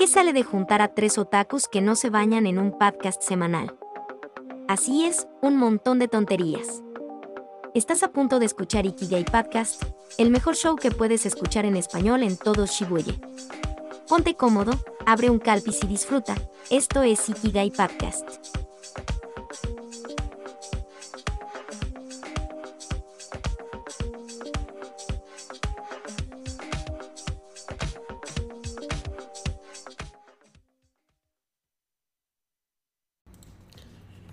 ¿Qué sale de juntar a tres otakus que no se bañan en un podcast semanal? Así es, un montón de tonterías. Estás a punto de escuchar Ikigai Podcast, el mejor show que puedes escuchar en español en todo Shibuya. Ponte cómodo, abre un calpis y disfruta. Esto es Ikigai Podcast.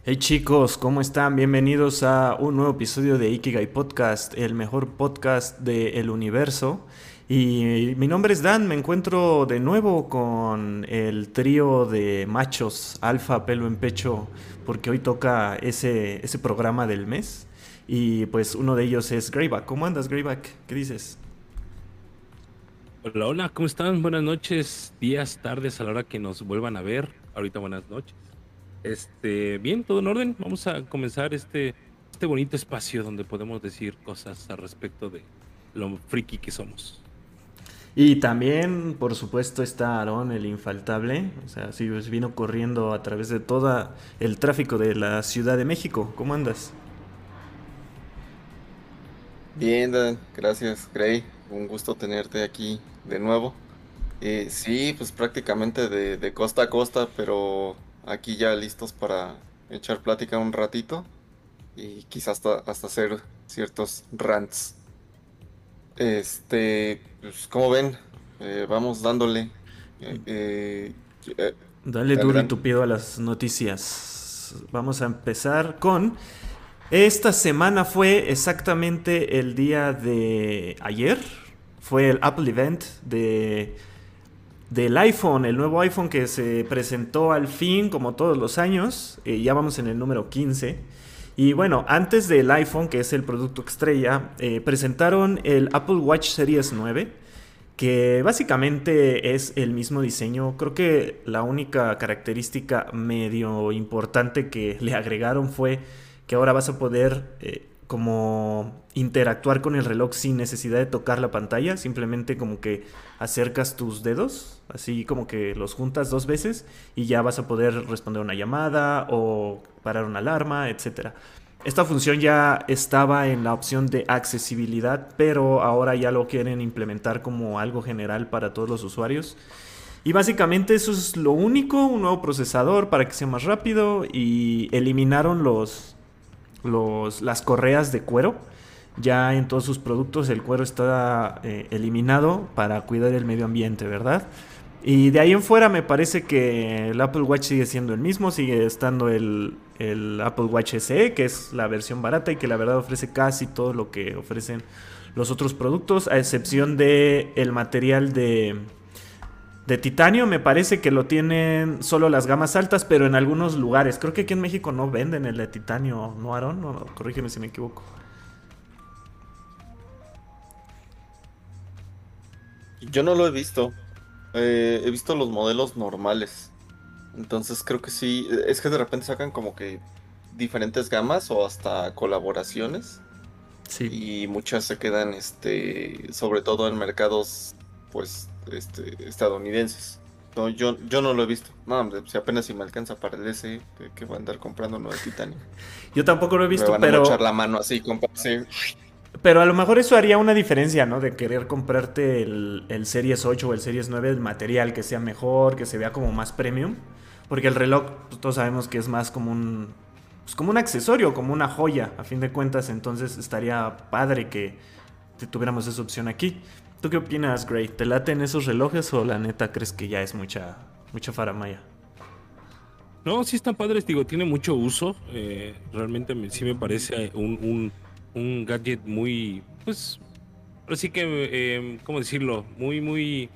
Hey chicos, ¿cómo están? Bienvenidos a un nuevo episodio de Ikigai Podcast, el mejor podcast del universo. Y mi nombre es Dan, me encuentro de nuevo con el trío de machos alfa, pelo en pecho, porque hoy toca ese, ese programa del mes. Y pues uno de ellos es Greyback. ¿Cómo andas, Greyback? ¿Qué dices? Hola, hola, ¿cómo están? Buenas noches, días, tardes, a la hora que nos vuelvan a ver. Ahorita buenas noches. Este, bien, todo en orden. Vamos a comenzar este, este bonito espacio donde podemos decir cosas al respecto de lo friki que somos. Y también, por supuesto, está Aarón, el infaltable. O sea, sí, pues vino corriendo a través de todo el tráfico de la Ciudad de México. ¿Cómo andas? Bien, Dan, gracias, Gray. Un gusto tenerte aquí de nuevo. Eh, sí, pues prácticamente de, de costa a costa, pero aquí ya listos para echar plática un ratito y quizás hasta, hasta hacer ciertos rants. Este, pues como ven, eh, vamos dándole. Eh, eh, Dale duro y tupido a las noticias. Vamos a empezar con... Esta semana fue exactamente el día de ayer. Fue el Apple Event de del iPhone, el nuevo iPhone que se presentó al fin, como todos los años. Eh, ya vamos en el número 15. Y bueno, antes del iPhone, que es el producto estrella, eh, presentaron el Apple Watch Series 9, que básicamente es el mismo diseño. Creo que la única característica medio importante que le agregaron fue que ahora vas a poder eh, como interactuar con el reloj sin necesidad de tocar la pantalla, simplemente como que acercas tus dedos, así como que los juntas dos veces y ya vas a poder responder una llamada o parar una alarma, etc. Esta función ya estaba en la opción de accesibilidad, pero ahora ya lo quieren implementar como algo general para todos los usuarios. Y básicamente eso es lo único, un nuevo procesador para que sea más rápido y eliminaron los las correas de cuero. Ya en todos sus productos el cuero está eh, eliminado para cuidar el medio ambiente, ¿verdad? Y de ahí en fuera me parece que el Apple Watch sigue siendo el mismo, sigue estando el, Apple Watch SE, que es la versión barata y que la verdad ofrece casi todo lo que ofrecen los otros productos, a excepción de el material de, de titanio me parece que lo tienen solo las gamas altas, pero en algunos lugares. Creo que aquí en México no venden el de titanio, ¿no, Aaron? No, corrígeme si me equivoco. Yo no lo he visto. Eh, he visto los modelos normales. Entonces creo que sí. Es que de repente sacan como que diferentes gamas o hasta colaboraciones. Sí. Y muchas se quedan, este, sobre todo en mercados, pues, este, estadounidenses. No, yo, yo no lo he visto. No, si apenas si me alcanza para el S, que, va a andar comprando uno de titanio. Yo tampoco lo he visto, me pero. A la mano así, Pero a lo mejor eso haría una diferencia, ¿no? De querer comprarte el, el, Series 8 o el Series 9, el material que sea mejor, que se vea como más premium. Porque el reloj, pues, todos sabemos que es más como un. Pues como un accesorio, como una joya, a fin de cuentas. Entonces estaría padre que tuviéramos esa opción aquí. ¿Tú qué opinas, Gray? ¿Te laten esos relojes o la neta crees que ya es mucha, mucha faramaya? No, sí están padres, digo, tiene mucho uso. Eh, realmente sí me parece un, gadget muy, pues, así que, eh, ¿cómo decirlo? Muy, muy,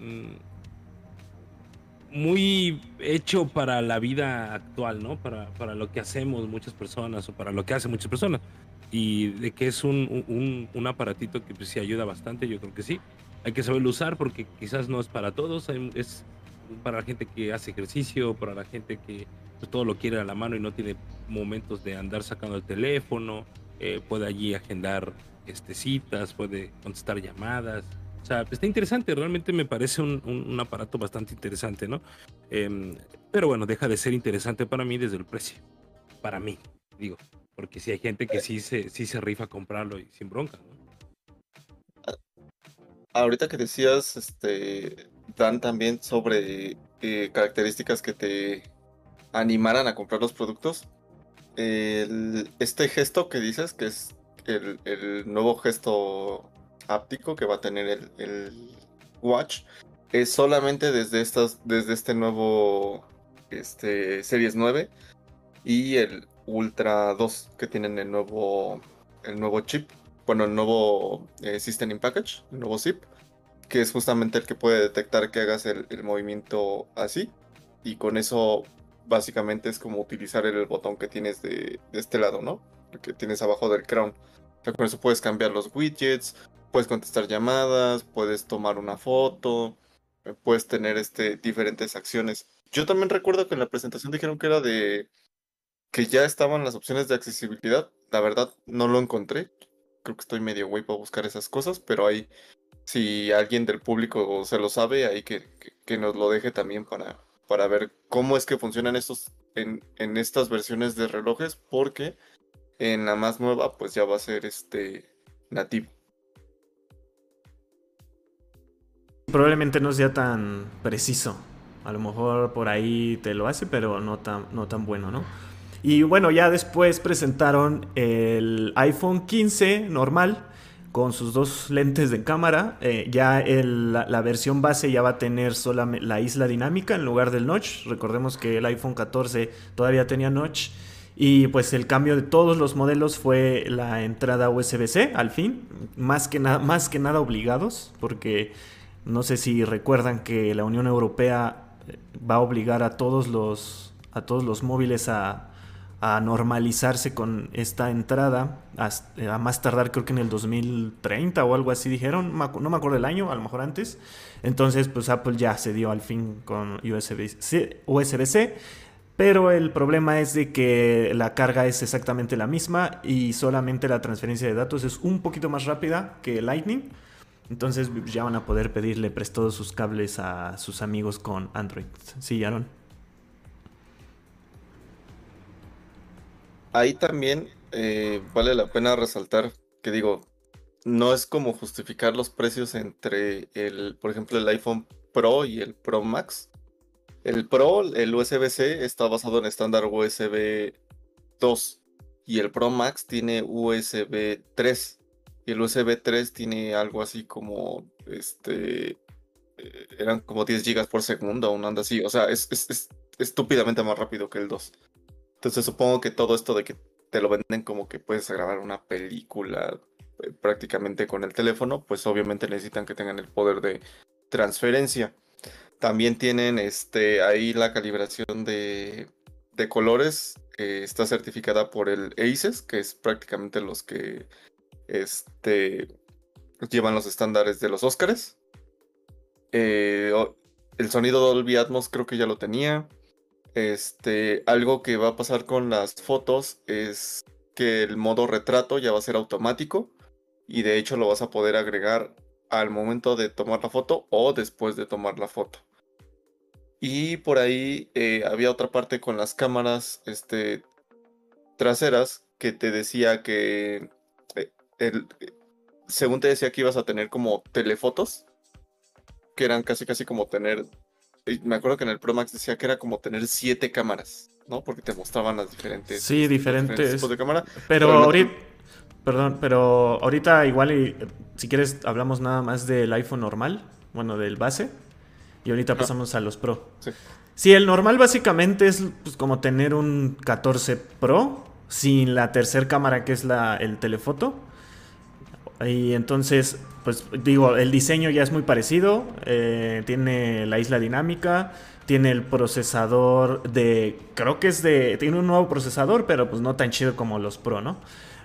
mm, muy hecho para la vida actual, ¿no? Para, para lo que hacemos muchas personas o para lo que hacen muchas personas y de que es un, un, aparatito que pues, sí ayuda bastante, yo creo que sí. Hay que saberlo usar porque quizás no es para todos, es para la gente que hace ejercicio, para la gente que pues, todo lo quiere a la mano y no tiene momentos de andar sacando el teléfono, eh, puede allí agendar este, citas, puede contestar llamadas, O sea, está interesante, realmente me parece un, aparato bastante interesante, ¿no? Em, pero bueno, deja de ser interesante para mí desde el precio. Para mí, digo. Porque si hay gente que sí se, sí se rifa a comprarlo y sin bronca, ¿no? Ahorita que decías, este, Dan, también sobre eh, características que te animaran a comprar los productos. este gesto que dices, que es el, nuevo gesto áptico que va a tener el, Watch, es solamente desde, estas, desde este nuevo este, Series 9 y el Ultra 2 que tienen el nuevo, el nuevo chip, bueno, el nuevo eh, System in Package, el nuevo zip, que es justamente el que puede detectar que hagas el, movimiento así y con eso básicamente es como utilizar el botón que tienes de, este lado, ¿no? Que tienes abajo del crown. con eso puedes cambiar los widgets, puedes contestar llamadas, puedes tomar una foto, puedes tener este, diferentes acciones. Yo también recuerdo que en la presentación dijeron que era de que ya estaban las opciones de accesibilidad. La verdad no lo encontré. Creo que estoy medio güey para buscar esas cosas, pero ahí si alguien del público se lo sabe, ahí que, que, nos lo deje también para, para ver cómo es que funcionan estos en, en, estas versiones de relojes, porque en la más nueva pues ya va a ser este nativo. Probablemente no sea tan preciso. A lo mejor por ahí te lo hace, pero no tan, no tan bueno, ¿no? Y bueno, ya después presentaron el iPhone 15 normal con sus dos lentes de cámara. Eh, ya la, versión base ya va a tener solamente la isla dinámica en lugar del notch. Recordemos que el iPhone 14 todavía tenía notch. Y pues el cambio de todos los modelos fue la entrada USB-C al fin. Más que, más que nada obligados, porque no sé si recuerdan que la Unión Europea eh, va a obligar a todos los, a todos los móviles a, normalizarse con esta entrada, a, más tardar creo que en el 2030 o algo así dijeron, no me acuerdo el año, a lo mejor antes. Entonces pues Apple ya se dio al fin con USB-C. USB pero el problema es de que la carga es exactamente la misma y solamente la transferencia de datos es un poquito más rápida que Lightning. Entonces ya van a poder pedirle prestados sus cables a sus amigos con Android. ¿Sí, Aaron? Ahí también eh, vale la pena resaltar que digo, no es como justificar los precios entre el, por ejemplo, el iPhone Pro y el Pro Max. El Pro, el USB-C, está basado en estándar USB 2 y el Pro Max tiene USB 3 el USB 3 tiene algo así como, este, eh, eran como 10 gigas por segundo, una anda así. O sea, es, estúpidamente más rápido que el 2. Entonces supongo que todo esto de que te lo venden como que puedes grabar una película eh, prácticamente con el teléfono, pues obviamente necesitan que tengan el poder de transferencia. También tienen este, ahí la calibración de, de colores, que está certificada por el ACES, que es prácticamente los que este, llevan los estándares de los Oscars. Eh, el sonido Dolby Atmos creo que ya lo tenía. Este, algo que va a pasar con las fotos es que el modo retrato ya va a ser automático y de hecho lo vas a poder agregar al momento de tomar la foto o después de tomar la foto. Y por ahí eh, había otra parte con las cámaras este, traseras que te decía que según te decía que ibas a tener como telefotos, que eran casi casi como tener, me acuerdo que en el Pro Max decía que era como tener siete cámaras, ¿no? Porque te mostraban las diferentes. Sí, diferentes, tipos de cámara. Pero, ahorita, perdón, pero ahorita igual y, si quieres hablamos nada más del iPhone normal, bueno, del base, y ahorita pasamos a los Pro. Sí. Sí, el normal básicamente es pues, como tener un 14 Pro sin la tercera cámara que es la, el telefoto. Y entonces, pues digo, el diseño ya es muy parecido. Eh, tiene la isla dinámica, tiene el procesador de, creo que es de, tiene un nuevo procesador, pero pues no tan chido como los Pro, ¿no?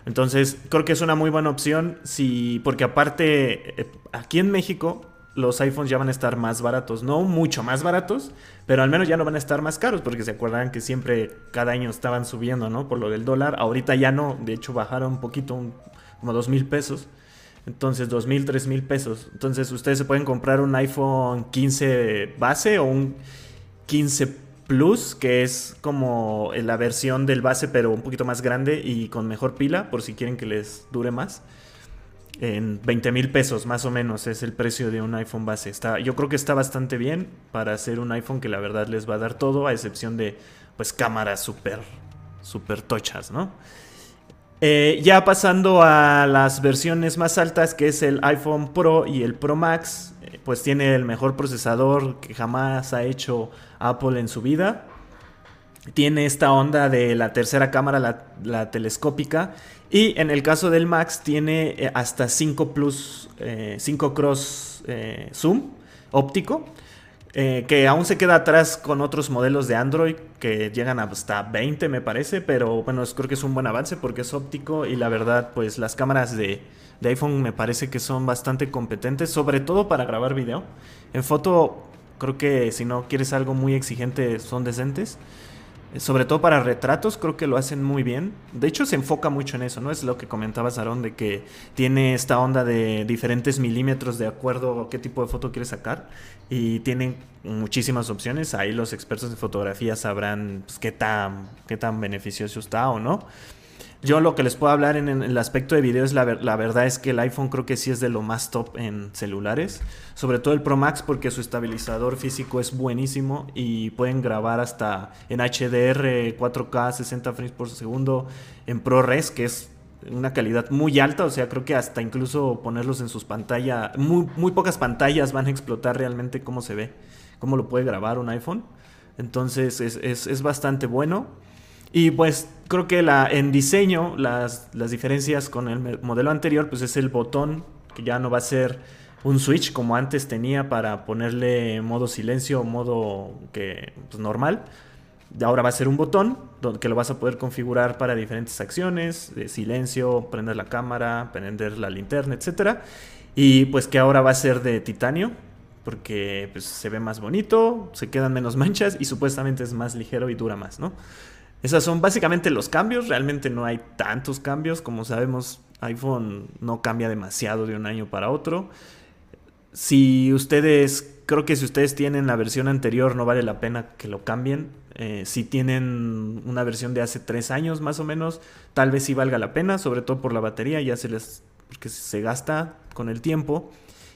Entonces, creo que es una muy buena opción, si, porque aparte, eh, aquí en México, los iPhones ya van a estar más baratos, no mucho más baratos, pero al menos ya no van a estar más caros, porque se acuerdan que siempre cada año estaban subiendo, ¿no? Por lo del dólar, ahorita ya no, de hecho bajaron un poquito, como dos mil pesos. Entonces, dos mil, tres mil pesos. Entonces, ustedes se pueden comprar un iPhone 15 base o un 15 Plus, que es como la versión del base, pero un poquito más grande y con mejor pila, por si quieren que les dure más. En 20 mil pesos más o menos es el precio de un iPhone base. Yo creo que está bastante bien para hacer un iPhone que la verdad les va a dar todo, a excepción de pues cámaras súper, súper tochas, ¿no? Eh, ya pasando a las versiones más altas, que es el iPhone Pro y el Pro Max, eh, pues tiene el mejor procesador que jamás ha hecho Apple en su vida. Tiene esta onda de la tercera cámara, la, telescópica. Y en el caso del Max tiene eh, hasta 5 plus, 5 cross zoom óptico. Eh, que aún se queda atrás con otros modelos de Android que llegan hasta 20 me parece, pero bueno, creo que es un buen avance porque es óptico y la verdad pues las cámaras de, de iPhone me parece que son bastante competentes, sobre todo para grabar video. En foto creo que si no quieres algo muy exigente son decentes. Sobre todo para retratos, creo que lo hacen muy bien. De hecho, se enfoca mucho en eso, ¿no? Es lo que comentaba Aaron, de que tiene esta onda de diferentes milímetros de acuerdo a qué tipo de foto quieres sacar. Y tienen muchísimas opciones. Ahí los expertos de fotografía sabrán pues, qué, tan, qué tan beneficioso está o no. Yo lo que les puedo hablar en, el aspecto de videos, la, la, verdad es que el iPhone creo que sí es de lo más top en celulares. Sobre todo el Pro Max porque su estabilizador físico es buenísimo y pueden grabar hasta en HDR 4K 60 frames por segundo en ProRes, que es una calidad muy alta. O sea, creo que hasta incluso ponerlos en sus pantallas, muy, muy pocas pantallas van a explotar realmente cómo se ve, cómo lo puede grabar un iPhone. Entonces es, es, es bastante bueno. Y pues creo que en diseño las, las diferencias con el modelo anterior pues es el botón que ya no va a ser un switch como antes tenía para ponerle modo silencio o modo que pues, normal. Ahora va a ser un botón que lo vas a poder configurar para diferentes acciones, silencio, prender la cámara, prender la linterna, etc. Y pues que ahora va a ser de titanio, porque pues, se ve más bonito, se quedan menos manchas y supuestamente es más ligero y dura más, ¿no? Esos son básicamente los cambios. Realmente no hay tantos cambios. Como sabemos, iPhone no cambia demasiado de un año para otro. Si ustedes, creo que si ustedes tienen la versión anterior, no vale la pena que lo cambien. Eh, si tienen una versión de hace tres años más o menos, tal vez sí valga la pena, sobre todo por la batería, ya se les, porque se gasta con el tiempo.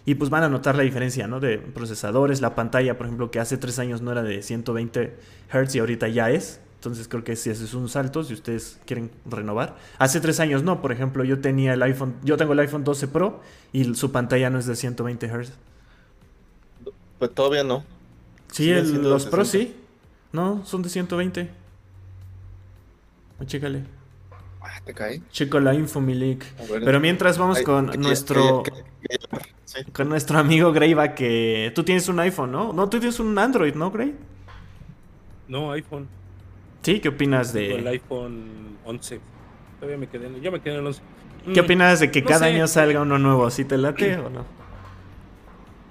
Y pues van a notar la diferencia, ¿no? De procesadores, la pantalla, por ejemplo, que hace tres años no era de 120 Hz y ahorita ya es. Entonces creo que si haces un salto, si ustedes quieren renovar. Hace tres años no, por ejemplo, yo tenía el iPhone, yo tengo el iPhone 12 Pro y su pantalla no es de 120 Hz. Pues todavía no. Sí, los Pro sí. No, son de 120. Chécale. Ah, ¿Te cae? Checo la info, Pero mientras vamos con nuestro... Con nuestro amigo Greyback que... Tú tienes un iPhone, ¿no? No, tú tienes un Android, ¿no, Grey? No, iPhone. ¿Sí? ¿Qué opinas de...? El iPhone 11. Todavía me quedé en, yo me quedé en el 11. ¿Qué mm, opinas de que cada año salga uno nuevo? ¿Sí te late o no?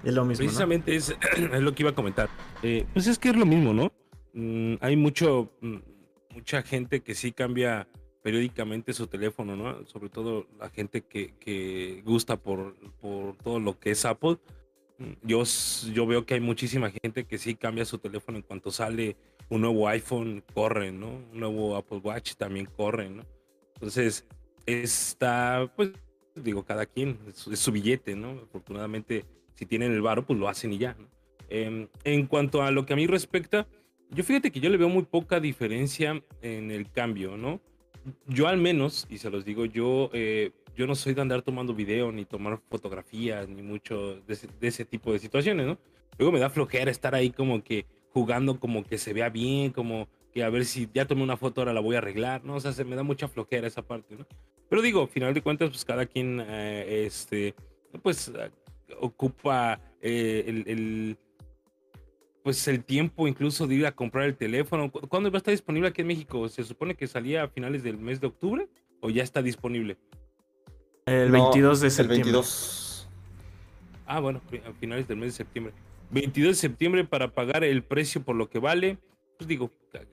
Es lo mismo, Precisamente es, es, lo que iba a comentar. Eh, pues es que es lo mismo, ¿no? Mm, hay mucho, mm, mucha gente que sí cambia periódicamente su teléfono, ¿no? Sobre todo la gente que, que gusta por, por todo lo que es Apple. Yo, yo veo que hay muchísima gente que sí cambia su teléfono en cuanto sale un nuevo iPhone corre, ¿no? Un nuevo Apple Watch también corre, ¿no? Entonces, está, pues, digo, cada quien, es, su billete, ¿no? Afortunadamente, si tienen el varo, pues lo hacen y ya, ¿no? Em, en cuanto a lo que a mí respecta, yo fíjate que yo le veo muy poca diferencia en el cambio, ¿no? Yo al menos, y se los digo, yo, eh, yo no soy de andar tomando video, ni tomar fotografías, ni mucho de ese, de ese tipo de situaciones, ¿no? Luego me da flojera estar ahí como que jugando como que se vea bien, como que a ver si ya tomé una foto, ahora la voy a arreglar, ¿no? O sea, se me da mucha flojera esa parte, ¿no? Pero digo, final de cuentas, pues cada quien, eh, este, pues eh, ocupa eh, el, pues el tiempo incluso de ir a comprar el teléfono. ¿Cuándo va a estar disponible aquí en México? ¿Se supone que salía a finales del mes de octubre o ya está disponible? El 22 de septiembre. El 22. Ah, bueno, a finales del mes de septiembre. 22 de septiembre para pagar el precio por lo que vale. Pues digo,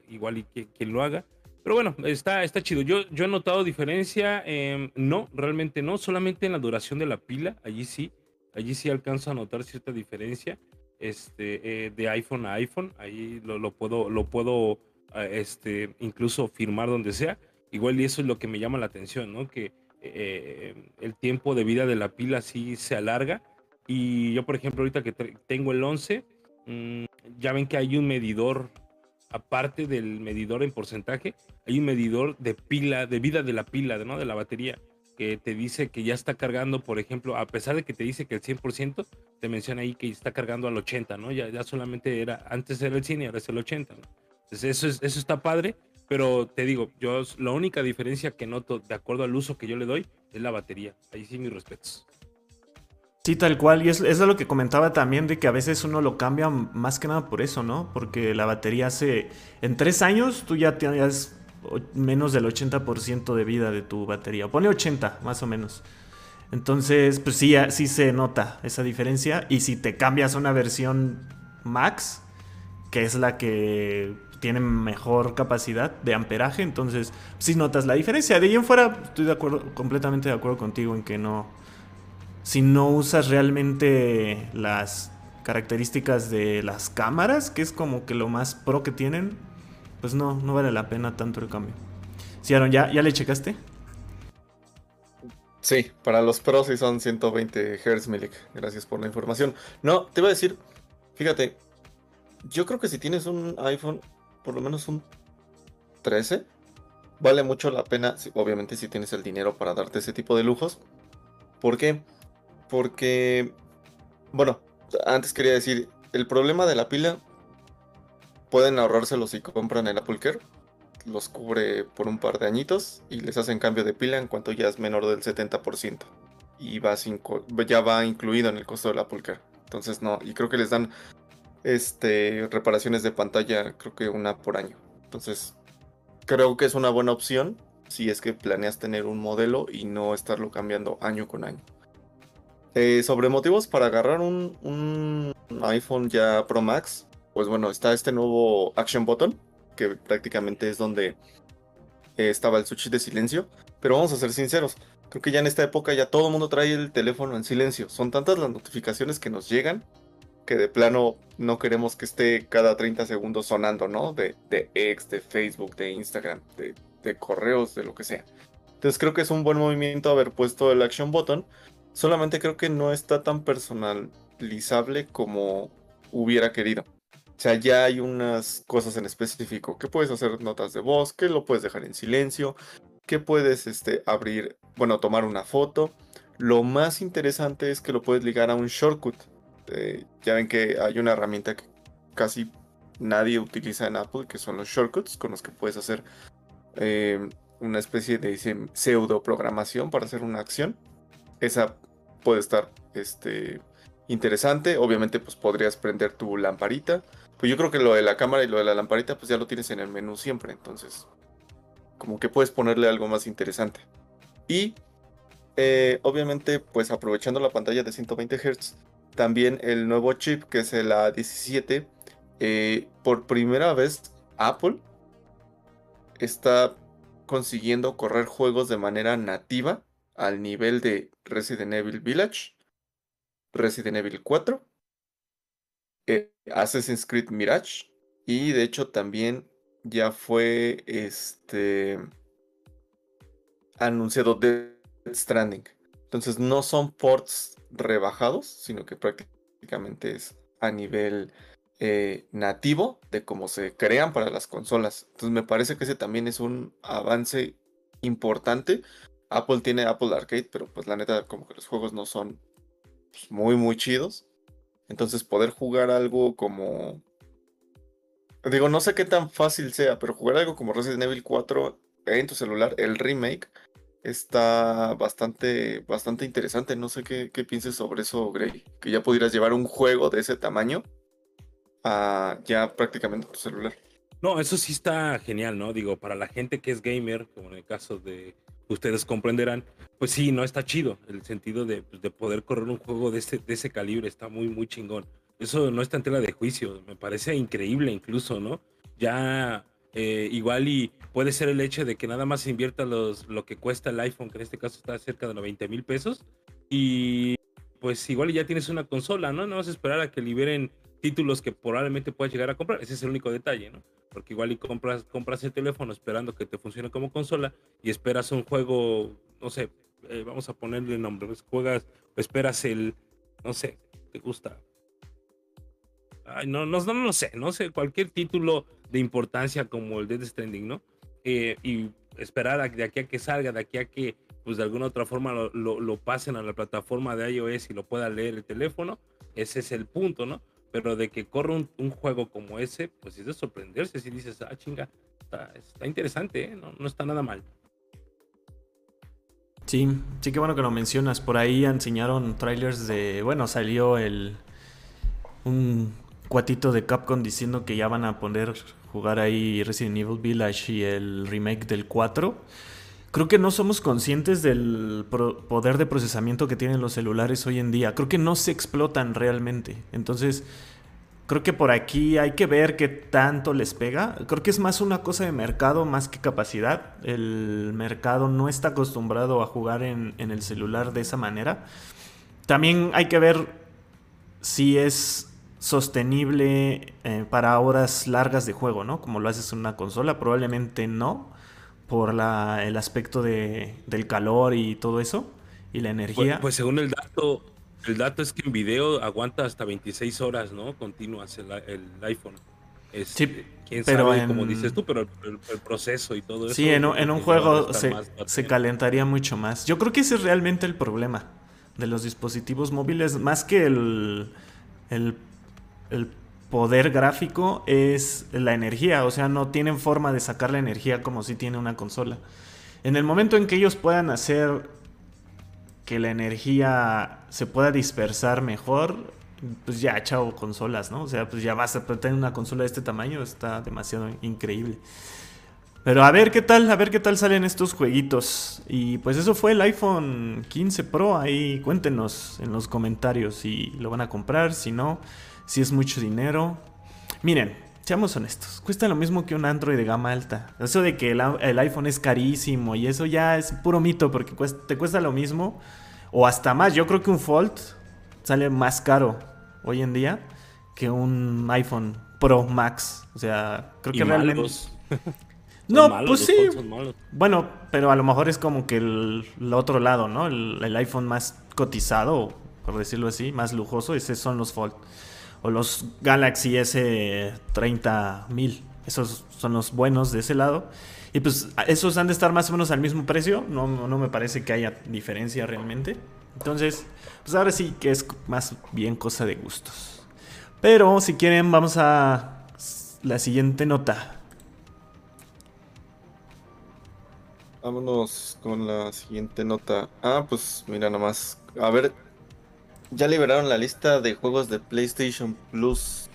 igual y que, quien lo haga. Pero bueno, está, está chido. Yo, yo he notado diferencia. Em, no, realmente no. Solamente en la duración de la pila. Allí sí. Allí sí alcanzo a notar cierta diferencia. Este, eh, de iPhone a iPhone. Ahí lo, lo puedo, lo puedo este, incluso firmar donde sea. Igual y eso es lo que me llama la atención, ¿no? Que eh, el tiempo de vida de la pila sí se alarga. Y yo, por ejemplo, ahorita que tengo el 11, mm, ya ven que hay un medidor, aparte del medidor en porcentaje, hay un medidor de pila, de vida de la pila, ¿no? De la batería, que te dice que ya está cargando, por ejemplo, a pesar de que te dice que el 100%, te menciona ahí que está cargando al 80, ¿no? Ya, ya solamente era, antes era el 100 y ahora es el 80, ¿no? Entonces eso, eso está padre, pero te digo, yo la única diferencia que noto de acuerdo al uso que yo le doy es la batería. Ahí sí mis respetos. Sí, tal cual. Y es, es lo que comentaba también de que a veces uno lo cambia más que nada por eso, ¿no? Porque la batería hace... En tres años tú ya tienes menos del 80% de vida de tu batería. Pone 80, más o menos. Entonces, pues sí, sí se nota esa diferencia. Y si te cambias a una versión max, que es la que tiene mejor capacidad de amperaje, entonces si notas la diferencia. De ahí en fuera estoy de acuerdo, completamente de acuerdo contigo en que no, si no usas realmente las características de las cámaras, que es como que lo más pro que tienen, pues no, no vale la pena tanto el cambio. Sí, Aaron, ¿ya, ¿ya le checaste? Sí, para los pros sí son 120 Hz, Milik. Gracias por la información. No, te iba a decir, fíjate, yo creo que si tienes un iPhone por lo menos un 13. Vale mucho la pena, obviamente si tienes el dinero para darte ese tipo de lujos. ¿Por qué? Porque, bueno, antes quería decir, el problema de la pila, pueden ahorrárselo si compran el Apple Care. Los cubre por un par de añitos y les hacen cambio de pila en cuanto ya es menor del 70%. Y va ya va incluido en el costo del Apple Care. Entonces no, y creo que les dan este, reparaciones de pantalla, creo que una por año. Entonces, creo que es una buena opción si es que planeas tener un modelo y no estarlo cambiando año con año. Eh, sobre motivos para agarrar un, iPhone ya Pro Max, pues bueno, está este nuevo Action Button, que prácticamente es donde eh, estaba el switch de silencio. Pero vamos a ser sinceros, creo que ya en esta época ya todo el mundo trae el teléfono en silencio. Son tantas las notificaciones que nos llegan que de plano no queremos que esté cada 30 segundos sonando, ¿no? De, de X, de Facebook, de Instagram, de, correos, de lo que sea. Entonces creo que es un buen movimiento haber puesto el Action Button. Solamente creo que no está tan personalizable como hubiera querido. O sea, ya hay unas cosas en específico que puedes hacer notas de voz, que lo puedes dejar en silencio, que puedes este, abrir, bueno, tomar una foto. Lo más interesante es que lo puedes ligar a un shortcut. Este, ya ven que hay una herramienta que casi nadie utiliza en Apple, que son los shortcuts, con los que puedes hacer eh, una especie de pseudo programación para hacer una acción. Esa puede estar este, interesante. Obviamente, pues podrías prender tu lamparita. Pues yo creo que lo de la cámara y lo de la lamparita, pues ya lo tienes en el menú siempre. Entonces, como que puedes ponerle algo más interesante. Y eh, obviamente, pues aprovechando la pantalla de 120 Hz, también el nuevo chip que es el A17. Eh, por primera vez Apple está consiguiendo correr juegos de manera nativa al nivel de Resident Evil Village, Resident Evil 4, eh, Assassin's Creed Mirage y de hecho también ya fue este anunciado Death Stranding. Entonces no son ports rebajados, sino que prácticamente es a nivel eh, nativo de cómo se crean para las consolas. Entonces me parece que ese también es un avance importante. Apple tiene Apple Arcade, pero pues la neta como que los juegos no son pues, muy muy chidos. Entonces poder jugar algo como... Digo, no sé qué tan fácil sea, pero jugar algo como Resident Evil 4 en tu celular, el remake, está bastante, bastante interesante. No sé qué, qué pienses sobre eso, Grey. Que ya pudieras llevar un juego de ese tamaño a ya prácticamente tu celular. No, eso sí está genial, ¿no? Digo, para la gente que es gamer, como en el caso de ustedes comprenderán, pues sí, no está chido. El sentido de, pues, de poder correr un juego de ese, de ese calibre está muy, muy chingón. Eso no está en tela de juicio. Me parece increíble incluso, ¿no? Ya Eh, igual y puede ser el hecho de que nada más invierta los, lo que cuesta el iPhone, que en este caso está cerca de 90 mil pesos, y pues igual ya tienes una consola, ¿no? No vas a esperar a que liberen títulos que probablemente puedas llegar a comprar. Ese es el único detalle, ¿no? Porque igual y compras, compras el teléfono esperando que te funcione como consola y esperas un juego, no sé, eh, vamos a ponerle nombre, pues juegas, esperas el, no sé, te gusta. Ay, no, no, no, no sé, no sé, cualquier título de importancia como el Dead Stranding, ¿no? Eh, y esperar de aquí a que salga, de aquí a que pues de alguna otra forma lo, lo, pasen a la plataforma de iOS y lo pueda leer el teléfono, ese es el punto, ¿no? Pero de que corra un, juego como ese, pues es de sorprenderse si dices, ah, chinga, está, interesante, ¿eh? no, no está nada mal. Sí, sí que bueno que lo mencionas. Por ahí enseñaron trailers de. Bueno, salió el. Un cuatito de Capcom diciendo que ya van a poder jugar ahí Resident Evil Village y el remake del 4 creo que no somos conscientes del poder de procesamiento que tienen los celulares hoy en día. Creo que no se explotan realmente. Entonces, creo que por aquí hay que ver qué tanto les pega. Creo que es más una cosa de mercado más que capacidad. El mercado no está acostumbrado a jugar en, el celular de esa manera. También hay que ver si es sostenible eh, para horas largas de juego, ¿no? Como lo haces en una consola, probablemente no por la, el aspecto de, del calor y todo eso y la energía. Pues, pues, según el dato, el dato es que en video aguanta hasta 26 horas, ¿no? Continuas el, el iPhone. sí, quién pero sabe, como dices tú, pero el, proceso y todo eso. Sí, en, en un juego se, se, calentaría mucho más. Yo creo que ese es realmente el problema de los dispositivos móviles, más que el, el, el poder gráfico es la energía, o sea, no tienen forma de sacar la energía como si tiene una consola. En el momento en que ellos puedan hacer que la energía se pueda dispersar mejor, pues ya, chao consolas, ¿no? O sea, pues ya vas a tener una consola de este tamaño, está demasiado increíble. Pero a ver qué tal, a ver qué tal salen estos jueguitos. Y pues eso fue el iPhone 15 Pro. Ahí cuéntenos en los comentarios si lo van a comprar, si no si es mucho dinero. Miren, seamos honestos, cuesta lo mismo que un Android de gama alta. Eso de que el, iPhone es carísimo y eso ya es puro mito porque te cuesta lo mismo o hasta más. Yo creo que un Fold sale más caro hoy en día que un iPhone Pro Max. O sea, creo que realmente... no, pues sí. Bueno, pero a lo mejor es como que el, otro lado, ¿no? El, el, iPhone más cotizado, por decirlo así, más lujoso, ese son los Fold o los Galaxy S30000. Esos son los buenos de ese lado. Y pues esos han de estar más o menos al mismo precio. No, no me parece que haya diferencia realmente. Entonces, pues ahora sí que es más bien cosa de gustos. Pero si quieren, vamos a la siguiente nota. Vámonos con la siguiente nota. Ah, pues mira nomás. A ver, ya liberaron la lista de juegos de PlayStation Plus.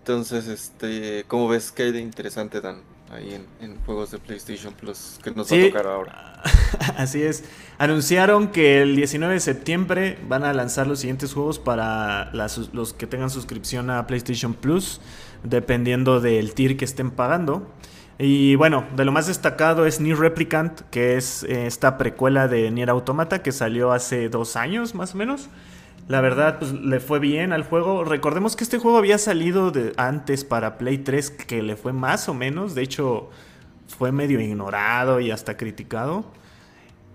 Entonces, este, ¿cómo ves qué hay de interesante Dan ahí en, juegos de PlayStation Plus que nos va a tocar ahora? Así es. Anunciaron que el 19 de septiembre van a lanzar los siguientes juegos para los que tengan suscripción a PlayStation Plus, dependiendo del tier que estén pagando. Y bueno, de lo más destacado es Nier Replicant, que es eh, esta precuela de Nier Automata que salió hace dos años más o menos. La verdad, pues le fue bien al juego. Recordemos que este juego había salido de antes para Play 3, que le fue más o menos. De hecho, fue medio ignorado y hasta criticado.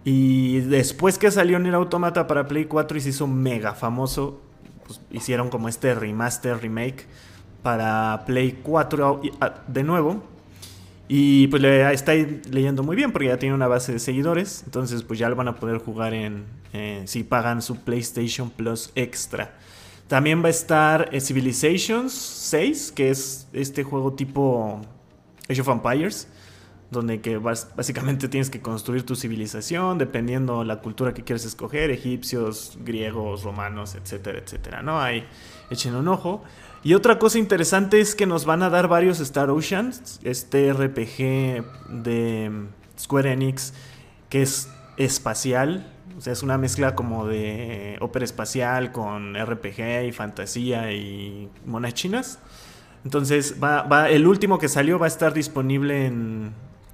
Y después que salió el Automata para Play 4 y se hizo mega famoso, pues hicieron como este remaster, remake para Play 4 ah, de nuevo. Y pues le está leyendo muy bien porque ya tiene una base de seguidores. Entonces pues ya lo van a poder jugar en, eh, si pagan su PlayStation Plus Extra. También va a estar eh, Civilizations 6, que es este juego tipo Age of Empires, donde que básicamente tienes que construir tu civilización dependiendo la cultura que quieres escoger, egipcios, griegos, romanos, etcétera, etcétera. ¿no? Ahí echen un ojo. Y otra cosa interesante es que nos van a dar varios Star Oceans, este RPG de Square Enix que es espacial, o sea, es una mezcla como de ópera espacial con RPG y fantasía y monas chinas. Entonces, va, el último que salió va a estar disponible en,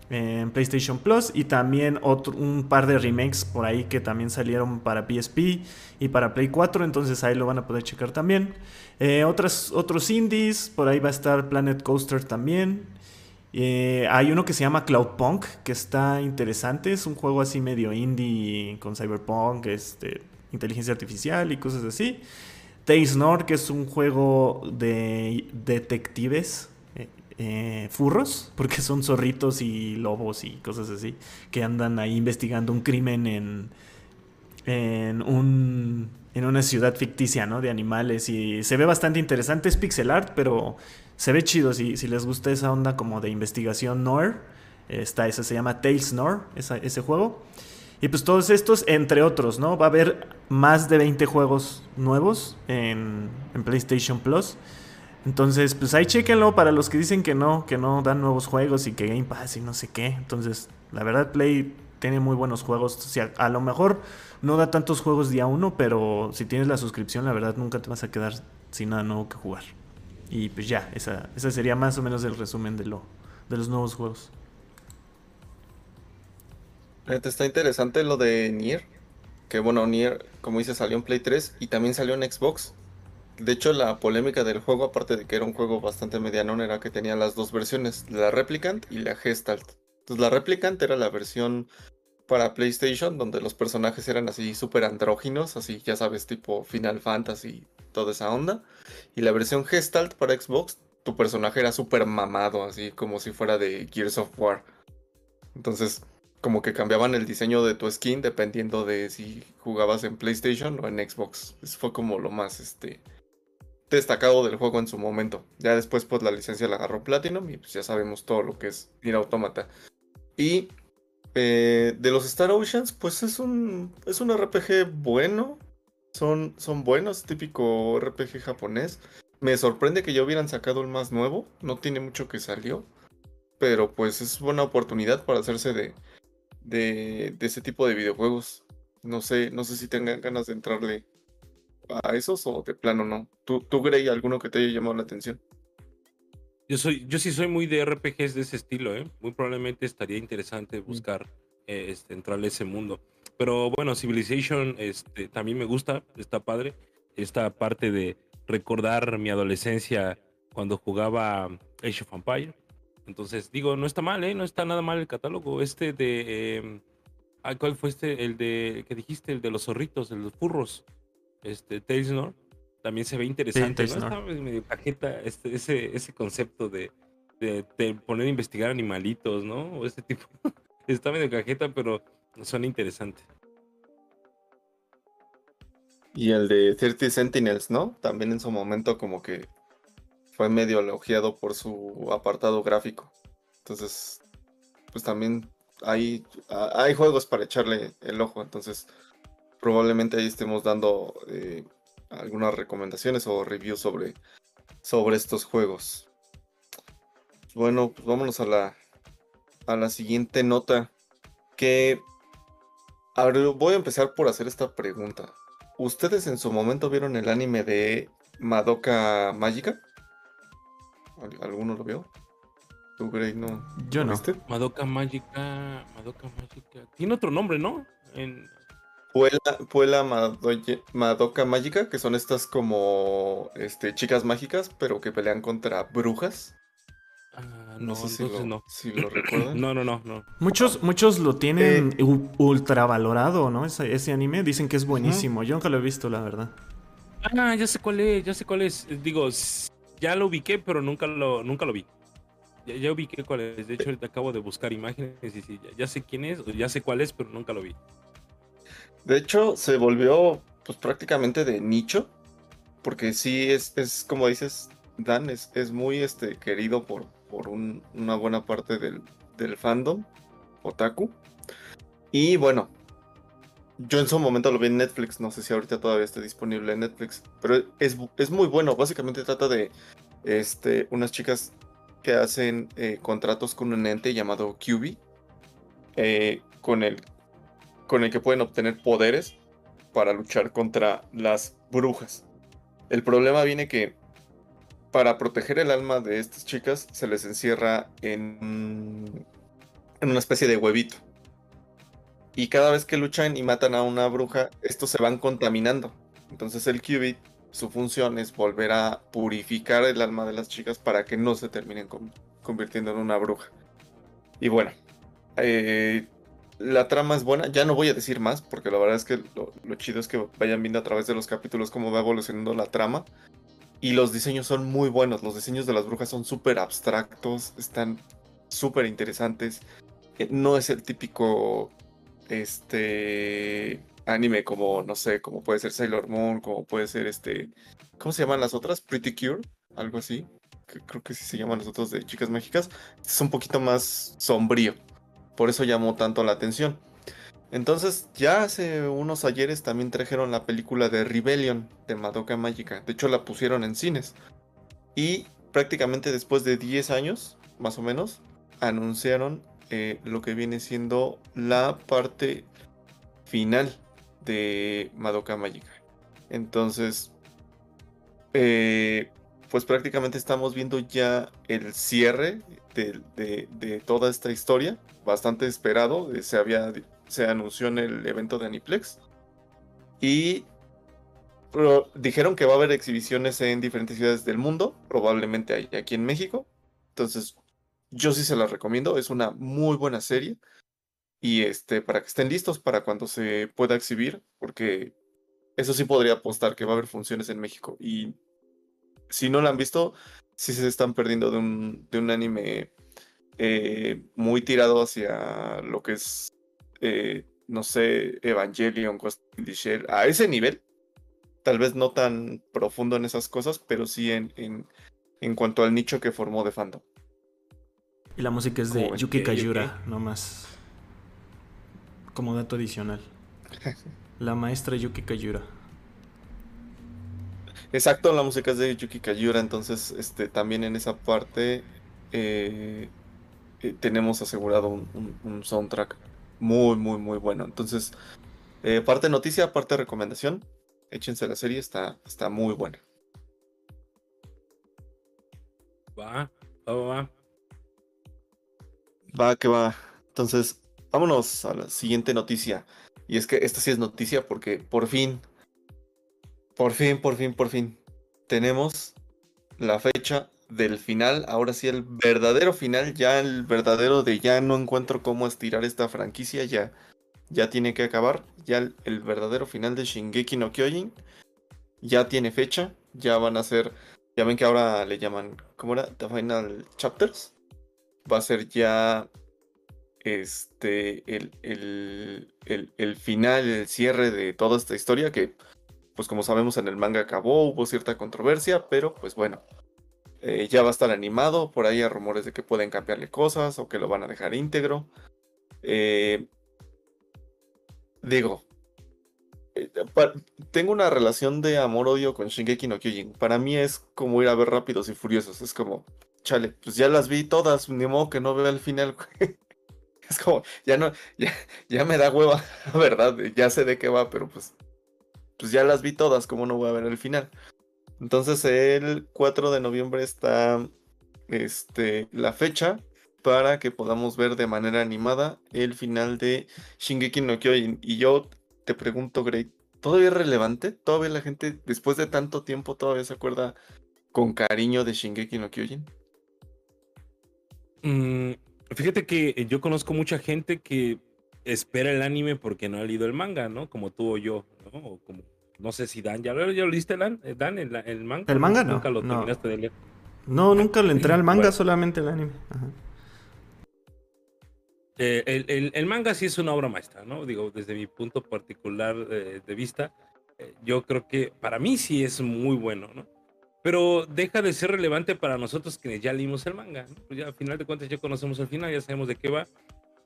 en PlayStation Plus y también otro, un par de remakes por ahí que también salieron para PSP y para Play 4, entonces ahí lo van a poder checar también. Eh, otros indies, por ahí va a estar Planet Coaster también. Eh, hay uno que se llama Cloudpunk, que está interesante, es un juego así medio indie con cyberpunk, este, inteligencia artificial y cosas así. Tales Nord, que es un juego de detectives eh, furros, porque son zorritos y lobos y cosas así, que andan ahí investigando un crimen en, en, un, en una ciudad ficticia, ¿no? De animales y se ve bastante interesante, es pixel art, pero se ve chido si, si les gusta esa onda como de investigación noir. Está ese, se llama Tales Noir, ese juego. Y pues todos estos, entre otros, ¿no? Va a haber más de 20 juegos nuevos en, en PlayStation Plus. Entonces, pues ahí chequenlo para los que dicen que no, que no dan nuevos juegos y que Game Pass y no sé qué. Entonces, la verdad, Play tiene muy buenos juegos. O sea, a lo mejor no da tantos juegos día uno, pero si tienes la suscripción, la verdad nunca te vas a quedar sin nada nuevo que jugar. Y pues ya, esa, esa sería más o menos el resumen de, lo, de los nuevos juegos. Está interesante lo de Nier. Que bueno, Nier, como dice, salió en Play 3 y también salió en Xbox. De hecho, la polémica del juego, aparte de que era un juego bastante mediano, era que tenía las dos versiones, la Replicant y la Gestalt. Entonces, la Replicant era la versión para PlayStation, donde los personajes eran así súper andróginos, así ya sabes, tipo Final Fantasy, toda esa onda. Y la versión Gestalt para Xbox, tu personaje era súper mamado, así como si fuera de Gears of War. Entonces, como que cambiaban el diseño de tu skin dependiendo de si jugabas en PlayStation o en Xbox. Eso fue como lo más, este, destacado del juego en su momento. Ya después pues la licencia la agarró Platinum y pues ya sabemos todo lo que es Nier Automata. Y eh, de los Star Oceans pues es un, es un RPG bueno. Son, son buenos, típico RPG japonés. Me sorprende que ya hubieran sacado el más nuevo. No tiene mucho que salió. Pero pues es buena oportunidad para hacerse de, de, de ese tipo de videojuegos. No sé, no sé si tengan ganas de entrarle a esos o de plano no? ¿Tú, tú Grey, alguno que te haya llamado la atención? Yo, soy, yo sí soy muy de RPGs de ese estilo, ¿eh? Muy probablemente estaría interesante mm. buscar eh, este, entrarle a ese mundo. Pero bueno, Civilization este, también me gusta, está padre. Esta parte de recordar mi adolescencia cuando jugaba Age of Empire. Entonces, digo, no está mal, ¿eh? No está nada mal el catálogo. Este de... Em, ¿Cuál fue este? El de... que dijiste? El de los zorritos, el de los furros este, ¿no? también se ve interesante, ¿no? Está medio cajeta este, ese, ese concepto de, de, poner a investigar animalitos, ¿no? O ese tipo. Está medio cajeta, pero suena interesante. Y el de 30 Sentinels, ¿no? También en su momento como que fue medio elogiado por su apartado gráfico. Entonces, pues también hay, hay juegos para echarle el ojo. Entonces, probablemente ahí estemos dando eh, algunas recomendaciones o reviews sobre, sobre estos juegos. Bueno, pues vámonos a la, a la siguiente nota. Que. A ver, voy a empezar por hacer esta pregunta. ¿Ustedes en su momento vieron el anime de Madoka Mágica? ¿Alguno lo vio? ¿Tú, Grey, no? Yo no. Madoka Mágica. Madoka Mágica. Tiene otro nombre, ¿no? En, Puela, Madoka Mágica, que son estas como este, chicas mágicas, pero que pelean contra brujas. Ah, no, sé si lo, no. recuerdan. no, no, no, no. Muchos, muchos lo tienen eh, ultravalorado, ¿no? Ese, anime. Dicen que es buenísimo. Yo nunca lo he visto, la verdad. Ah, ya sé cuál es, ya sé cuál es. Digo, ya lo ubiqué, pero nunca lo, nunca lo vi. Ya, ubiqué cuál es. De hecho, acabo de buscar imágenes y sí, ya sé quién es, ya sé cuál es, pero nunca lo vi. De hecho, se volvió pues prácticamente de nicho. Porque sí es, es como dices, Dan, es, es muy este, querido por, por una buena parte del, del fandom, otaku. Y bueno, yo en su momento lo vi en Netflix, no sé si ahorita todavía está disponible en Netflix, pero es, es muy bueno. Básicamente trata de este, unas chicas que hacen eh, contratos con un ente llamado QB, eh, con el con el que pueden obtener poderes para luchar contra las brujas. El problema viene que para proteger el alma de estas chicas se les encierra en, en una especie de huevito. Y cada vez que luchan y matan a una bruja, estos se van contaminando. Entonces el qubit, su función es volver a purificar el alma de las chicas para que no se terminen convirtiendo en una bruja. Y bueno, eh, la trama es buena. Ya no voy a decir más, porque la verdad es que lo, chido es que vayan viendo a través de los capítulos cómo va evolucionando la trama. Y los diseños son muy buenos. Los diseños de las brujas son súper abstractos, están súper interesantes. Eh, no es el típico este anime como, no sé, como puede ser Sailor Moon, como puede ser este. ¿Cómo se llaman las otras? Pretty Cure, algo así. creo que sí se llaman las otras de chicas mágicas. Es un poquito más sombrío. Por eso llamó tanto la atención. Entonces, ya hace unos ayeres también trajeron la película de Rebellion de Madoka Mágica. De hecho, la pusieron en cines. Y prácticamente después de 10 años, más o menos, anunciaron eh, lo que viene siendo la parte final de Madoka Mágica. Entonces, eh, pues prácticamente estamos viendo ya el cierre de, toda esta historia, bastante esperado, eh, se, había, se anunció en el evento de Aniplex. Y dijeron que va a haber exhibiciones en diferentes ciudades del mundo, probablemente aquí en México. Entonces, yo sí se las recomiendo, es una muy buena serie. Y este, para que estén listos para cuando se pueda exhibir, porque eso sí podría apostar que va a haber funciones en México. Y si no la han visto, sí se están perdiendo de un, de un anime eh, muy tirado hacia lo que es, eh, no sé, Evangelion, Ghost in the Shell, a ese nivel. Tal vez no tan profundo en esas cosas, pero sí en, en, en cuanto al nicho que formó de fandom. Y la música es de Yuki Kayura, nomás. Como dato adicional. La maestra Yuki Kayura. Exacto, la música es de Yuki Kayura, entonces este, también en esa parte eh, eh, tenemos asegurado un, soundtrack muy, muy, muy bueno. Entonces, eh, parte noticia, parte recomendación, échense la serie, está, está muy buena. Va, va, va. Va, que va. Entonces, vámonos a la siguiente noticia. Y es que esta sí es noticia porque por fin por fin, por fin, por fin. Tenemos la fecha del final. Ahora sí, el verdadero final. Ya el verdadero de ya no encuentro cómo estirar esta franquicia. Ya, ya tiene que acabar. Ya el, verdadero final de Shingeki no Kyojin. Ya tiene fecha. Ya van a ser. Ya ven que ahora le llaman. ¿Cómo era? The Final Chapters. Va a ser ya. Este. El, el, el, el final, el cierre de toda esta historia. Que pues como sabemos en el manga acabó, hubo cierta controversia, pero pues bueno, eh, ya va a estar animado, por ahí hay rumores de que pueden cambiarle cosas o que lo van a dejar íntegro. Eh, digo, eh, tengo una relación de amor-odio con Shingeki no Kyojin. Para mí es como ir a ver Rápidos y Furiosos, es como, chale, pues ya las vi todas, ni modo que no vea el final. es como, ya no, ya, ya me da hueva, verdad, ya sé de qué va, pero pues pues ya las vi todas, ¿cómo no voy a ver el final? Entonces el 4 de noviembre está este, la fecha para que podamos ver de manera animada el final de Shingeki no Kyojin. Y yo te pregunto, Grey, ¿todavía es relevante? ¿Todavía la gente, después de tanto tiempo, todavía se acuerda con cariño de Shingeki no Kyojin? Mm, fíjate que yo conozco mucha gente que espera el anime porque no ha leído el manga, ¿no? Como tú o yo, ¿no? Como, no sé si Dan, ¿ya lo, ya lo leíste, Dan, eh, Dan el, el, manga? El manga no. Nunca lo no. terminaste de leer. No, nunca le entré al manga, solamente el anime. Eh, el, el, el, manga sí es una obra maestra, ¿no? Digo, desde mi punto particular eh, de vista, eh, yo creo que para mí sí es muy bueno, ¿no? Pero deja de ser relevante para nosotros que ya leímos el manga, ¿no? Pues ya al final de cuentas ya conocemos el final, ya sabemos de qué va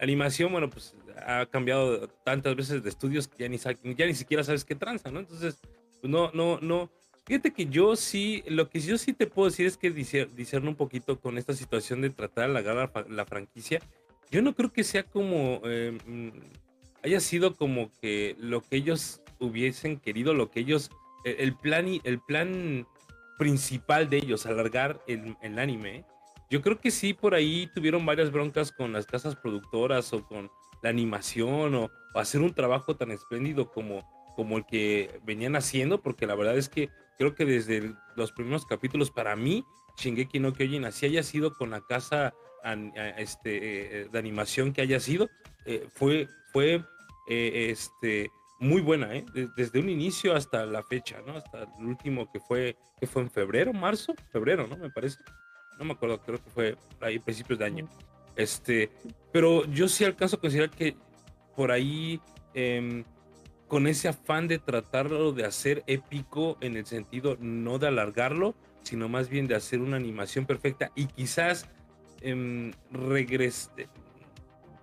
animación, bueno, pues ha cambiado tantas veces de estudios que ya ni, ya ni siquiera sabes qué tranza, ¿no? Entonces, pues no, no, no. Fíjate que yo sí, lo que yo sí te puedo decir es que discerno un poquito con esta situación de tratar de agarrar la franquicia. Yo no creo que sea como, eh, haya sido como que lo que ellos hubiesen querido, lo que ellos, el plan, el plan principal de ellos, alargar el, el anime. Yo creo que sí, por ahí tuvieron varias broncas con las casas productoras o con la animación o, hacer un trabajo tan espléndido como, como el que venían haciendo, porque la verdad es que creo que desde los primeros capítulos, para mí, Shingeki no Kyojin, así haya sido con la casa este, eh, de animación que haya sido, eh, fue, fue eh, este, muy buena, desde un inicio hasta la fecha, ¿no? Hasta el último que fue, que fue en febrero, marzo, febrero, ¿no? Me parece. No me acuerdo, creo que fue ahí principios de año. Este, pero yo sí alcanzo a considerar que por ahí, em, con ese afán de tratarlo de hacer épico en el sentido no de alargarlo, sino más bien de hacer una animación perfecta y quizás eh,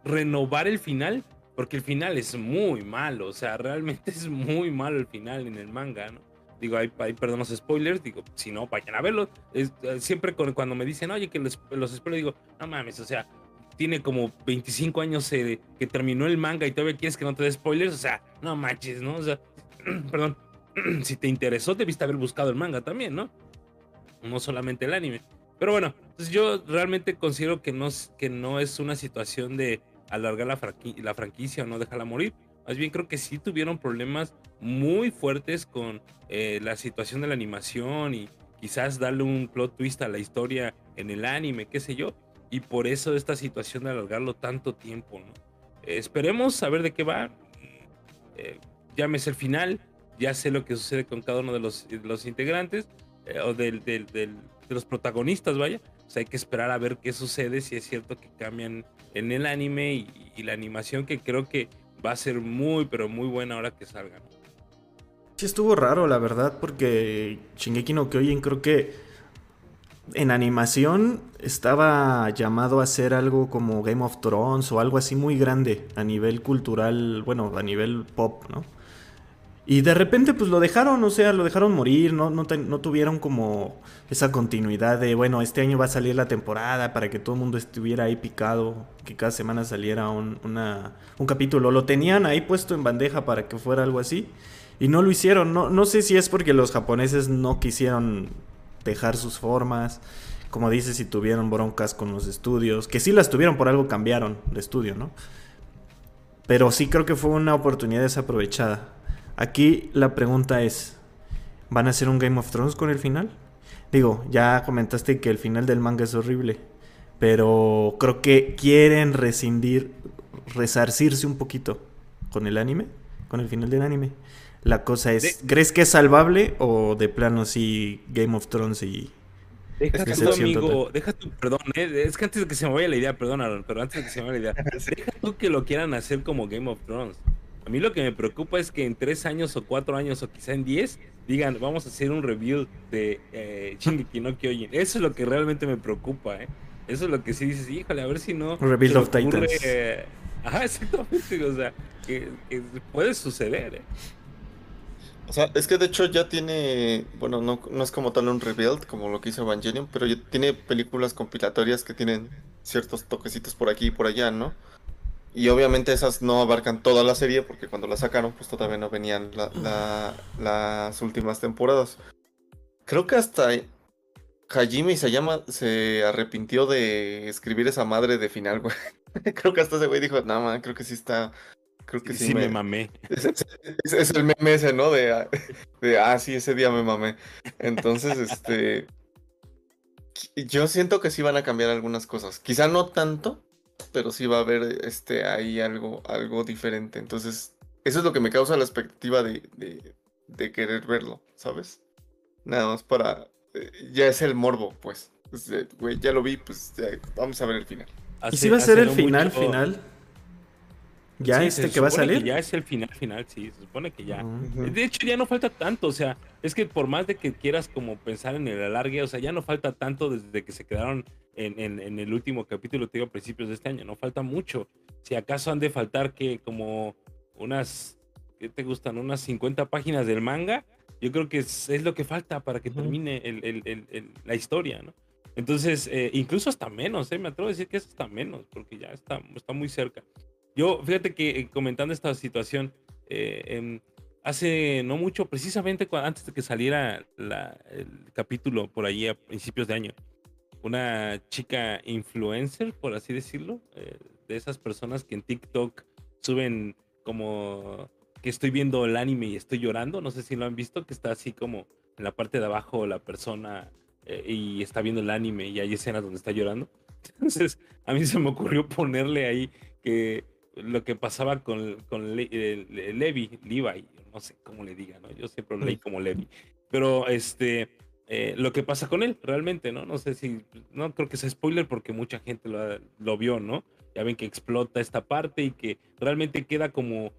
renovar el final, porque el final es muy malo, o sea, realmente es muy malo el final en el manga, ¿no? Digo, hay, perdón los spoilers, digo, si no, vayan a verlo. Es, eh, siempre cuando me dicen, oye, que los, los spoilers, digo, no mames, o sea, tiene como 25 años eh, que terminó el manga y todavía quieres que no te dé spoilers, o sea, no manches, ¿no? O sea, perdón, si te interesó, debiste haber buscado el manga también, ¿no? No solamente el anime. Pero bueno, pues yo realmente considero que no, que no es una situación de alargar la, la franquicia o no dejarla morir. Más bien creo que sí tuvieron problemas muy fuertes con eh, la situación de la animación y quizás darle un plot twist a la historia en el anime, qué sé yo y por eso esta situación de alargarlo tanto tiempo, ¿no? esperemos saber de qué va. Eh, llámese el final, ya sé lo que sucede con cada uno de los, los integrantes eh, o del, de los protagonistas, vaya. O sea, hay que esperar a ver qué sucede, si es cierto que cambian en el anime y, la animación, que creo que va a ser muy, pero muy buena ahora que salgan. Sí, estuvo raro, la verdad, porque Shingeki no Kyojin creo que en animación estaba llamado a ser algo como Game of Thrones o algo así muy grande a nivel cultural, bueno, a nivel pop, ¿no? Y de repente pues lo dejaron, o sea, lo dejaron morir, no, no, tuvieron como esa continuidad de, bueno, este año va a salir la temporada para que todo el mundo estuviera ahí picado, que cada semana saliera un, un capítulo. Lo tenían ahí puesto en bandeja para que fuera algo así. Y no lo hicieron, no, no sé si es porque los japoneses no quisieron dejar sus formas. Como dices, si tuvieron broncas con los estudios, que sí las tuvieron, por algo cambiaron de estudio, ¿no? Pero sí creo que fue una oportunidad desaprovechada. Aquí la pregunta es, ¿van a hacer un Game of Thrones con el final? Digo, ya comentaste que el final del manga es horrible, pero creo que quieren rescindir, resarcirse un poquito con el anime, con el final del anime. La cosa es, ¿crees que es salvable o de plano sí Game of Thrones y... Deja tu amigo, deja tu, perdón, eh, es que antes de que se me vaya la idea, perdón pero antes de que se me vaya la idea, deja tú que lo quieran hacer como Game of Thrones. A mí lo que me preocupa es que en tres años o cuatro años o quizá en diez digan, vamos a hacer un review de eh, Shingeki no Kyojin. Eso es lo que realmente me preocupa, ¿eh? Eso es lo que sí dices, híjole, a ver si no... Rebuild of Titans. ajá, exactamente, o sea, que, que puede suceder, ¿eh? O sea, es que de hecho ya tiene, bueno, no, no es como tal un rebuild como lo que hizo Evangelion, pero ya tiene películas compilatorias que tienen ciertos toquecitos por aquí y por allá, ¿no? Y obviamente esas no abarcan toda la serie porque cuando la sacaron pues todavía no venían las últimas temporadas. Creo que hasta Hajime llama se arrepintió de escribir esa madre de final, güey. creo que hasta ese güey dijo, nada, man, creo que sí está Creo que sí, me, mamé. Es, el meme ese, ¿no? De, de, ah, sí, ese día me mamé. Entonces, este. Yo siento que sí van a cambiar algunas cosas. Quizá no tanto, pero sí va a haber este, ahí algo, algo diferente. Entonces, eso es lo que me causa la expectativa de, de, querer verlo, ¿sabes? Nada más para. Eh, ya es el morbo, pues. pues güey, ya lo vi, pues vamos a ver el final. ¿Y si va a ser el final, final? ¿Ya este que va a salir? ya es el final final, sí, se supone que ya. De hecho, ya no falta tanto, o sea, es que por más de que quieras como pensar en el alargue, o sea, ya no falta tanto desde que se quedaron en, en, el último capítulo, te digo, a principios de este año, no falta mucho. Si acaso han de faltar que como unas, ¿qué te gustan? Unas 50 páginas del manga, yo creo que es, lo que falta para que termine el, el, la historia, ¿no? Entonces, eh, incluso hasta menos, ¿eh? me atrevo a decir que es hasta menos, porque ya está, está muy cerca. Yo, fíjate que eh, comentando esta situación, eh, hace no mucho, precisamente antes de que saliera el capítulo por ahí a principios de año, una chica influencer, por así decirlo, eh, de esas personas que en TikTok suben como que estoy viendo el anime y estoy llorando, no sé si lo han visto, que está así como en la parte de abajo la persona y está viendo el anime y hay escenas donde está llorando. Entonces, a mí se me ocurrió ponerle ahí que lo que pasaba con, con Levi, Levi, no sé cómo le diga, ¿no? Yo siempre lo leí como Levi. Pero este, eh, lo que pasa con él, realmente, ¿no? No sé si, no creo que sea spoiler porque mucha gente lo, lo vio, ¿no? Ya ven que explota esta parte y que realmente queda como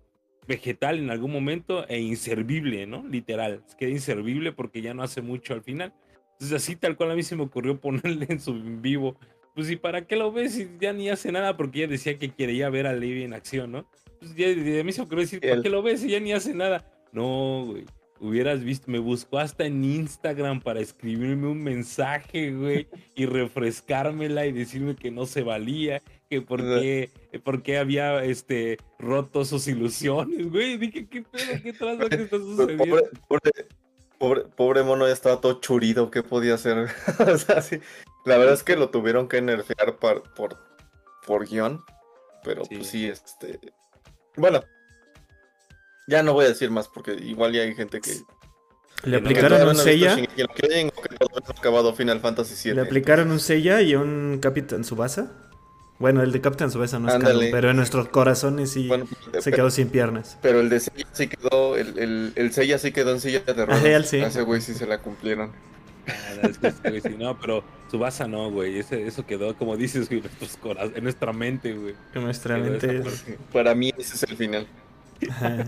vegetal en algún momento e inservible, ¿no? Literal, queda inservible porque ya no hace mucho al final. Entonces así tal cual a mí se me ocurrió ponerle en su vivo pues ¿y para qué lo ves si ya ni hace nada? Porque ella decía que quería ver a Levi en acción, ¿no? Pues ya, a mí se ocurrió decir, ¿para qué lo ves si ya ni hace nada? No, güey. Hubieras visto, me buscó hasta en Instagram para escribirme un mensaje, güey, y refrescármela y decirme que no se valía, que por qué, por qué había este, roto sus ilusiones, güey. Dije, ¿qué pedo? ¿Qué traza que está sucediendo? Pobre, pobre, mono ya estaba todo churido, ¿qué podía hacer? o sea, sí, la verdad es que lo tuvieron que nerfear por, por, por guion. Pero pues sí, este. Bueno. Ya no voy a decir más porque igual ya hay gente que. Le aplicaron un sella. acabado Final Fantasy VII. Le aplicaron un sella y un Capitán Subasa. Bueno, el de Captain Subasa no es canon, pero en nuestros corazones sí se quedó sin piernas. Pero el de Sella sí quedó, el, el, el Sella sí quedó en silla de ruedas. sí. ese güey sí se la cumplieron. Es que, no, pero Subasa no, güey. eso quedó, como dices, güey, en nuestra mente, güey. En nuestra mente. Para mí ese es el final.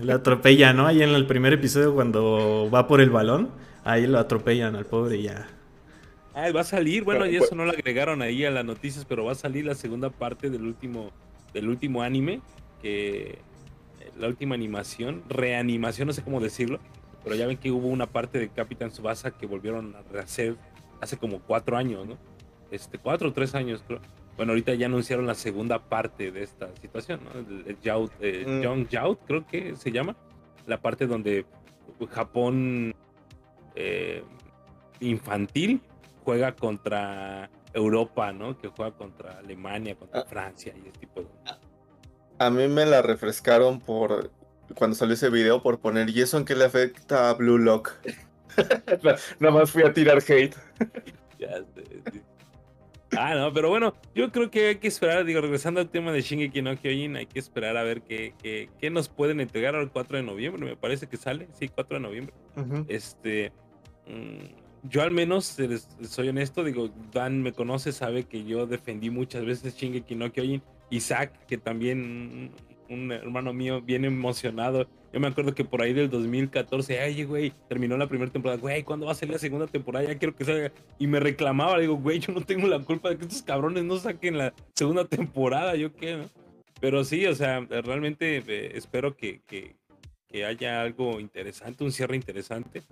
lo atropella, ¿no? Ahí en el primer episodio cuando va por el balón, ahí lo atropellan al pobre y ya. Ah, va a salir, bueno, y eso no lo agregaron ahí a las noticias, pero va a salir la segunda parte del último, del último anime, que la última animación, reanimación, no sé cómo decirlo, pero ya ven que hubo una parte de Capitán Subasa que volvieron a rehacer hace como cuatro años, ¿no? Este, cuatro o tres años, creo. Bueno, ahorita ya anunciaron la segunda parte de esta situación, ¿no? El, Young mm. Jout, creo que se llama. La parte donde Japón eh, infantil juega contra Europa, ¿no? Que juega contra Alemania, contra ah. Francia y ese tipo de... A mí me la refrescaron por cuando salió ese video por poner, ¿y eso en qué le afecta a Blue Lock? Nada más fui a tirar hate. Ah, no, pero bueno, yo creo que hay que esperar, digo, regresando al tema de Shingeki no Kyojin, hay que esperar a ver qué, qué, nos pueden entregar al 4 de noviembre, me parece que sale, sí, 4 de noviembre. Este, mm, yo al menos, soy honesto, digo, Dan me conoce, sabe que yo defendí muchas veces Shingeki no Kyojin, Isaac, que también un hermano mío bien emocionado. Yo me acuerdo que por ahí del 2014, ay, güey, terminó la primera temporada, güey, ¿cuándo va a salir la segunda temporada? Ya quiero que salga. Y me reclamaba, digo, güey, yo no tengo la culpa de que estos cabrones no saquen la segunda temporada, yo qué, ¿no? Pero sí, o sea, realmente eh, espero que, que, que haya algo interesante, un cierre interesante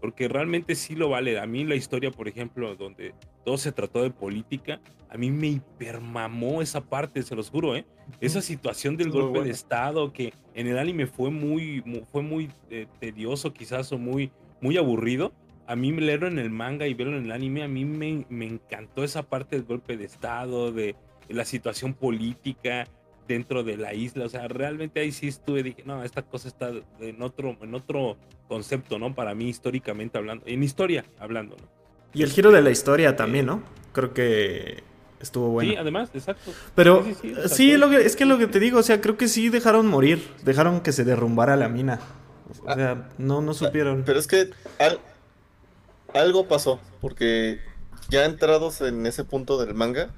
porque realmente sí lo vale. A mí la historia, por ejemplo, donde todo se trató de política, a mí me hipermamó esa parte, se los juro, ¿eh? Esa situación del golpe de Estado que en el anime fue muy, fue muy eh, tedioso quizás o muy, muy aburrido. A mí leerlo en el manga y verlo en el anime, a mí me, me encantó esa parte del golpe de Estado, de la situación política, dentro de la isla. O sea, realmente ahí sí estuve, dije, no, esta cosa está en otro, en otro concepto, ¿no? Para mí, históricamente hablando, en historia hablando, ¿no? Y el giro de la historia también, ¿no? Creo que estuvo bueno. Sí, además, exacto. Pero sí, lo que, es que lo que te digo, o sea, creo que sí dejaron morir, dejaron que se derrumbara la mina. O sea, no, no supieron. Pero es que algo pasó, porque ya entrados en ese punto del manga,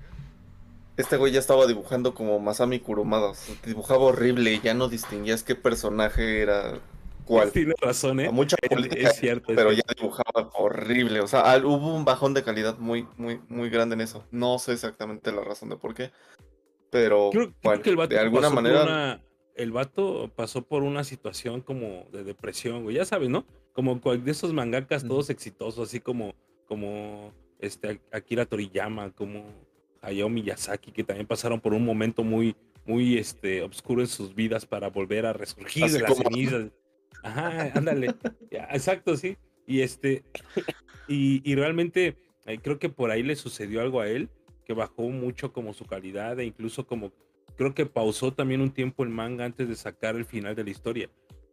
este güey ya estaba dibujando como Masami Kurumada. dibujaba horrible, ya no distinguías qué personaje era cuál. Tiene razón, ¿eh? mucha política, es cierto, pero ya dibujaba horrible. O sea, hubo un bajón de calidad muy, muy, muy grande en eso. No sé exactamente la razón de por qué. Pero creo, que el vato de alguna manera. el vato pasó por una situación como de depresión, güey. Ya sabes, ¿no? Como de esos mangakas todos exitosos, así como, como este Akira Toriyama, como Hayao Miyazaki, que también pasaron por un momento muy, muy este, oscuro en sus vidas para volver a resurgir de las cenizas. Ajá, ándale. Exacto, sí. Y este, y, y realmente eh, creo que por ahí le sucedió algo a él, que bajó mucho como su calidad e incluso como creo que pausó también un tiempo el manga antes de sacar el final de la historia.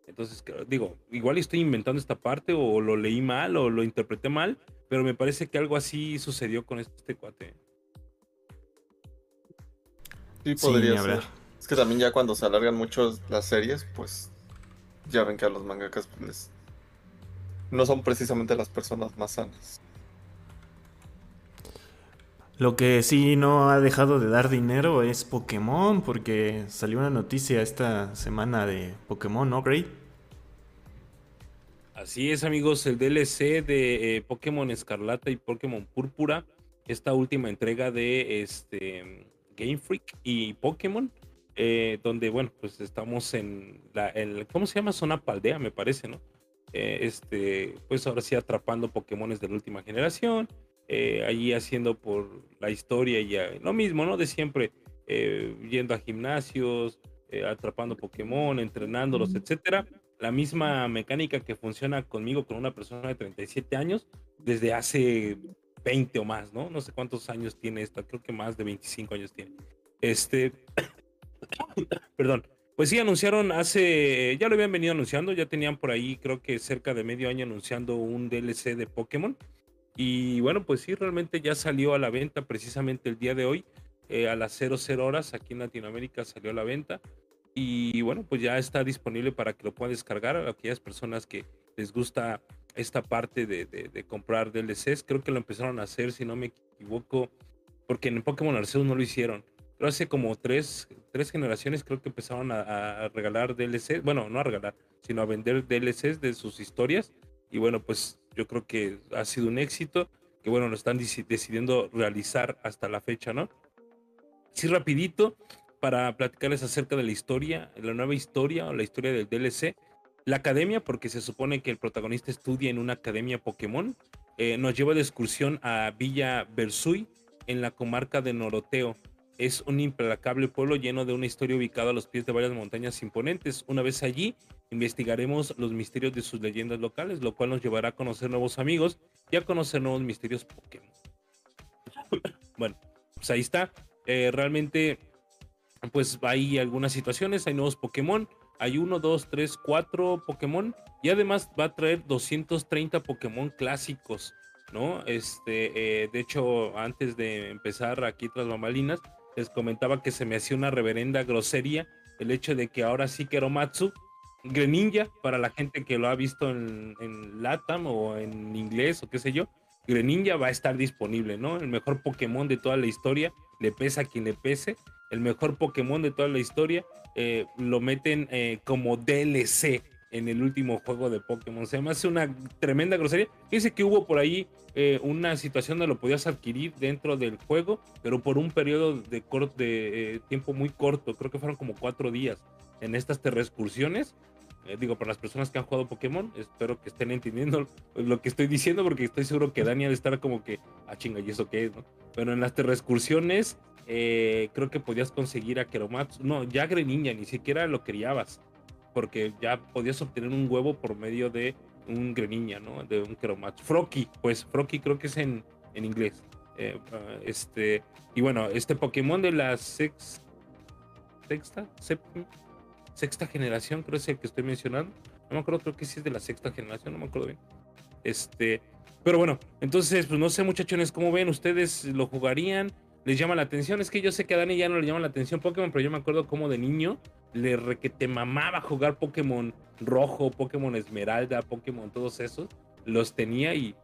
Entonces, digo, igual estoy inventando esta parte o lo leí mal o lo interpreté mal, pero me parece que algo así sucedió con este cuate. Sí, podría ser. Es que también ya cuando se alargan mucho las series, pues ya ven que a los mangakas pues, no son precisamente las personas más sanas. Lo que sí no ha dejado de dar dinero es Pokémon, porque salió una noticia esta semana de Pokémon, ¿no, Gray? Así es, amigos, el DLC de eh, Pokémon Escarlata y Pokémon Púrpura, esta última entrega de este Game Freak y Pokémon, eh, donde, bueno, pues estamos en la, ¿cómo se llama? Zona Paldea, me parece, ¿no? Eh, este, pues ahora sí atrapando Pokémones de la última generación eh, allí haciendo por la historia y lo mismo, ¿no? De siempre, eh, yendo a gimnasios, eh, atrapando Pokémon, entrenándolos, etcétera. La misma mecánica que funciona conmigo con una persona de 37 años desde hace 20 o más, ¿no? No sé cuántos años tiene esta, creo que más de 25 años tiene. Este, perdón. Pues sí, anunciaron hace, ya lo habían venido anunciando, ya tenían por ahí creo que cerca de medio año anunciando un DLC de Pokémon y bueno, pues sí, realmente ya salió a la venta precisamente el día de hoy, eh, a las 00 horas aquí en Latinoamérica salió a la venta. Y bueno, pues ya está disponible para que lo puedan descargar a aquellas personas que les gusta esta parte de, de, comprar DLCs. Creo que lo empezaron a hacer, si no me equivoco, porque en Pokémon Arceus no lo hicieron. Pero hace como tres, tres generaciones creo que empezaron a, a regalar DLCs. Bueno, no a regalar, sino a vender DLCs de sus historias. Y bueno, pues yo creo que ha sido un éxito, que bueno, lo están decidiendo realizar hasta la fecha, ¿no? Sí, rapidito, para platicarles acerca de la historia, la nueva historia o la historia del DLC. La academia, porque se supone que el protagonista estudia en una academia Pokémon, eh, nos lleva de excursión a Villa Versui, en la comarca de Noroteo. Es un implacable pueblo lleno de una historia ubicada a los pies de varias montañas imponentes. Una vez allí, investigaremos los misterios de sus leyendas locales, lo cual nos llevará a conocer nuevos amigos y a conocer nuevos misterios Pokémon. bueno, pues ahí está. Eh, realmente, pues hay algunas situaciones, hay nuevos Pokémon. Hay uno, dos, tres, cuatro Pokémon. Y además va a traer 230 Pokémon clásicos, ¿no? Este, eh, de hecho, antes de empezar aquí tras bambalinas, les comentaba que se me hacía una reverenda grosería el hecho de que ahora sí que Eromatsu Greninja, para la gente que lo ha visto en, Latam o en inglés o qué sé yo, Greninja va a estar disponible, ¿no? El mejor Pokémon de toda la historia, le pesa a quien le pese. El mejor Pokémon de toda la historia eh, lo meten eh, como DLC en el último juego de Pokémon. Se me hace una tremenda grosería. Dice que hubo por ahí eh, una situación donde lo podías adquirir dentro del juego, pero por un periodo de, de tiempo muy corto, creo que fueron como cuatro días en estas excursiones eh, digo, para las personas que han jugado Pokémon, espero que estén entendiendo lo que estoy diciendo, porque estoy seguro que Dani ha de estar como que, ah, chinga, ¿y eso qué es? No? Pero en las terrescursiones, eh, creo que podías conseguir a Keromatsu. No, ya Greninja, ni siquiera lo criabas, porque ya podías obtener un huevo por medio de un Greninja, ¿no? De un Keromatsu. Froki, pues Froki creo que es en, en inglés. Eh, ah, este, y bueno, este Pokémon de la sex, sexta, séptima sexta generación, creo es el que estoy mencionando. No me acuerdo, creo que sí es de la sexta generación, no me acuerdo bien. Este, pero bueno, entonces, pues no sé, muchachones, ¿cómo ven? ¿Ustedes lo jugarían? ¿Les llama la atención? Es que yo sé que a Dani ya no le llama la atención Pokémon, pero yo me acuerdo como de niño le te mamaba jugar Pokémon rojo, Pokémon esmeralda, Pokémon, todos esos. Los tenía y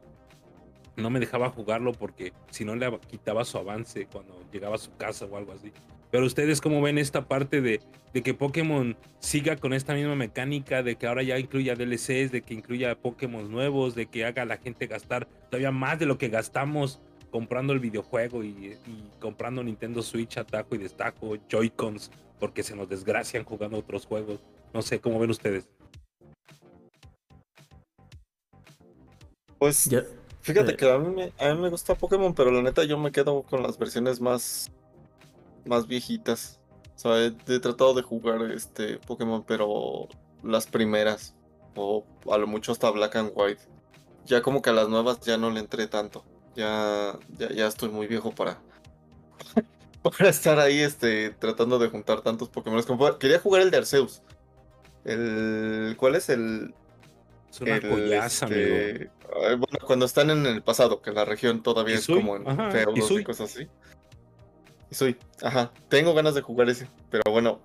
no me dejaba jugarlo porque si no le quitaba su avance cuando llegaba a su casa o algo así. Pero ustedes cómo ven esta parte de, que Pokémon siga con esta misma mecánica, de que ahora ya incluya DLCs, de que incluya Pokémon nuevos, de que haga a la gente gastar todavía más de lo que gastamos comprando el videojuego y, comprando Nintendo Switch ataco y destaco, Joy-Cons, porque se nos desgracian jugando otros juegos. No sé, ¿cómo ven ustedes? Pues fíjate eh. que a mí, me, a mí me gusta Pokémon, pero la neta yo me quedo con las versiones más más viejitas. O sea, he, tratado de jugar este Pokémon, pero las primeras. O a lo mucho hasta Black and White. Ya como que a las nuevas ya no le entré tanto. Ya, ya, ya estoy muy viejo para, para estar ahí este, tratando de juntar tantos Pokémon. Quería jugar el de Arceus. El, ¿Cuál es el? Es una pollaza, este, Bueno, cuando están en el pasado, que la región todavía es como en feudos y cosas así. Y soy, ajá. Tengo ganas de jugar ese. Pero bueno,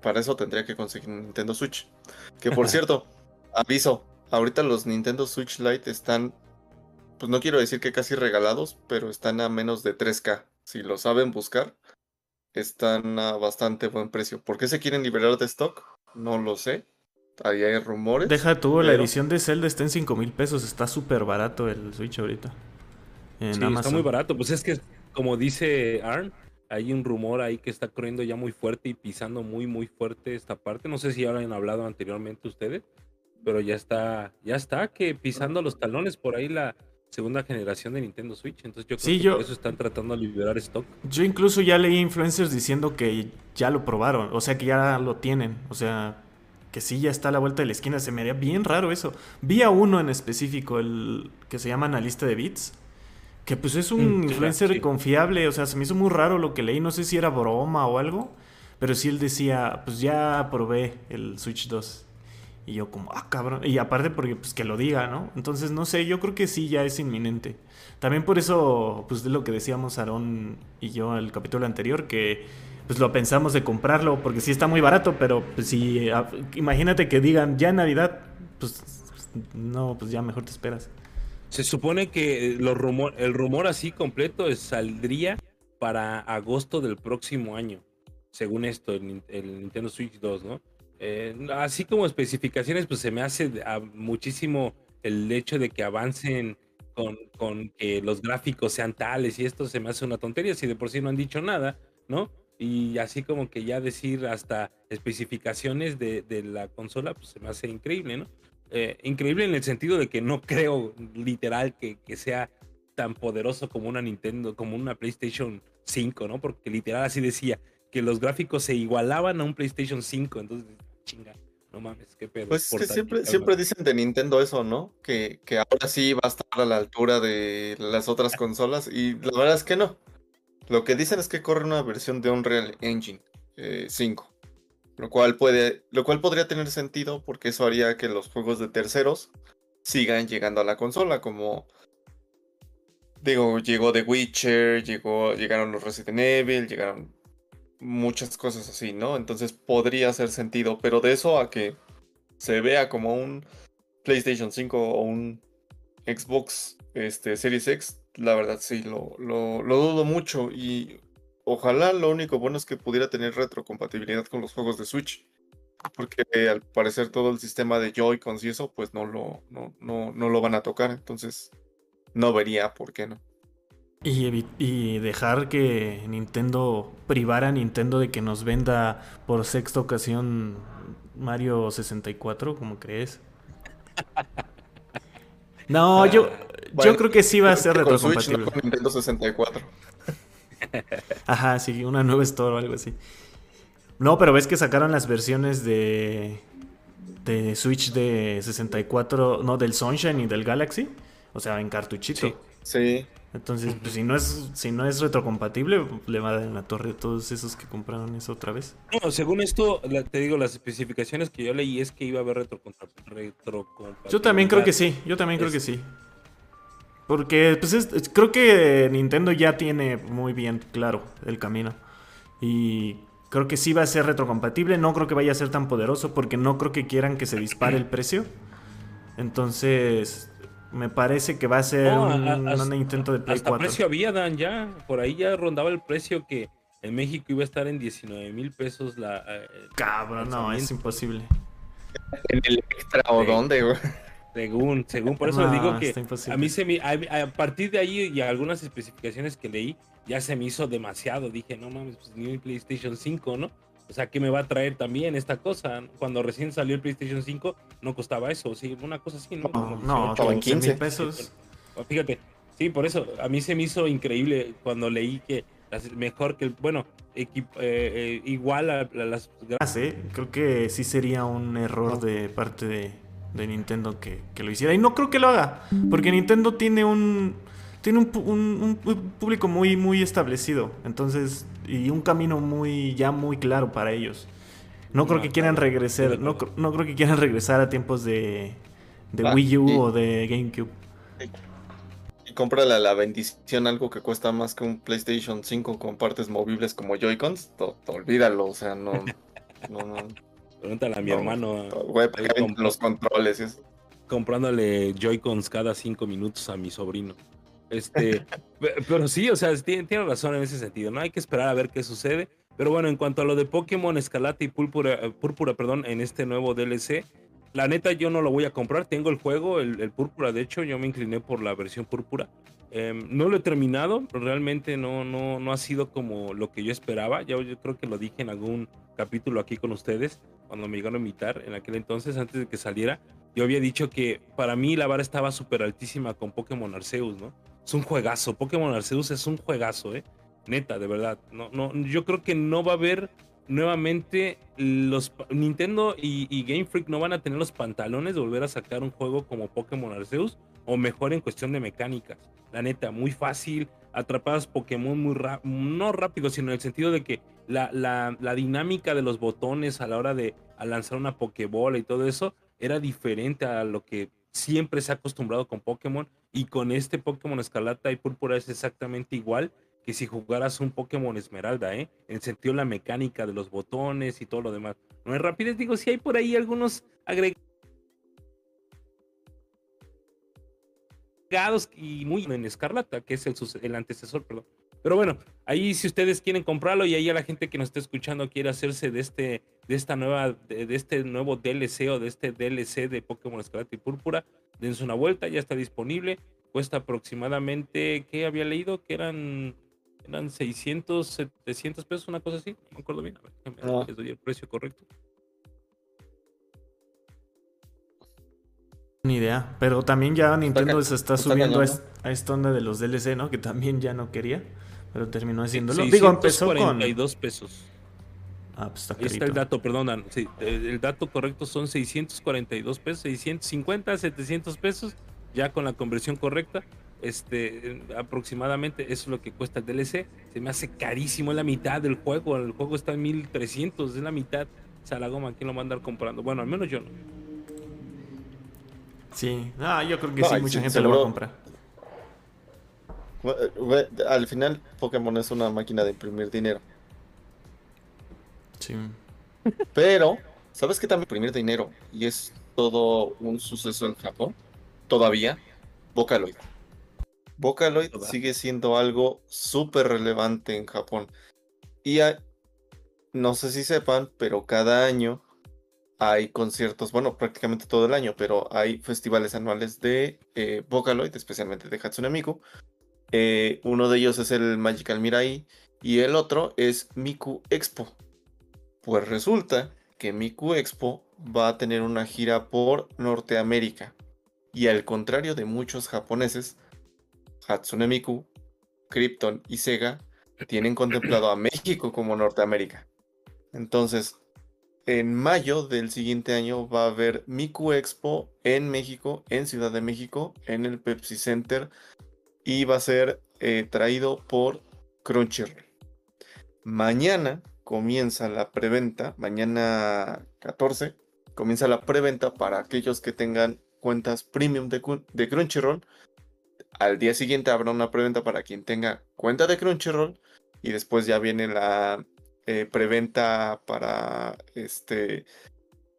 para eso tendría que conseguir Nintendo Switch. Que por cierto, aviso, ahorita los Nintendo Switch Lite están, pues no quiero decir que casi regalados, pero están a menos de 3K. Si lo saben buscar, están a bastante buen precio. ¿Por qué se quieren liberar de stock? No lo sé. Ahí hay rumores. Deja tú, la edición de Zelda está en 5 mil pesos. Está súper barato el Switch ahorita. En sí, está muy barato. Pues es que, como dice Arn, hay un rumor ahí que está corriendo ya muy fuerte y pisando muy, muy fuerte esta parte. No sé si ya lo han hablado anteriormente ustedes, pero ya está, ya está que pisando los talones por ahí la, segunda generación de Nintendo Switch. Entonces yo creo que por eso están tratando de liberar stock. Yo incluso ya leí influencers diciendo que ya lo probaron, o sea que ya lo tienen, o sea que sí ya está a la vuelta de la esquina. Se me haría bien raro eso. Vi a uno en específico, el que se llama Analista de Bits. Que pues es un mm, influencer confiable, o sea, se me hizo muy raro lo que leí, no sé si era broma o algo, pero sí él decía, pues ya probé el Switch 2. Y yo como, ah, cabrón. Y aparte porque, pues, que lo diga, ¿no? Entonces, no sé, yo creo que sí, ya es inminente. También por eso, pues, de lo que decíamos Aarón y yo en el capítulo anterior, que, pues, lo pensamos de comprarlo, porque sí está muy barato, pero, pues, si, imagínate que digan, ya en Navidad, pues, no, pues, ya mejor te esperas. Se supone que los rumor, el rumor así completo saldría para agosto del próximo año, según esto, el, el Nintendo Switch 2, ¿no? Eh, así como especificaciones, pues se me hace muchísimo el hecho de que avancen con, con, que los gráficos sean tales y esto se me hace una tontería si de por sí no han dicho nada, ¿no? Y así como que ya decir hasta especificaciones de, la consola, pues se me hace increíble, ¿no? Eh, increíble en el sentido de que no creo literal que, que, sea tan poderoso como una Nintendo, como una PlayStation 5, ¿no? Porque literal así decía que los gráficos se igualaban a un PlayStation 5, entonces chinga. No mames, qué pedo. Pues que siempre, siempre dicen de Nintendo eso, ¿no? Que, que ahora sí va a estar a la altura de las otras consolas. Y la verdad es que no. Lo que dicen es que corre una versión de Unreal Engine 5. Eh, lo cual, puede, lo cual podría tener sentido porque eso haría que los juegos de terceros sigan llegando a la consola. Como digo, llegó The Witcher, llegó, llegaron los Resident Evil, llegaron muchas cosas así, ¿no? Entonces podría hacer sentido, pero de eso a que se vea como un PlayStation 5 o un Xbox este, Series X, la verdad sí, lo, lo, dudo mucho y ojalá lo único bueno es que pudiera tener retrocompatibilidad con los juegos de Switch. Porque al parecer todo el sistema de Joy-Cons y eso, pues no lo, no, no, no lo van a tocar. Entonces, no vería por qué no. Y, dejar que Nintendo privara a Nintendo de que nos venda por sexta ocasión Mario 64, como crees? No, yo, yo creo que sí va a ser retrocompatible. Con Nintendo 64. Ajá, sí, una nueva store o algo así. No, pero ves que sacaron las versiones de de Switch de 64, no, del Sunshine y del Galaxy, o sea, en cartuchito. sí. Entonces, pues si no es, si no es retrocompatible, le va a dar en la torre a todos esos que compraron eso otra vez. No, según esto, te digo, las especificaciones que yo leí es que iba a haber retrocompatibilidad. Yo también creo que sí, yo también creo que sí. Porque pues creo que Nintendo ya tiene muy bien claro el camino. Y creo que sí va a ser retrocompatible. No creo que vaya a ser tan poderoso porque no creo que quieran que se dispare el precio. Entonces, me parece que va a ser un, intento de Play hasta precio había, Dan, ya. Por ahí ya rondaba el precio que en México iba a estar en 19 mil pesos la... Eh, Cabrón, no, es imposible. ¿En el extra o dónde, güey? Según, según, por eso le digo que a mí se me, a, partir de ahí y algunas especificaciones que leí, ya se me hizo demasiado. Dije, no mames, pues ni un PlayStation 5, ¿no? O sea, ¿qué me va a traer también esta cosa? Cuando recién salió el PlayStation 5 no costaba eso, sí, una cosa así, ¿no? no, no, 15 pesos. Fíjate, sí, por eso, a mí se me hizo increíble cuando leí que mejor que el, bueno, eh, eh, igual a, las... Ah, sí, creo que sí sería un error de parte de, de Nintendo que, lo hiciera. Y no creo que lo haga, porque Nintendo tiene un tiene un, público muy, muy establecido. Entonces, y un camino muy, ya muy claro para ellos. No creo que quieran regresar, no, no, creo que quieran regresar a tiempos de, de ah, Wii U o de GameCube. Y cómprale la bendición algo que cuesta más que un PlayStation 5 con partes movibles como Joy-Cons, olvídalo, o sea, no, no, no. Pregúntale a mi hermano. los controles. Comprándole Joy-Cons cada cinco minutos a mi sobrino. Este, pero sí, o sea, tiene, tiene, razón en ese sentido, ¿no? Hay que esperar a ver qué sucede. Pero bueno, en cuanto a lo de Pokémon Escalate y Púrpura, eh, Púrpura perdón, en este nuevo DLC, la neta yo no lo voy a comprar. Tengo el juego, el, Púrpura, de hecho, yo me incliné por la versión Púrpura. Em, no lo he terminado, realmente no, no, no ha sido como lo que yo esperaba. Ya yo creo que lo dije en algún capítulo aquí con ustedes, cuando me llegaron a invitar en aquel entonces, antes de que saliera. Yo había dicho que para mí la vara estaba súper altísima con Pokémon Arceus, ¿no? Es un juegazo. Pokémon Arceus es un juegazo, ¿eh? Neta, de verdad. No, no, yo creo que no va a haber nuevamente los Nintendo y, Game Freak no van a tener los pantalones de volver a sacar un juego como Pokémon Arceus o mejor en cuestión de mecánicas. La neta, muy fácil, atrapadas Pokémon muy rápido, no rápido, sino en el sentido de que la, la, la, dinámica de los botones a la hora de lanzar una Pokébola y todo eso era diferente a lo que siempre se ha acostumbrado con Pokémon y con este Pokémon Escarlata y Púrpura es exactamente igual que si jugaras un Pokémon Esmeralda, ¿eh? En sentido la mecánica de los botones y todo lo demás. No es rapidez, digo, si hay por ahí algunos agregados y muy en Escarlata, que es el, el antecesor, perdón. Pero bueno, ahí si ustedes quieren comprarlo y ahí a la gente que nos está escuchando quiere hacerse de este, de esta nueva, de, este nuevo DLC o de este DLC de Pokémon Escarlata y Púrpura, dense una vuelta, ya está disponible. Cuesta aproximadamente, ¿qué había leído? Que eran, eran 600, 700 pesos, una cosa así. No me acuerdo bien. A ver, ah. les doy el precio correcto. Ni idea, pero también ya Nintendo se está, subiendo a, esta onda de los DLC, ¿no? Que también ya no quería, pero terminó haciéndolo. Digo, empezó con 42 pesos. Ah, pues está, está el dato, perdón, sí, el dato correcto son 642 pesos, 650, 700 pesos, ya con la conversión correcta. Este, aproximadamente eso es lo que cuesta el DLC. Se me hace carísimo, es la mitad del juego. El juego está en 1300, es la mitad. O sea, la goma, ¿quién lo va a andar comprando? Bueno, al menos yo no. Sí, ah, yo creo que sí, mucha gente lo va a comprar. Al final, Pokémon es una máquina de imprimir dinero. Sí. Pero, ¿sabes qué también imprimir dinero? Y es todo un suceso en Japón. Todavía, Vocaloid. Vocaloid sigue siendo algo súper relevante en Japón. Y no sé si sepan, pero cada año hay conciertos, bueno, prácticamente todo el año, pero hay festivales anuales de eh, Vocaloid, especialmente de Hatsune Miku. Eh, uno de ellos es el Magical Mirai y el otro es Miku Expo. Pues resulta que Miku Expo va a tener una gira por Norteamérica. Y al contrario de muchos japoneses, Hatsune Miku, Krypton y Sega tienen contemplado a México como Norteamérica. Entonces, en mayo del siguiente año va a haber Miku Expo en México, en Ciudad de México, en el Pepsi Center y va a ser eh, traído por Crunchyroll. Mañana comienza la preventa, mañana 14 comienza la preventa para aquellos que tengan cuentas premium de, de Crunchyroll. Al día siguiente habrá una preventa para quien tenga cuenta de Crunchyroll y después ya viene la eh, preventa para este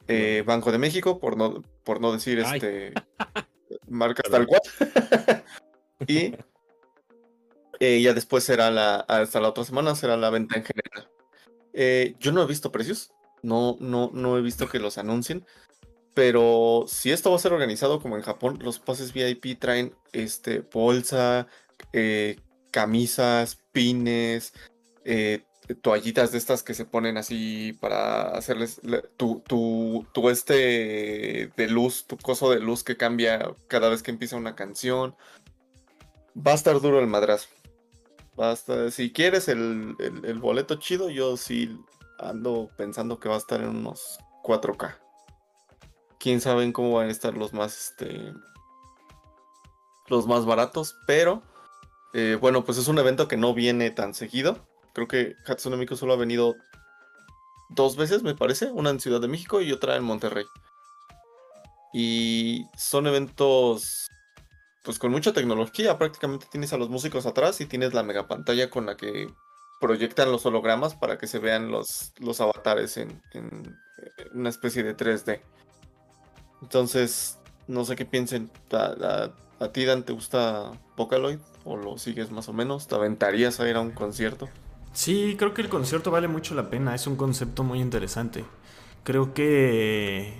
eh, Banco de México, por no, por no decir este marcas tal cual. y eh, ya después será la, hasta la otra semana, será la venta en general. Yo no he visto precios, no, no, no he visto que los anuncien. Pero si esto va a ser organizado como en Japón, los pases VIP traen este, bolsa, camisas, pines, eh, toallitas de estas que se ponen así para hacerles tu, tu, tu, este de luz, tu coso de luz que cambia cada vez que empieza una canción. Va a estar duro el madrazo. Basta, si quieres el, el, boleto chido, yo sí ando pensando que va a estar en unos 4K. quién sabe cómo van a estar los más, este, los más baratos, pero eh, bueno, pues es un evento que no viene tan seguido. Creo que Hatsune Miku solo ha venido dos veces, me parece, una en Ciudad de México y otra en Monterrey. Y son eventos pues con mucha tecnología, prácticamente tienes a los músicos atrás y tienes la mega pantalla con la que proyectan los hologramas para que se vean los, los avatares en, una especie de 3D. Entonces, no sé qué piensen. ¿A, ti, Dan, te gusta Vocaloid? ¿O lo sigues más o menos? ¿Te aventarías a ir a un concierto? Sí, creo que el concierto vale mucho la pena. Es un concepto muy interesante. Creo que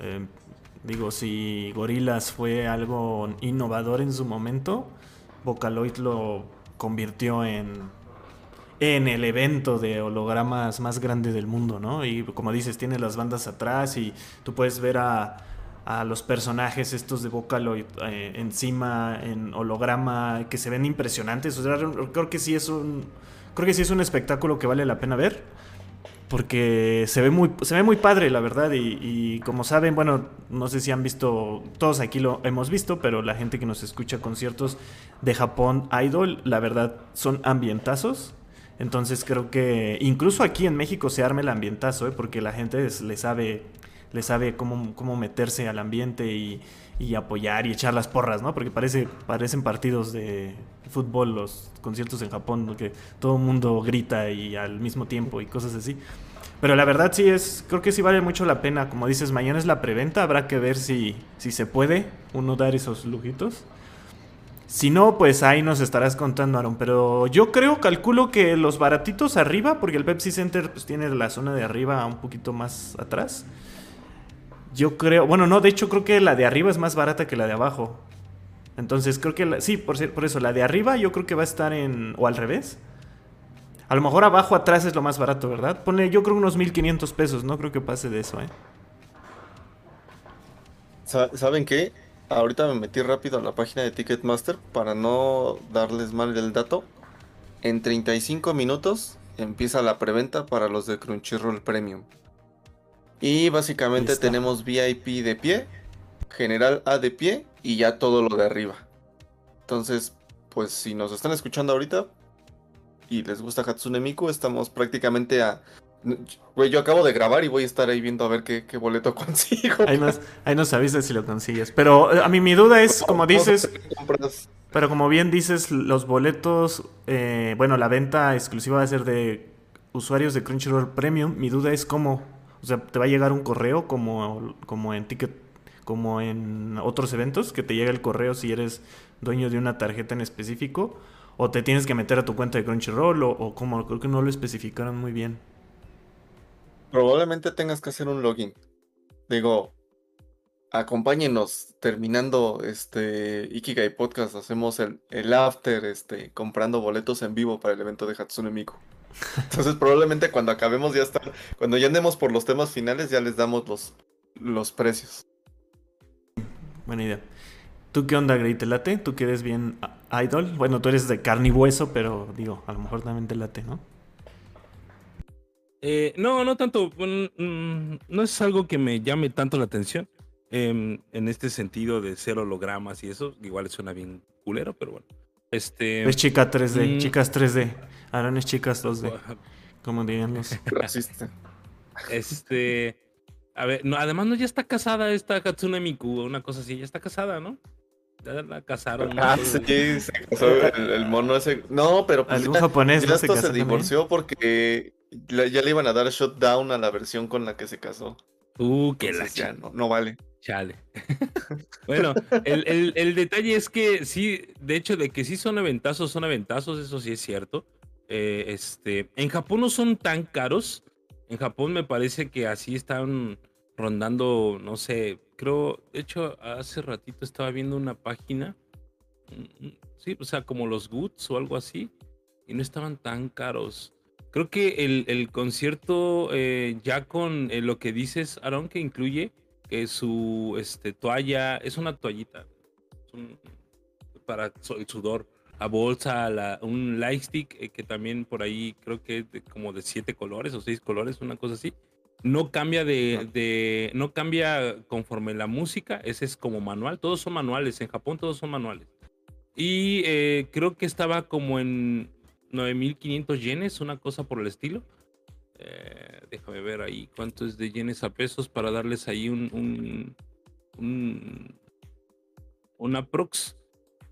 eh, Digo, si Gorilas fue algo innovador en su momento, Vocaloid lo convirtió en, en el evento de hologramas más grande del mundo, ¿no? Y como dices, tiene las bandas atrás y tú puedes ver a, a los personajes estos de Vocaloid eh, encima en holograma que se ven impresionantes. O sea, creo que sí es un creo que sí es un espectáculo que vale la pena ver porque se ve muy, se ve muy padre, la verdad. Y, como saben, bueno, no sé si han visto, todos aquí lo hemos visto, pero la gente que nos escucha conciertos de Japón Idol, la verdad, son ambientazos. Entonces creo que incluso aquí en México se arme el ambientazo, ¿eh? porque la gente le sabe, le sabe cómo, cómo meterse al ambiente y, y apoyar y echar las porras, ¿no? Porque parece, parecen partidos de fútbol los conciertos en Japón, que todo el mundo grita y al mismo tiempo y cosas así. Pero la verdad sí es, creo que sí vale mucho la pena. Como dices, mañana es la preventa, habrá que ver si, si se puede uno dar esos lujitos. Si no, pues ahí nos estarás contando, Aaron. Pero yo creo, calculo que los baratitos arriba, porque el Pepsi Center pues, tiene la zona de arriba un poquito más atrás. Yo creo, bueno, no, de hecho creo que la de arriba es más barata que la de abajo. Entonces creo que, sí, por, por eso, la de arriba yo creo que va a estar en, o al revés. A lo mejor abajo atrás es lo más barato, ¿verdad? Pone, yo creo unos 1500 pesos, no creo que pase de eso, ¿eh? ¿Saben qué? Ahorita me metí rápido a la página de Ticketmaster para no darles mal el dato. En 35 minutos empieza la preventa para los de Crunchyroll Premium. Y básicamente tenemos VIP de pie, general A de pie y ya todo lo de arriba. Entonces, pues si nos están escuchando ahorita y les gusta Hatsune Miku, estamos prácticamente a... Güey, yo acabo de grabar y voy a estar ahí viendo a ver qué, boleto consigo. Ahí nos, ahí nos avisas si lo consigues. Pero eh, a mí mi duda es, como dices... Pero como bien dices, los boletos, eh, bueno, la venta exclusiva va a ser de usuarios de Crunchyroll Premium. Mi duda es cómo, o sea, te va a llegar un correo como, como en Ticket como en otros eventos, que te llega el correo si eres dueño de una tarjeta en específico, o te tienes que meter a tu cuenta de Crunchyroll, o, como creo que no lo especificaron muy bien. Probablemente tengas que hacer un login. Digo, acompáñenos terminando este Ikigai Podcast, hacemos el, el after este comprando boletos en vivo para el evento de Hatsune Miku. Entonces probablemente cuando acabemos ya estar, cuando ya andemos por los temas finales ya les damos los, los precios. Buena idea. ¿Tú qué onda, Grey? ¿Te late? ¿Tú que eres bien idol? Bueno, tú eres de carne y hueso, pero digo, a lo mejor también te late, ¿no? Eh, no, no tanto. Mm, no es algo que me llame tanto la atención. Em, en este sentido de ser hologramas y eso, igual suena bien culero, pero bueno. Este, es chica 3D, mm, chicas 3D. Aaron es chicas 2D. Como dirían los. Este. A ver, no, además no ya está casada esta Katsune Miku, una cosa así, ya está casada, ¿no? Ya la casaron. Ah, sí, se casó el, mono ese. No, pero pues algún japonés ya se, se divorció porque ya le iban a dar shutdown a la versión con la que se casó. Uh, que la ya no, no vale. Chale. bueno, el, el, detalle es que sí, de hecho, de que sí son aventazos, son aventazos, eso sí es cierto. Eh, este, en Japón no son tan caros. En Japón me parece que así están rondando, no sé, creo, de hecho, hace ratito estaba viendo una página, mm, mm, sí, o sea, como los Goods o algo así, y no estaban tan caros. Creo que el, concierto, eh, ya con eh, lo que dices, Aaron, que incluye que su este, toalla, es una toallita para el sudor, la bolsa, la, un lightstick, eh, que también por ahí creo que es como de siete colores o seis colores, una cosa así no cambia de, no cambia conforme la música, ese es como manual, todos son manuales, en Japón todos son manuales. Y eh, creo que estaba como en 9500 yenes, una cosa por el estilo. Eh, déjame ver ahí cuánto es de yenes a pesos para darles ahí un, un, un, aprox.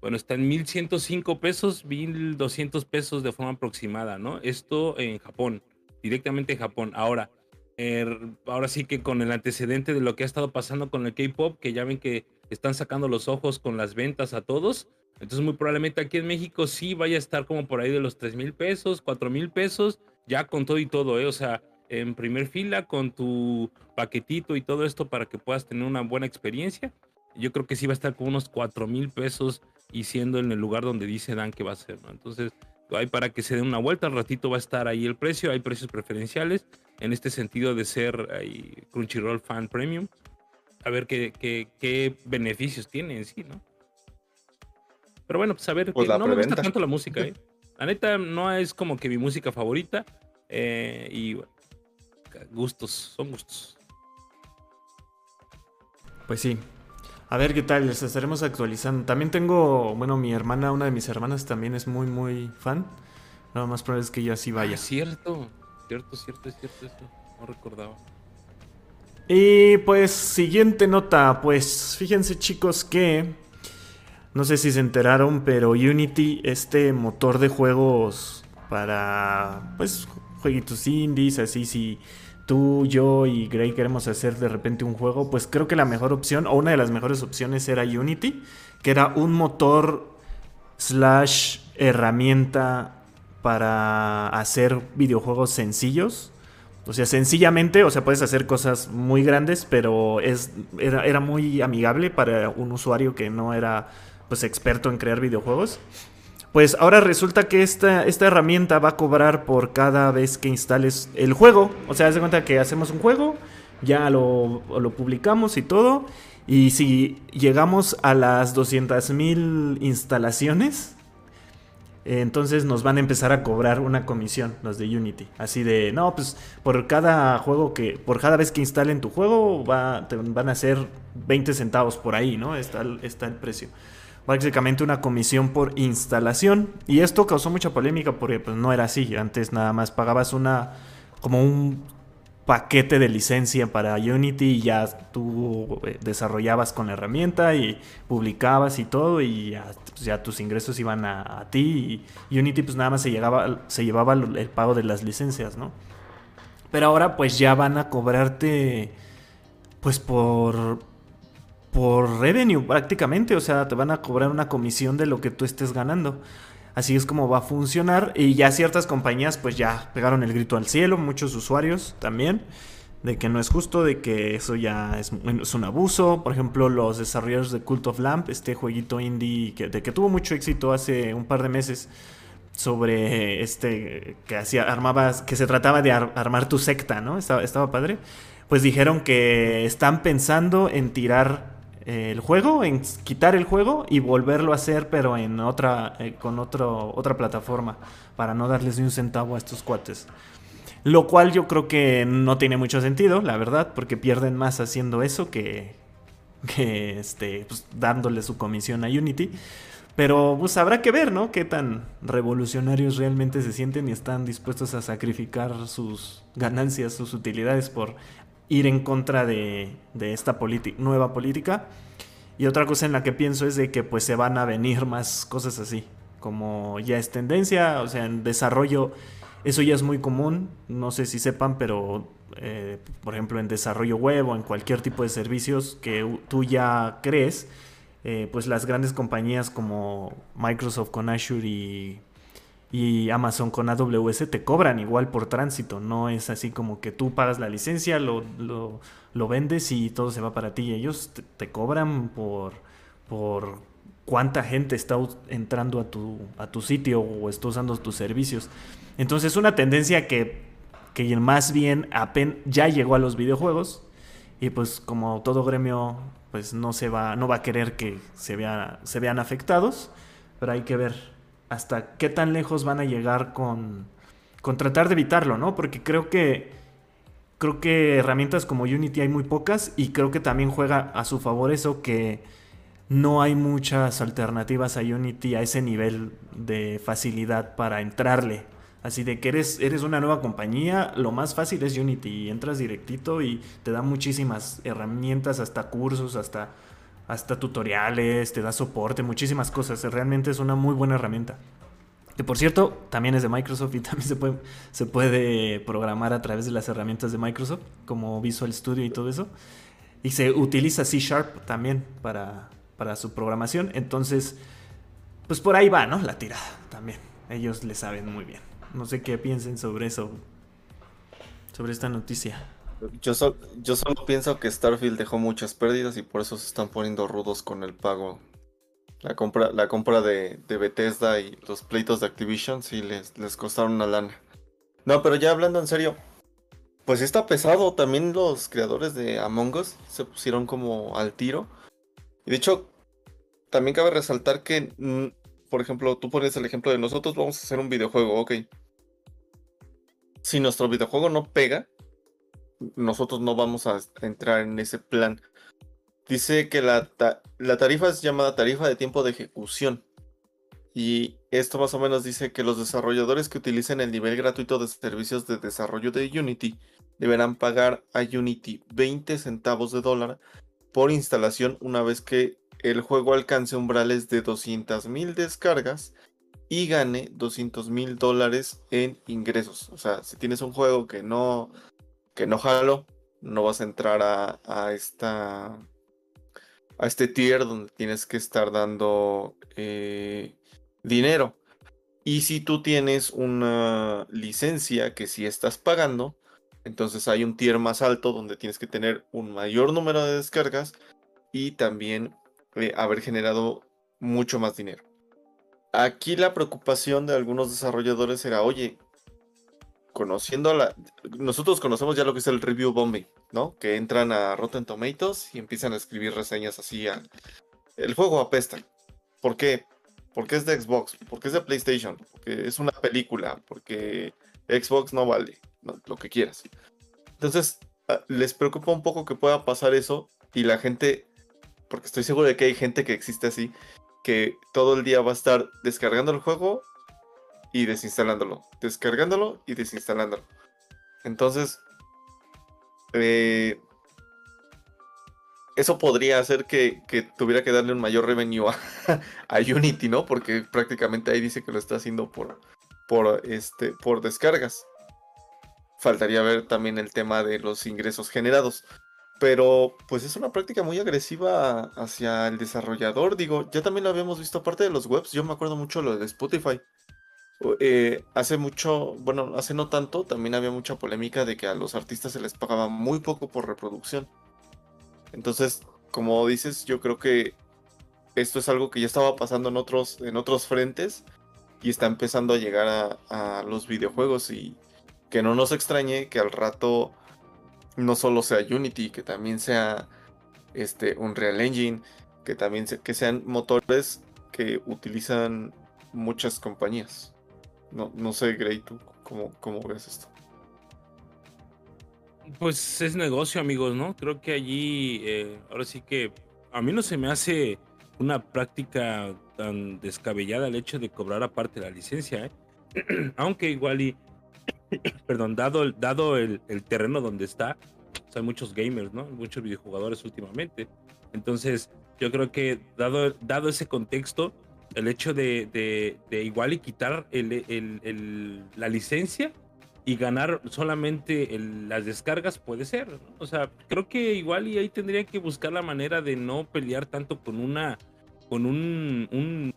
Bueno, está en 1105 pesos, 1200 pesos de forma aproximada, ¿no? Esto en Japón, directamente en Japón. Ahora, er, ahora sí que con el antecedente de lo que ha estado pasando con el K-pop, que ya ven que están sacando los ojos con las ventas a todos. Entonces, muy probablemente aquí en México sí vaya a estar como por ahí de los 3 mil pesos, 4 mil pesos, ya con todo y todo, ¿eh? O sea, en primer fila con tu paquetito y todo esto para que puedas tener una buena experiencia. Yo creo que sí va a estar con unos 4 mil pesos y siendo en el lugar donde dice Dan que va a ser, ¿no? Entonces, hay para que se den una vuelta, al ratito va a estar ahí el precio, hay precios preferenciales en este sentido de ser ahí, Crunchyroll Fan Premium. A ver qué, qué, qué beneficios tiene en sí, ¿no? Pero bueno, pues a ver, pues no me gusta tanto la música, ¿eh? La neta no es como que mi música favorita. Eh, y bueno, gustos, son gustos. Pues sí. A ver qué tal, les estaremos actualizando. También tengo, bueno, mi hermana, una de mis hermanas también es muy, muy fan. Nada más probable es que ella sí ah, vaya. cierto, cierto, cierto, es cierto, eso. No recordaba. Y pues, siguiente nota. Pues, fíjense chicos que no sé si se enteraron, pero Unity, este motor de juegos para, pues, jueguitos indies, así si tú, yo y Gray queremos hacer de repente un juego, pues creo que la mejor opción, o una de las mejores opciones era Unity, que era un motor slash herramienta para hacer videojuegos sencillos. O sea, sencillamente, o sea, puedes hacer cosas muy grandes, pero es, era, era muy amigable para un usuario que no era pues experto en crear videojuegos. Pues ahora resulta que esta, esta herramienta va a cobrar por cada vez que instales el juego. O sea, haz de cuenta que hacemos un juego, ya lo, lo publicamos y todo. Y si llegamos a las 200.000 instalaciones, entonces nos van a empezar a cobrar una comisión los de Unity. Así de, no, pues por cada juego que, por cada vez que instalen tu juego, va, te van a ser 20 centavos por ahí, ¿no? Está, está el precio básicamente una comisión por instalación. Y esto causó mucha polémica porque pues, no era así. Antes nada más pagabas una como un paquete de licencia para Unity y ya tú eh, desarrollabas con la herramienta y publicabas y todo y ya, pues, tus ingresos iban a, ti y Unity pues nada más se, llegaba, se llevaba el pago de las licencias, ¿no? Pero ahora pues ya van a cobrarte pues por por revenue prácticamente, o sea, te van a cobrar una comisión de lo que tú estés ganando. Así es como va a funcionar y ya ciertas compañías pues ya pegaron el grito al cielo, muchos usuarios también, de que no es justo, de que eso ya es, un abuso. Por ejemplo, los desarrolladores de Cult of Lamp, este jueguito indie que, de que tuvo mucho éxito hace un par de meses sobre este que hacía armabas que se trataba de armar tu secta, ¿no? Estaba, estaba padre. Pues dijeron que están pensando en tirar el juego, en quitar el juego y volverlo a hacer, pero en otra, eh, con otro, otra plataforma, para no darles ni un centavo a estos cuates. Lo cual yo creo que no tiene mucho sentido, la verdad, porque pierden más haciendo eso que, que este, pues, dándole su comisión a Unity. Pero pues habrá que ver, ¿no? Qué tan revolucionarios realmente se sienten y están dispuestos a sacrificar sus ganancias, sus utilidades por ir en contra de, esta nueva política. Y otra cosa en la que pienso es de que pues se van a venir más cosas así, como ya es tendencia, o sea, en desarrollo eso ya es muy común, no sé si sepan, pero eh, por ejemplo en desarrollo web o en cualquier tipo de servicios que tú ya crees, eh, pues las grandes compañías como Microsoft con Azure y y Amazon con AWS te cobran igual por tránsito, no es así como que tú pagas la licencia, lo, lo, vendes y todo se va para ti. Ellos te, cobran por, por cuánta gente está entrando a tu, a tu sitio o está usando tus servicios. Entonces es una tendencia que, que más bien apenas ya llegó a los videojuegos y pues como todo gremio pues no se va no va a querer que se, vea, se vean afectados, pero hay que ver hasta qué tan lejos van a llegar con, con tratar de evitarlo, ¿no? Porque creo que creo que herramientas como Unity hay muy pocas y creo que también juega a su favor eso que no hay muchas alternativas a Unity a ese nivel de facilidad para entrarle. Así de que eres, eres una nueva compañía, lo más fácil es Unity. Entras directito y te da muchísimas herramientas, hasta cursos, hasta, hasta tutoriales, te da soporte, muchísimas cosas. Realmente es una muy buena herramienta. Que por cierto, también es de Microsoft y también se puede, se puede programar a través de las herramientas de Microsoft, como Visual Studio y todo eso. Y se utiliza C Sharp también para, para su programación. Entonces, pues por ahí va, ¿no? La tirada también. Ellos le saben muy bien. No sé qué piensen sobre eso, sobre esta noticia. Yo, solo pienso que Starfield dejó muchas pérdidas y por eso se están poniendo rudos con el pago la compra, la compra de, Bethesda y los pleitos de Activision sí les, les costaron una lana. No, pero ya hablando en serio, pues está pesado. También los creadores de Among Us se pusieron como al tiro. Y de hecho, también cabe resaltar que, mm, por ejemplo, tú pones el ejemplo de nosotros vamos a hacer un videojuego, ok. Si nuestro videojuego no pega, nosotros no vamos a entrar en ese plan. Dice que la, tarifa es llamada tarifa de tiempo de ejecución. Y esto más o menos dice que los desarrolladores que utilicen el nivel gratuito de servicios de desarrollo de Unity deberán pagar a Unity 20 centavos de dólar por instalación una vez que el juego alcance umbrales de 200.000 descargas y gane 200 mil dólares en ingresos. O sea, si tienes un juego que no, que no jalo, no vas a entrar a, a esta a este tier donde tienes que estar dando eh, dinero. Y si tú tienes una licencia que si estás pagando, entonces hay un tier más alto donde tienes que tener un mayor número de descargas y también eh, haber generado mucho más dinero. Aquí la preocupación de algunos desarrolladores era, oye, conociendo la... Nosotros conocemos ya lo que es el review bombing, ¿no? Que entran a Rotten Tomatoes y empiezan a escribir reseñas así. El juego apesta. ¿Por qué? Porque es de Xbox, porque es de PlayStation, porque es una película, porque Xbox no vale, lo que quieras. Entonces, ah, les preocupa un poco que pueda pasar eso y la gente, porque estoy seguro de que hay gente que existe así, que todo el día va a estar descargando el juego y desinstalándolo, descargándolo y desinstalándolo. Entonces, eh, eso podría hacer que, tuviera que darle un mayor revenue a, Unity, ¿no? Porque prácticamente ahí dice que lo está haciendo por, por, este, por descargas. Faltaría ver también el tema de los ingresos generados. Pero pues es una práctica muy agresiva hacia el desarrollador. Digo, ya también lo habíamos visto aparte de los webs. Yo me acuerdo mucho lo de Spotify. Eh, hace mucho, bueno, hace no tanto, también había mucha polémica de que a los artistas se les pagaba muy poco por reproducción. Entonces, como dices, yo creo que esto es algo que ya estaba pasando en otros, en otros frentes y está empezando a llegar a, los videojuegos y que no nos extrañe que al rato no solo sea Unity, que también sea este Unreal Engine, que también que sean motores que utilizan muchas compañías. No, no sé, Gray, ¿tú cómo, cómo ves esto? Pues es negocio, amigos, ¿no? Creo que allí, eh, ahora sí que a mí no se me hace una práctica tan descabellada el hecho de cobrar aparte la licencia, ¿eh? aunque igual y, perdón, dado, dado el, terreno donde está, pues hay muchos gamers, ¿no? Muchos videojugadores últimamente. Entonces, yo creo que dado, dado ese contexto, el hecho de, igual y quitar la licencia y ganar solamente las descargas puede ser. O sea, creo que igual y ahí tendría que buscar la manera de no pelear tanto con una, con un, un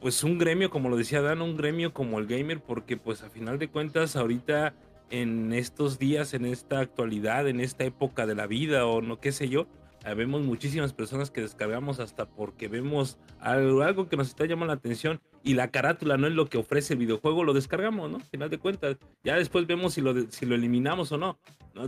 pues un gremio, como lo decía Dan, un gremio como el gamer, porque pues a final de cuentas ahorita en estos días, en esta actualidad, en esta época de la vida o no qué sé yo, vemos muchísimas personas que descargamos hasta porque vemos algo, que nos está llamando la atención y la carátula no es lo que ofrece el videojuego, lo descargamos, ¿no? Al final de cuentas, ya después vemos si lo, si lo eliminamos o no.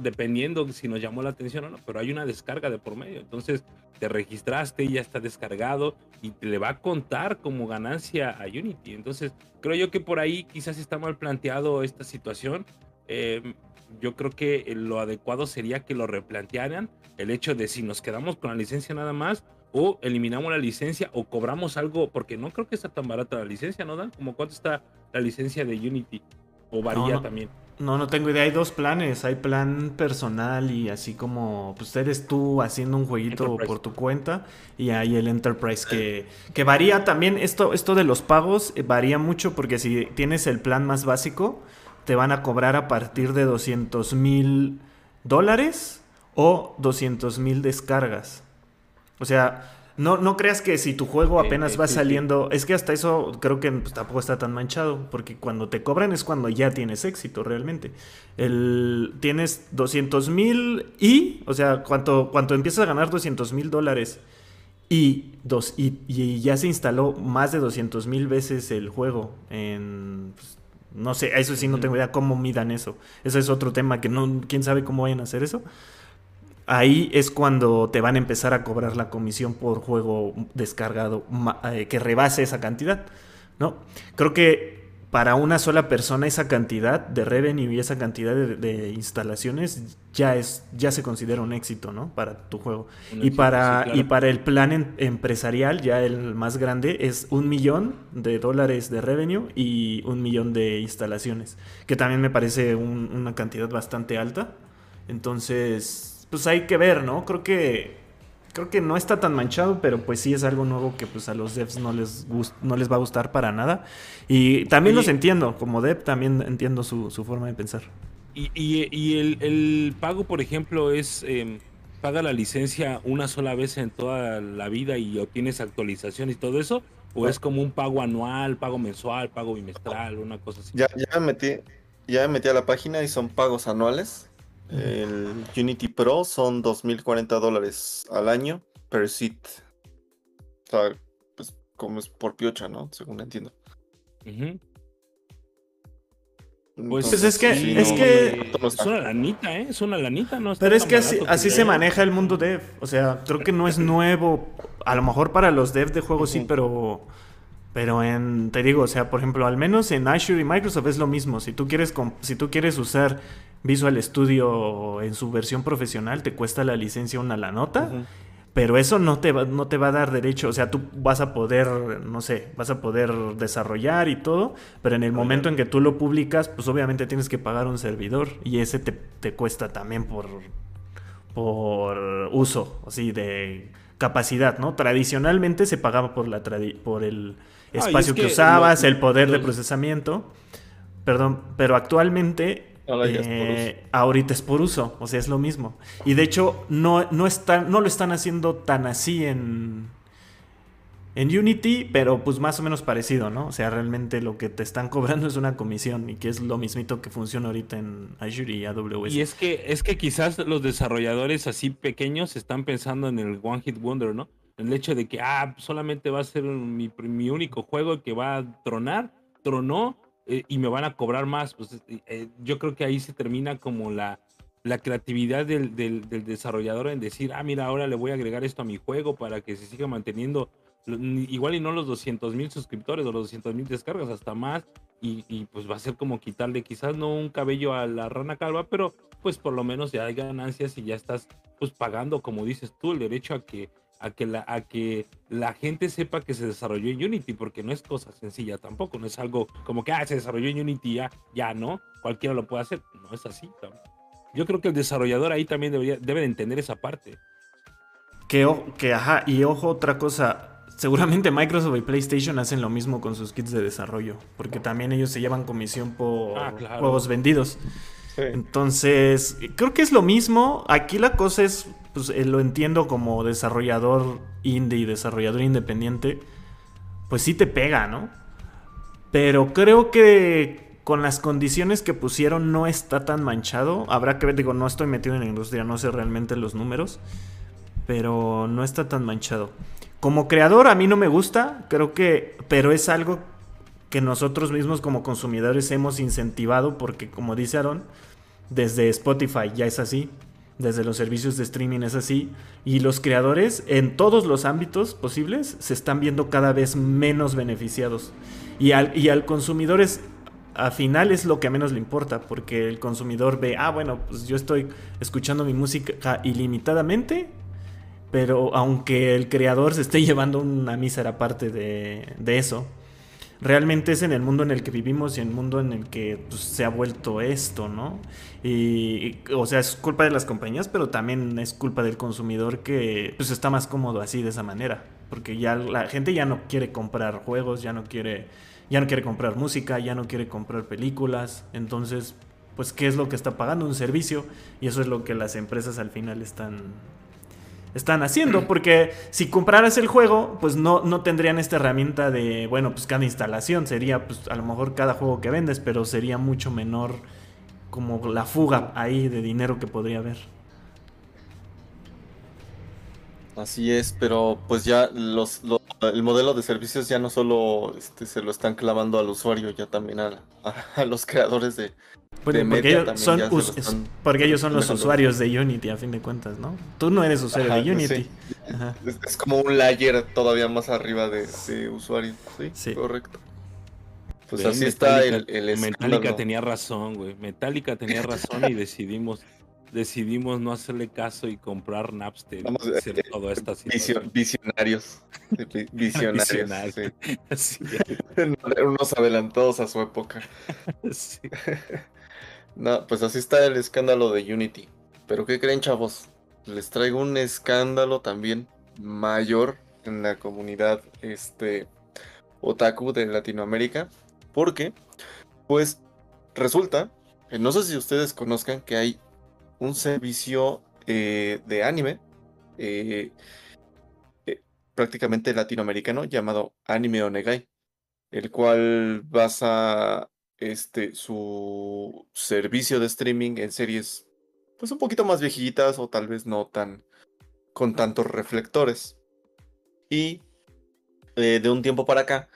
Dependiendo si nos llamó la atención o no, pero hay una descarga de por medio. Entonces, te registraste, ya está descargado y te le va a contar como ganancia a Unity. Entonces, creo yo que por ahí quizás está mal planteado esta situación eh, yo creo que lo adecuado sería que lo replantearan el hecho de si nos quedamos con la licencia nada más o eliminamos la licencia o cobramos algo, porque no creo que está tan barata la licencia, ¿no, Dan? Como cuánto está la licencia de Unity o varía también. No, no tengo idea. Hay dos planes. Hay plan personal y así como pues eres tú haciendo un jueguito por tu cuenta. Y hay el Enterprise que, que varía también. Esto, esto de los pagos eh, varía mucho porque si tienes el plan más básico, te van a cobrar a partir de 200 mil dólares o 200 mil descargas. O sea, no, no creas que si tu juego apenas va saliendo, es que hasta eso creo que pues, tampoco está tan manchado, porque cuando te cobran es cuando ya tienes éxito realmente. El, tienes 200 mil y, o sea, cuando, cuando empiezas a ganar 200 mil dólares y, dos, y, ya se instaló más de 200 mil veces el juego en... Pues, no sé, eso sí no tengo idea cómo midan eso. Ese es otro tema que no, quién sabe cómo vayan a hacer eso ahí es cuando te van a empezar a cobrar la comisión por juego descargado eh, que rebase esa cantidad, ¿no? Creo que para una sola persona esa cantidad de revenue y esa cantidad de, instalaciones ya es ya se considera un éxito, ¿no? Para tu juego. y para y para el plan empresarial ya el más grande es un millón de dólares de revenue y un millón de instalaciones, que también me parece una cantidad bastante alta. Entonces pues hay que ver, ¿no? Creo que creo que no está tan manchado, pero pues sí es algo nuevo que pues a los devs no les no les va a gustar para nada. Y también los entiendo, como dev también entiendo su, forma de pensar. Y, el, pago, por ejemplo, es em, paga la licencia una sola vez en toda la vida y obtienes actualización y todo eso, o es como un pago anual, pago mensual, pago bimestral, una cosa así. Ya, ya metí, ya me metí a la página y son pagos anuales el Unity Pro son 2.040 dólares al año per seat. O sea, pues como es por piocha, ¿no? Según entiendo. Pues es que, es que es una lanita, ¿eh? Es una lanita, ¿no? Pero es que así, se maneja el mundo dev. O sea, creo que no es nuevo. A lo mejor para los dev de juegos sí, pero pero en, te digo, o sea, por ejemplo, al menos en Azure y Microsoft es lo mismo. Si tú quieres, si tú quieres usar Visual Studio en su versión profesional, te cuesta la licencia una la nota. Pero eso no te, va, no te va a dar derecho, o sea, tú vas a poder, no sé, vas a poder desarrollar y todo, pero en el momento en que tú lo publicas, pues obviamente tienes que pagar un servidor y ese te, te cuesta también por, por uso, así de capacidad, ¿no? Tradicionalmente se pagaba por, la por el espacio que, usabas, el poder de procesamiento. Perdón, pero actualmente eh, ahorita es por uso, o sea, es lo mismo. Y de hecho, no, no, no lo están haciendo tan así en, en Unity, pero pues más o menos parecido, ¿no? O sea, realmente lo que te están cobrando es una comisión y que es lo mismito que funciona ahorita en Azure y AWS. Y es que, es que quizás los desarrolladores así pequeños están pensando en el One Hit Wonder, ¿no? El hecho de que, ah, solamente va a ser mi, mi único juego que va a tronar, tronó eh, y me van a cobrar más. Pues eh, yo creo que ahí se termina como la, la creatividad del, del, desarrollador en decir, ah, mira, ahora le voy a agregar esto a mi juego para que se siga manteniendo igual y no los 200 mil suscriptores o los 200 mil descargas, hasta más. Y, y, pues va a ser como quitarle quizás no un cabello a la rana calva, pero pues por lo menos ya hay ganancias y ya estás pues pagando, como dices tú, el derecho a que a que, la, a que la gente sepa que se desarrolló en Unity, porque no es cosa sencilla tampoco, no es algo como que ah, se desarrolló en Unity ya, ya no, cualquiera lo puede hacer, no es así. Yo creo que el desarrollador ahí también debería, debe de entender esa parte. Que, que, ajá, y ojo, otra cosa, seguramente Microsoft y PlayStation hacen lo mismo con sus kits de desarrollo, porque también ellos se llevan comisión por ah, juegos vendidos. Entonces, creo que es lo mismo. Aquí la cosa es pues eh, lo entiendo como desarrollador indie y desarrollador independiente, pues sí te pega, ¿no? Pero creo que con las condiciones que pusieron no está tan manchado. Habrá que ver, digo, no estoy metido en la industria, no sé realmente los números, pero no está tan manchado. Como creador a mí no me gusta, creo que, pero es algo que nosotros mismos como consumidores hemos incentivado porque como dice Aaron, desde Spotify ya es así desde los servicios de streaming es así. Y los creadores en todos los ámbitos posibles se están viendo cada vez menos beneficiados. Y al, y al consumidor es, al final es lo que menos le importa, porque el consumidor ve, ah, bueno, pues yo estoy escuchando mi música ilimitadamente, pero aunque el creador se esté llevando una mísera parte de, de eso, realmente es en el mundo en el que vivimos y en el mundo en el que pues, se ha vuelto esto, ¿no? Y, o sea, es culpa de las compañías, pero también es culpa del consumidor que pues está más cómodo así de esa manera, porque ya la gente ya no quiere comprar juegos, ya no quiere ya no quiere comprar música, ya no quiere comprar películas, entonces pues qué es lo que está pagando un servicio. Y eso es lo que las empresas al final están están haciendo, porque si compraras el juego, pues no, no tendrían esta herramienta de, bueno, pues cada instalación sería, pues a lo mejor cada juego que vendes, pero sería mucho menor como la fuga ahí de dinero que podría haber. Así es, pero pues ya los, el modelo de servicios ya no solo este, se lo están clavando al usuario, ya también a, los creadores de, porque, ellos son, porque ellos son los usuarios de Unity, a fin de cuentas, ¿no? Tú no eres usuario de Unity. Es, como un layer todavía más arriba de, usuario, ¿sí? Correcto. Pues así está el, el Metallica tenía razón, güey. Metallica tenía razón y decidimos decidimos no hacerle caso y comprar Napster. Vamos, hacer todo esta visionarios. Visionarios. Unos adelantados a su época. No, pues así está el escándalo de Unity. Pero ¿qué creen, chavos? Les traigo un escándalo también mayor en la comunidad este otaku de Latinoamérica. Porque, pues, resulta, no sé si ustedes conozcan que hay un servicio eh, de anime eh, eh, prácticamente latinoamericano llamado Anime Onegai, el cual basa este, su servicio de streaming en series pues un poquito más viejitas o tal vez no tan con tantos reflectores. Y de un tiempo para acá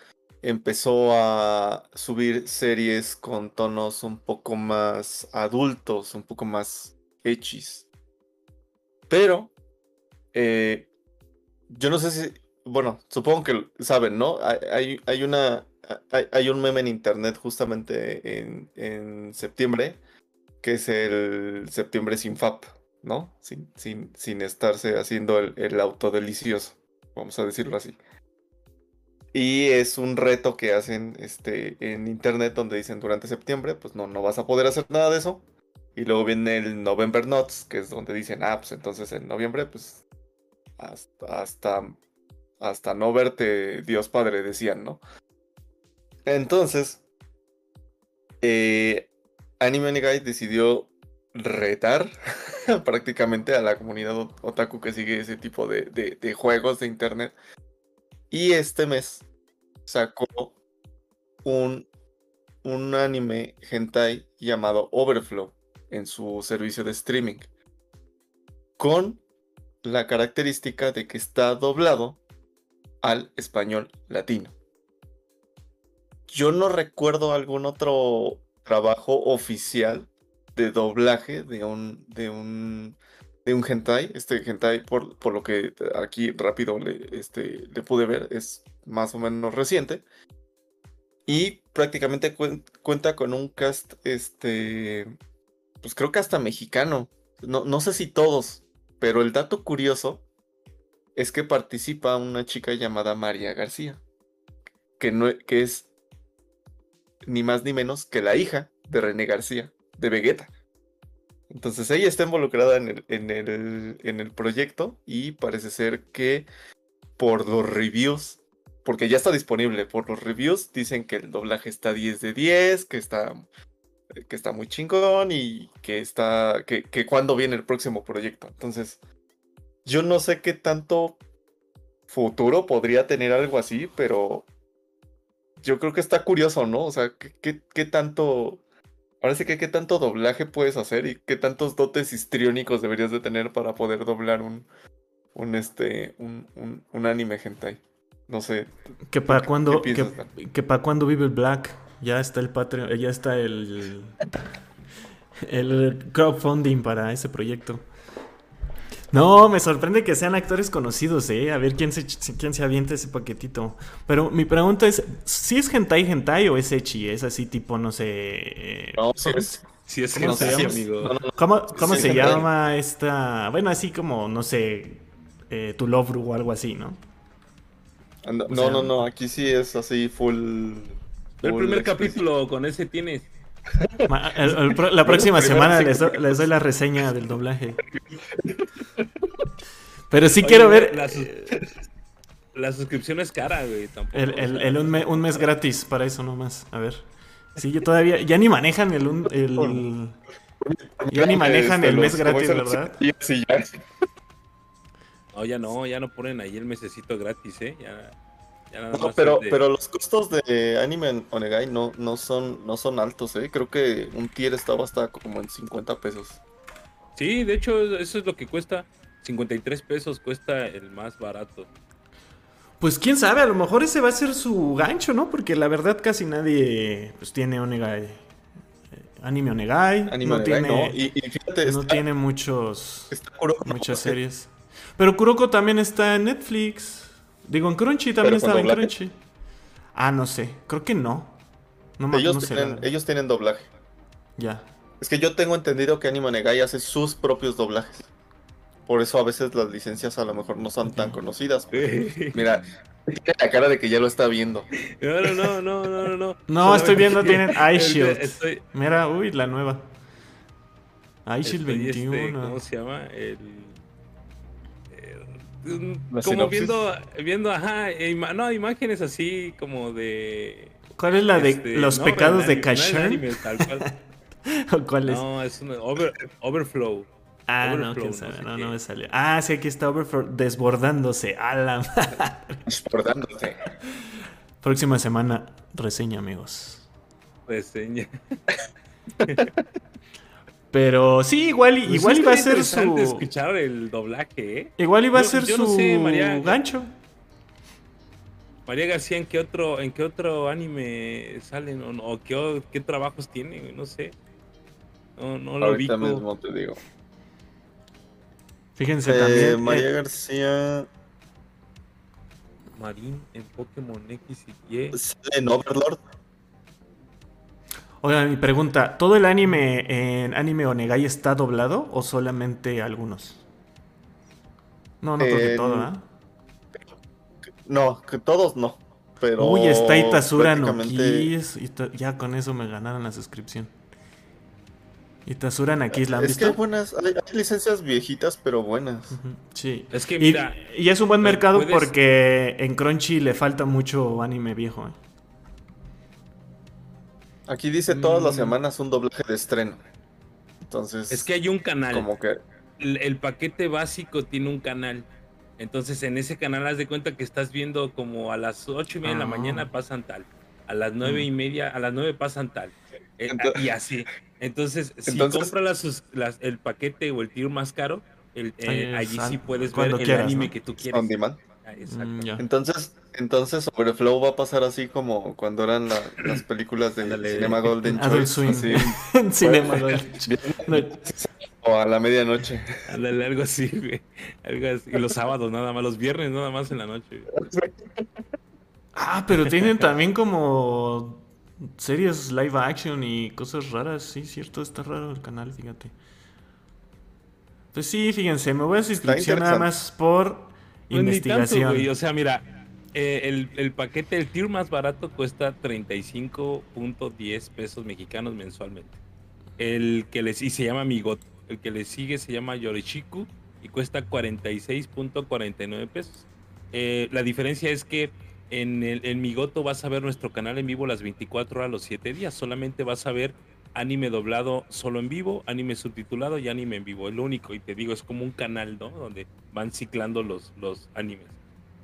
empezó a subir series con tonos un poco más adultos, un poco más X. Pero, eh, yo no sé si, bueno, supongo que saben, ¿no? Hay, hay una, hay, un meme en internet justamente en, septiembre, que es el septiembre sin FAP, ¿no? Sin, sin, sin estarse haciendo el, el auto delicioso, vamos a decirlo así. Y es un reto que hacen este, en internet donde dicen durante septiembre, pues no, no vas a poder hacer nada de eso. Y luego viene el November Notes, que es donde dicen, ah, pues entonces en noviembre, pues hasta, hasta, no verte, Dios Padre, decían, ¿no? Entonces, eh, Anime Guy decidió retar prácticamente a la comunidad otaku que sigue ese tipo de, de, juegos de internet. Y este mes sacó un, un anime hentai llamado Overflow en su servicio de streaming. Con la característica de que está doblado al español latino. Yo no recuerdo algún otro trabajo oficial de doblaje de un, de un, de un hentai. Este hentai, por, por lo que aquí rápido le, este, le pude ver, es más o menos reciente. Y prácticamente cuenta con un cast este, pues creo que hasta mexicano. No, no sé si todos, pero el dato curioso es que participa una chica llamada María García, que, no, que es ni más ni menos que la hija de René García, de Vegeta. Entonces ella está involucrada en el, en el, en el proyecto y parece ser que por los reviews, porque ya está disponible, por los reviews dicen que el doblaje está 10 de 10, que está que está muy chingón y que está, que, que cuando viene el próximo proyecto. Entonces, yo no sé qué tanto futuro podría tener algo así, pero yo creo que está curioso, ¿no? O sea, ¿qué, qué, tanto... Ahora sí que qué tanto doblaje puedes hacer y qué tantos dotes histriónicos deberías de tener para poder doblar un, un este, un, un, anime hentai. No sé. ¿Que para cuándo, que, que para cuándo vive el Black? Ya está el Patreon, ya está el, el crowdfunding para ese proyecto. No, me sorprende que sean actores conocidos, ¿eh? A ver quién se, quién se avienta ese paquetito. Pero mi pregunta es, ¿si es hentai hentai o es echi? Es así tipo, no sé... Eh, no, sí es, sí es ¿Cómo se hentai, llama? amigo. No, no, ¿Cómo, cómo Sí, se hentai. llama esta...? Bueno, así como, no sé, eh, tu love o algo así, ¿no? No, O sea- no, no, aquí sí es así full. El primer capítulo con ese tienes. El- el la próxima semana les, do- les doy la reseña del doblaje. Pero sí Oye, quiero ver La, sus- la suscripción es cara, güey. Tampoco. el, un, me- un mes gratis para eso nomás. A ver. Sí, yo todavía... Ya ni manejan el... un- el ya ni manejan el mes Este, gratis, ¿verdad? Sí, ya. No, ya no, ya no ponen ahí el mesecito gratis, ¿eh? Ya, No, pero, es de- pero los costos de Anime Onegai no, no, son, no son altos, ¿eh? Creo que un tier estaba hasta como en 50 pesos. Sí, de hecho, eso es lo que cuesta. 53 pesos cuesta el más barato. Pues quién sabe, a lo mejor ese va a ser su gancho, ¿no? Porque la verdad casi nadie pues tiene Onegai. eh, Anime Onegai. Anime no Onegai, tiene, ¿no? Y, y fíjate, no está, tiene muchos... está Kuroko no muchas series. Pero Kuroko también está en Netflix. Digo, en Crunchy también ¿Pero con estaba en doblaje? Crunchy. Ah, no sé. Creo que no. No, me- Ellos, no sé. tienen, ellos tienen doblaje. Ya. Es que yo tengo entendido que Anime Onegai hace sus propios doblajes. Por eso a veces las licencias a lo mejor no son tan conocidas. Mira, tiene la cara de que ya lo está viendo. No, no, no, no, no, no. No, No, estoy viendo, tienen Eye ahorita Shield. Estoy, Mira, uy, la nueva. iShield estoy, este, 21. ¿Cómo se llama? El. Un- ¿La como sinopsis? viendo, viendo, ajá, ima- no, imágenes así como de. ¿Cuál es la de este, los no, pecados de no Kasher? anime, tal cual. ¿O cuál es? No, es una over- overflow. ah, no, quién no sabe. sé No, qué. no me salió. Ah, sí, aquí está Overflow desbordándose. A la madre. Desbordándose. Próxima semana, reseña, amigos. Reseña. Pero sí, igual, Pues igual iba a ser interesante su. escuchar el doblaje, ¿eh? Igual iba a ser yo su no sé, María. gancho. María García, ¿en qué otro, en qué otro anime salen? ¿O, qué, qué trabajos tiene? güey? No sé. No, no lo Ahorita ubico. mismo te digo. Fíjense Eh, también. María eh, García Marín en Pokémon X y Y. sale en Overlord. Oigan, mi pregunta: ¿todo el anime en Anime Onegai está doblado o solamente algunos? No, no creo que todo, ¿ah? No, que todos no. Pero Uy, está Itasura no prácticamente- Kiss. Ita- Ya con eso me ganaron la suscripción. Itasura no Kiss, ¿la han Es que hay visto? buenas, hay, hay licencias viejitas, pero buenas. Sí. Es que Y, mira, y es un buen eh, mercado puedes- porque en Crunchy le falta mucho anime viejo. ¿eh? Aquí dice todas las Mm. semanas un doblaje de estreno. Entonces, es que hay un canal. como que El, el paquete básico tiene un canal. Entonces en ese canal haz de cuenta que estás viendo como a las ocho y media de la Ah. mañana pasan tal. A las nueve y media, a las nueve pasan tal. Eh, Ento- y así. Entonces, si Entonces- compras las sus- las- el paquete o el tier más caro, el- eh, allí ah, sí puedes ver el quieras, anime ¿no? que tú quieres. on demand. Ah, exacto. Mm. Entonces, entonces Overflow va a pasar así como cuando eran la- las películas de. Cinema Golden Adult Choice, así, Cinema o a la medianoche. Ándale, algo así, güey. Algo así. Y los sábados nada más, los viernes nada más en la noche. güey. Ah, pero tienen también como series live action y cosas raras. Sí, cierto, está raro el canal, fíjate. Pues sí, fíjense, me voy a suscripción nada más por Pues ni tanto, investigación. güey. O sea, mira, eh, el, el paquete, el tier más barato cuesta 35.10 pesos mexicanos mensualmente. El que les y se llama Migoto. El que le sigue se llama Yorishiku y cuesta 46.49 pesos. Eh, la diferencia es que en, el, en Migoto vas a ver nuestro canal en vivo las 24 horas, los 7 días. Solamente vas a ver anime doblado solo en vivo, anime subtitulado y anime en vivo. Es lo único. Y te digo, es como un canal, ¿no? Donde van ciclando los, los animes.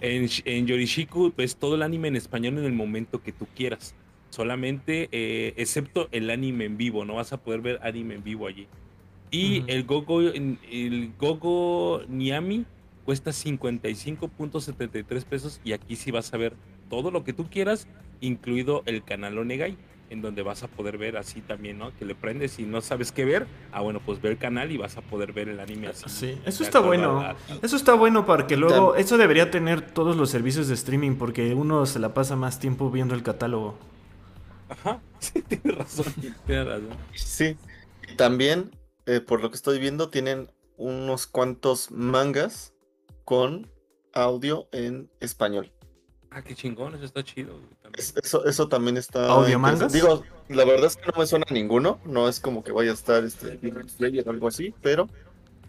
En, en Yorishiku ves todo el anime en español en el momento que tú quieras. Solamente, eh, excepto el anime en vivo, no vas a poder ver anime en vivo allí. Y el Gogo, el Gogo Niami cuesta 55.73 pesos y aquí sí vas a ver todo lo que tú quieras, incluido el canal Onegai. En donde vas a poder ver así también, ¿no? Que le prendes y no sabes qué ver, ah, bueno, pues ve el canal y vas a poder ver el anime así. Sí, eso está bueno. Eso está bueno para que luego, eso debería tener todos los servicios de streaming porque uno se la pasa más tiempo viendo el catálogo. Ajá, sí, tienes razón, tienes razón. Sí, también, eh, por lo que estoy viendo, tienen unos cuantos mangas con audio en español. Ah, qué chingón, eso está chido. Eso, eso también está. ¿Audio mangas? Digo, la verdad es que no me suena a ninguno. No es como que vaya a estar este o algo así, pero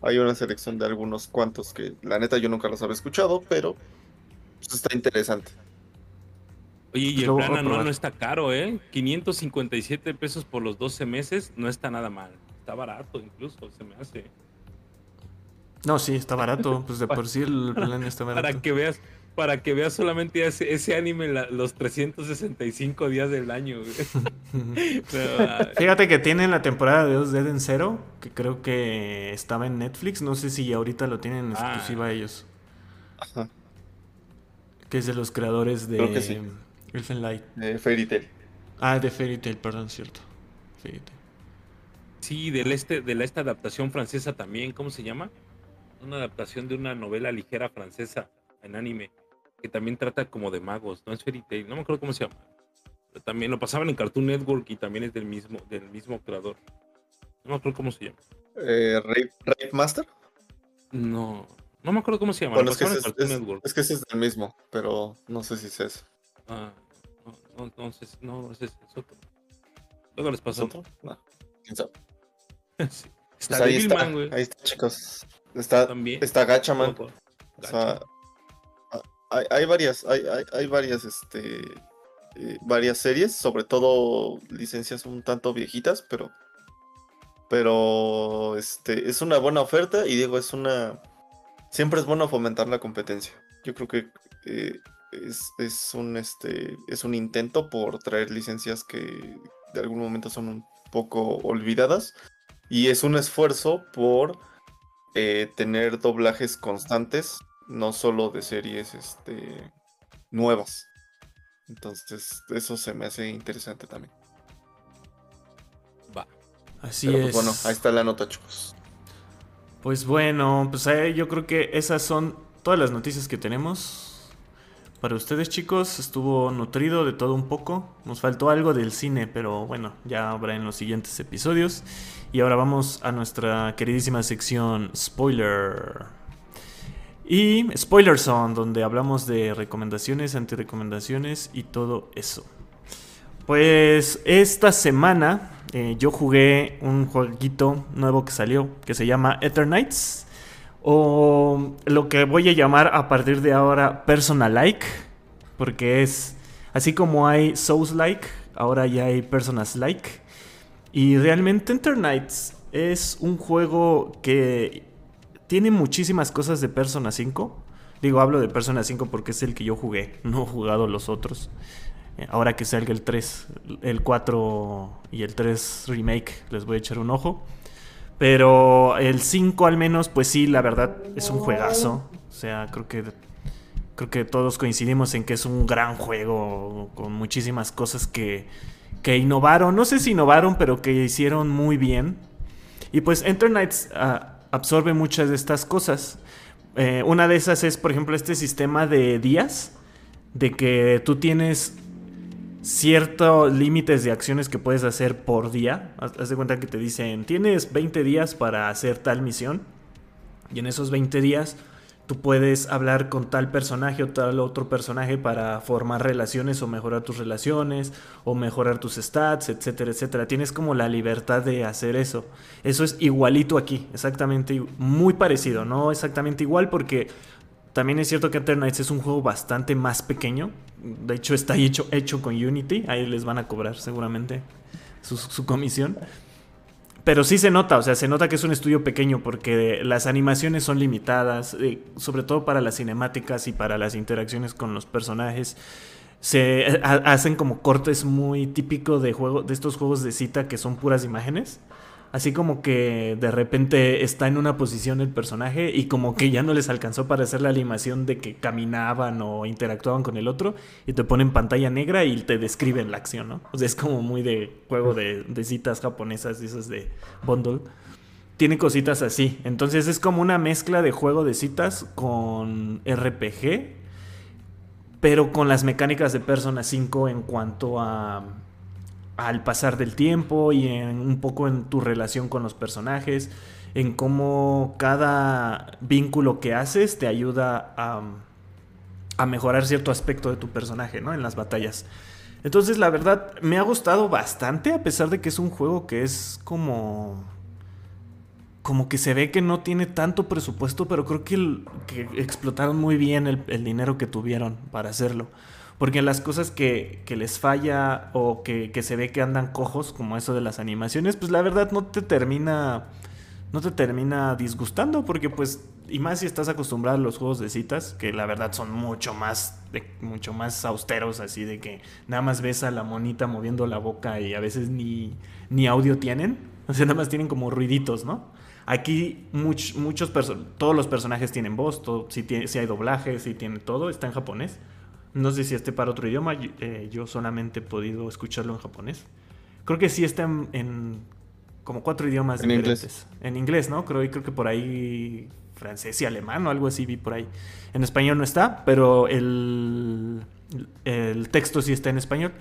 hay una selección de algunos cuantos que la neta yo nunca los había escuchado, pero pues, está interesante. Oye, y el plan anual no está caro, ¿eh? 557 pesos por los 12 meses no está nada mal. Está barato incluso, se me hace. No, sí, está barato. Pues de por sí el plan está barato. Para que veas, para que veas solamente ese, ese anime los 365 días del año. Ah, Fíjate que tienen la temporada de 2 Dead en Cero, que creo que estaba en Netflix. No sé si ahorita lo tienen ah. exclusiva ellos. Ajá. Que es de los creadores de creo sí. Elfen Light. De Fairy Tail. Ah, de Fairy Tail, perdón, cierto. Fairy Tail. Sí, del este, de la esta adaptación francesa también, ¿cómo se llama? Una adaptación de una novela ligera francesa en anime que también trata como de magos, no es Fairy Tail, no me acuerdo cómo se llama. Pero también lo pasaban en Cartoon Network y también es del mismo, del mismo creador. No me acuerdo cómo se llama. Eh, Rape, Master? No, no me acuerdo cómo se llama. es, que ese es, que ese es el mismo, pero no sé si es eso. Ah, no, no, sé, no, ese es otro. Luego les pasó. otro? No, quién sabe. sí. Pues está ahí, está, ahí está, chicos. Está, ¿También? está Gacha, man. O sea, hay, varias, hay, hay, varias, este, eh, varias series, sobre todo licencias un tanto viejitas, pero, pero, este, es una buena oferta y digo, es una, siempre es bueno fomentar la competencia. Yo creo que eh, es, un, este, es un intento por traer licencias que de algún momento son un poco olvidadas y es un esfuerzo por eh, tener doblajes constantes no solo de series este, nuevas. Entonces, eso se me hace interesante también. Va. Así pues, es. bueno, ahí está la nota, chicos. Pues bueno, pues eh, yo creo que esas son todas las noticias que tenemos. Para ustedes chicos, estuvo nutrido de todo un poco. Nos faltó algo del cine, pero bueno, ya habrá en los siguientes episodios. Y ahora vamos a nuestra queridísima sección Spoiler. Y Spoiler Zone, donde hablamos de recomendaciones, antirecomendaciones y todo eso. Pues esta semana eh, yo jugué un jueguito nuevo que salió que se llama Eternights. O lo que voy a llamar a partir de ahora Personal Like. Porque es así como hay Souls Like, ahora ya hay Personas Like. Y realmente Eternights es un juego que tiene muchísimas cosas de Persona 5. Digo, hablo de Persona 5 porque es el que yo jugué, no he jugado los otros. Eh, ahora que salga el 3, el 4 y el 3 remake, les voy a echar un ojo. Pero el 5 al menos, pues sí, la verdad es un juegazo. O sea, creo que creo que todos coincidimos en que es un gran juego con muchísimas cosas que, que innovaron. No sé si innovaron, pero que hicieron muy bien. Y pues Enter Knights ah, absorbe muchas de estas cosas. Eh, una de esas es, por ejemplo, este sistema de días, de que tú tienes ciertos límites de acciones que puedes hacer por día. Haz de cuenta que te dicen, tienes 20 días para hacer tal misión. Y en esos 20 días tú puedes hablar con tal personaje o tal otro personaje para formar relaciones o mejorar tus relaciones o mejorar tus stats, etcétera, etcétera. Tienes como la libertad de hacer eso. Eso es igualito aquí, exactamente muy parecido, no exactamente igual porque también es cierto que Eternights es un juego bastante más pequeño. De hecho está hecho, hecho con Unity, ahí les van a cobrar seguramente su, su comisión. Pero sí se nota, o sea, se nota que es un estudio pequeño porque las animaciones son limitadas, eh, sobre todo para las cinemáticas y para las interacciones con los personajes. Se eh, hacen como cortes muy típicos de, juego, de estos juegos de cita que son puras imágenes. Así como que de repente está en una posición el personaje y como que ya no les alcanzó para hacer la animación de que caminaban o interactuaban con el otro y te ponen pantalla negra y te describen la acción, ¿no? O sea, es como muy de juego de, citas japonesas, esas de bundle. Tiene cositas así. Entonces es como una mezcla de juego de citas con RPG, pero con las mecánicas de Persona 5 en cuanto a al pasar del tiempo y en un poco en tu relación con los personajes, en cómo cada vínculo que haces te ayuda a, mejorar cierto aspecto de tu personaje, ¿no? En las batallas. Entonces, la verdad, me ha gustado bastante, a pesar de que es un juego que es como. Como que se ve que no tiene tanto presupuesto, pero creo que, explotaron muy bien el dinero que tuvieron para hacerlo. Porque las cosas que, que les falla o que, que, se ve que andan cojos, como eso de las animaciones, pues la verdad no te termina. No te termina disgustando. Porque pues. Y más si estás acostumbrado a los juegos de citas. Que la verdad son mucho más. Mucho más austeros. Así de que nada más ves a la monita moviendo la boca. Y a veces ni, ni audio tienen. O sea, nada más tienen como ruiditos, ¿no? Aquí much, muchos todos los personajes tienen voz, si, tiene, si hay doblaje, si tiene todo, está en japonés. No sé si esté para otro idioma, eh, yo solamente he podido escucharlo en japonés. Creo que sí está en, en como cuatro idiomas en diferentes. Inglés. En inglés, ¿no? Creo, creo que por ahí francés y alemán o algo así vi por ahí. En español no está, pero el, el texto sí está en español.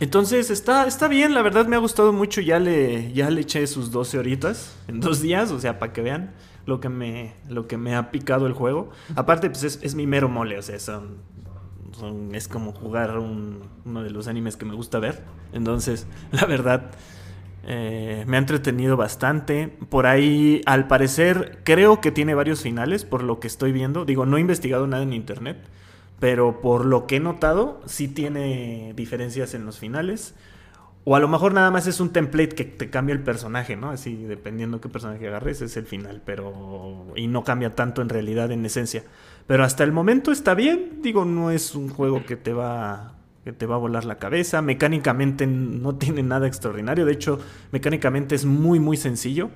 Entonces está, está bien, la verdad me ha gustado mucho. Ya le, ya le eché sus 12 horitas en dos días, o sea, para que vean lo que me, lo que me ha picado el juego. Aparte, pues es, es mi mero mole, o sea, son, es como jugar un, uno de los animes que me gusta ver. Entonces, la verdad, eh, me ha entretenido bastante. Por ahí, al parecer, creo que tiene varios finales, por lo que estoy viendo. Digo, no he investigado nada en internet, pero por lo que he notado, sí tiene diferencias en los finales. O a lo mejor nada más es un template que te cambia el personaje, ¿no? Así, dependiendo qué personaje agarres, es el final, pero... Y no cambia tanto en realidad, en esencia. Pero hasta el momento está bien, digo, no es un juego que te va... que te va a volar la cabeza. Mecánicamente no tiene nada extraordinario, de hecho, mecánicamente es muy, muy sencillo.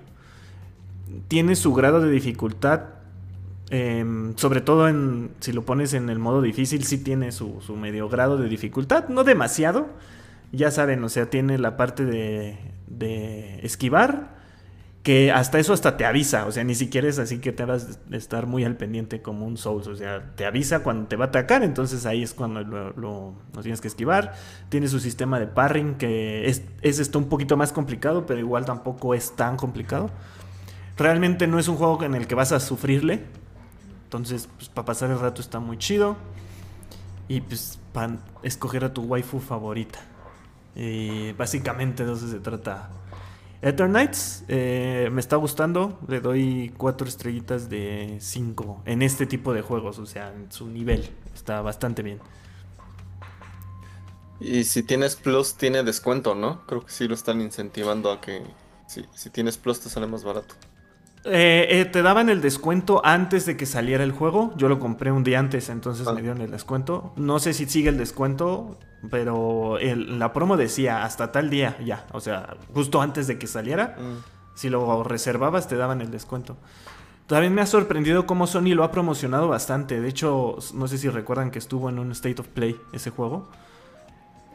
Tiene su grado de dificultad, eh, sobre todo en, si lo pones en el modo difícil, sí tiene su, su medio grado de dificultad, no demasiado ya saben, o sea, tiene la parte de, de, esquivar, que hasta eso hasta te avisa, o sea, ni siquiera es así que te vas a estar muy al pendiente como un Souls, o sea, te avisa cuando te va a atacar, entonces ahí es cuando lo, tienes que esquivar. Tiene su sistema de parring, que es, es esto un poquito más complicado, pero igual tampoco es tan complicado. Realmente no es un juego en el que vas a sufrirle, entonces, pues, para pasar el rato está muy chido. Y pues, para escoger a tu waifu favorita. Y básicamente de eso se trata. Eternights eh, me está gustando. Le doy cuatro estrellitas de 5 en este tipo de juegos. O sea, en su nivel. Está bastante bien. Y si tienes Plus, tiene descuento, ¿no? Creo que sí lo están incentivando a que si tienes Plus te sale más barato. Eh, eh, te daban el descuento antes de que saliera el juego. Yo lo compré un día antes, entonces Ah. me dieron el descuento. No sé si sigue el descuento, pero el- la promo decía hasta tal día ya. O sea, justo antes de que saliera, Mm. si lo reservabas te daban el descuento. También me ha sorprendido cómo Sony lo ha promocionado bastante. De hecho, no sé si recuerdan que estuvo en un State of Play ese juego.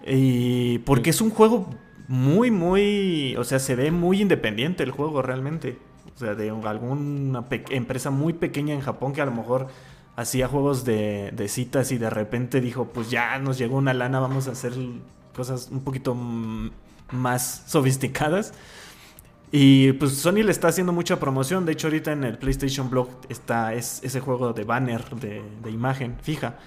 Y porque es un juego muy, muy... O sea, se ve muy independiente el juego realmente. O sea, de alguna empresa muy pequeña en Japón que a lo mejor hacía juegos de, de citas y de repente dijo, pues ya nos llegó una lana, vamos a hacer cosas un poquito más sofisticadas. Y pues Sony le está haciendo mucha promoción. De hecho, ahorita en el PlayStation Blog está es, ese juego de banner, de, de imagen fija.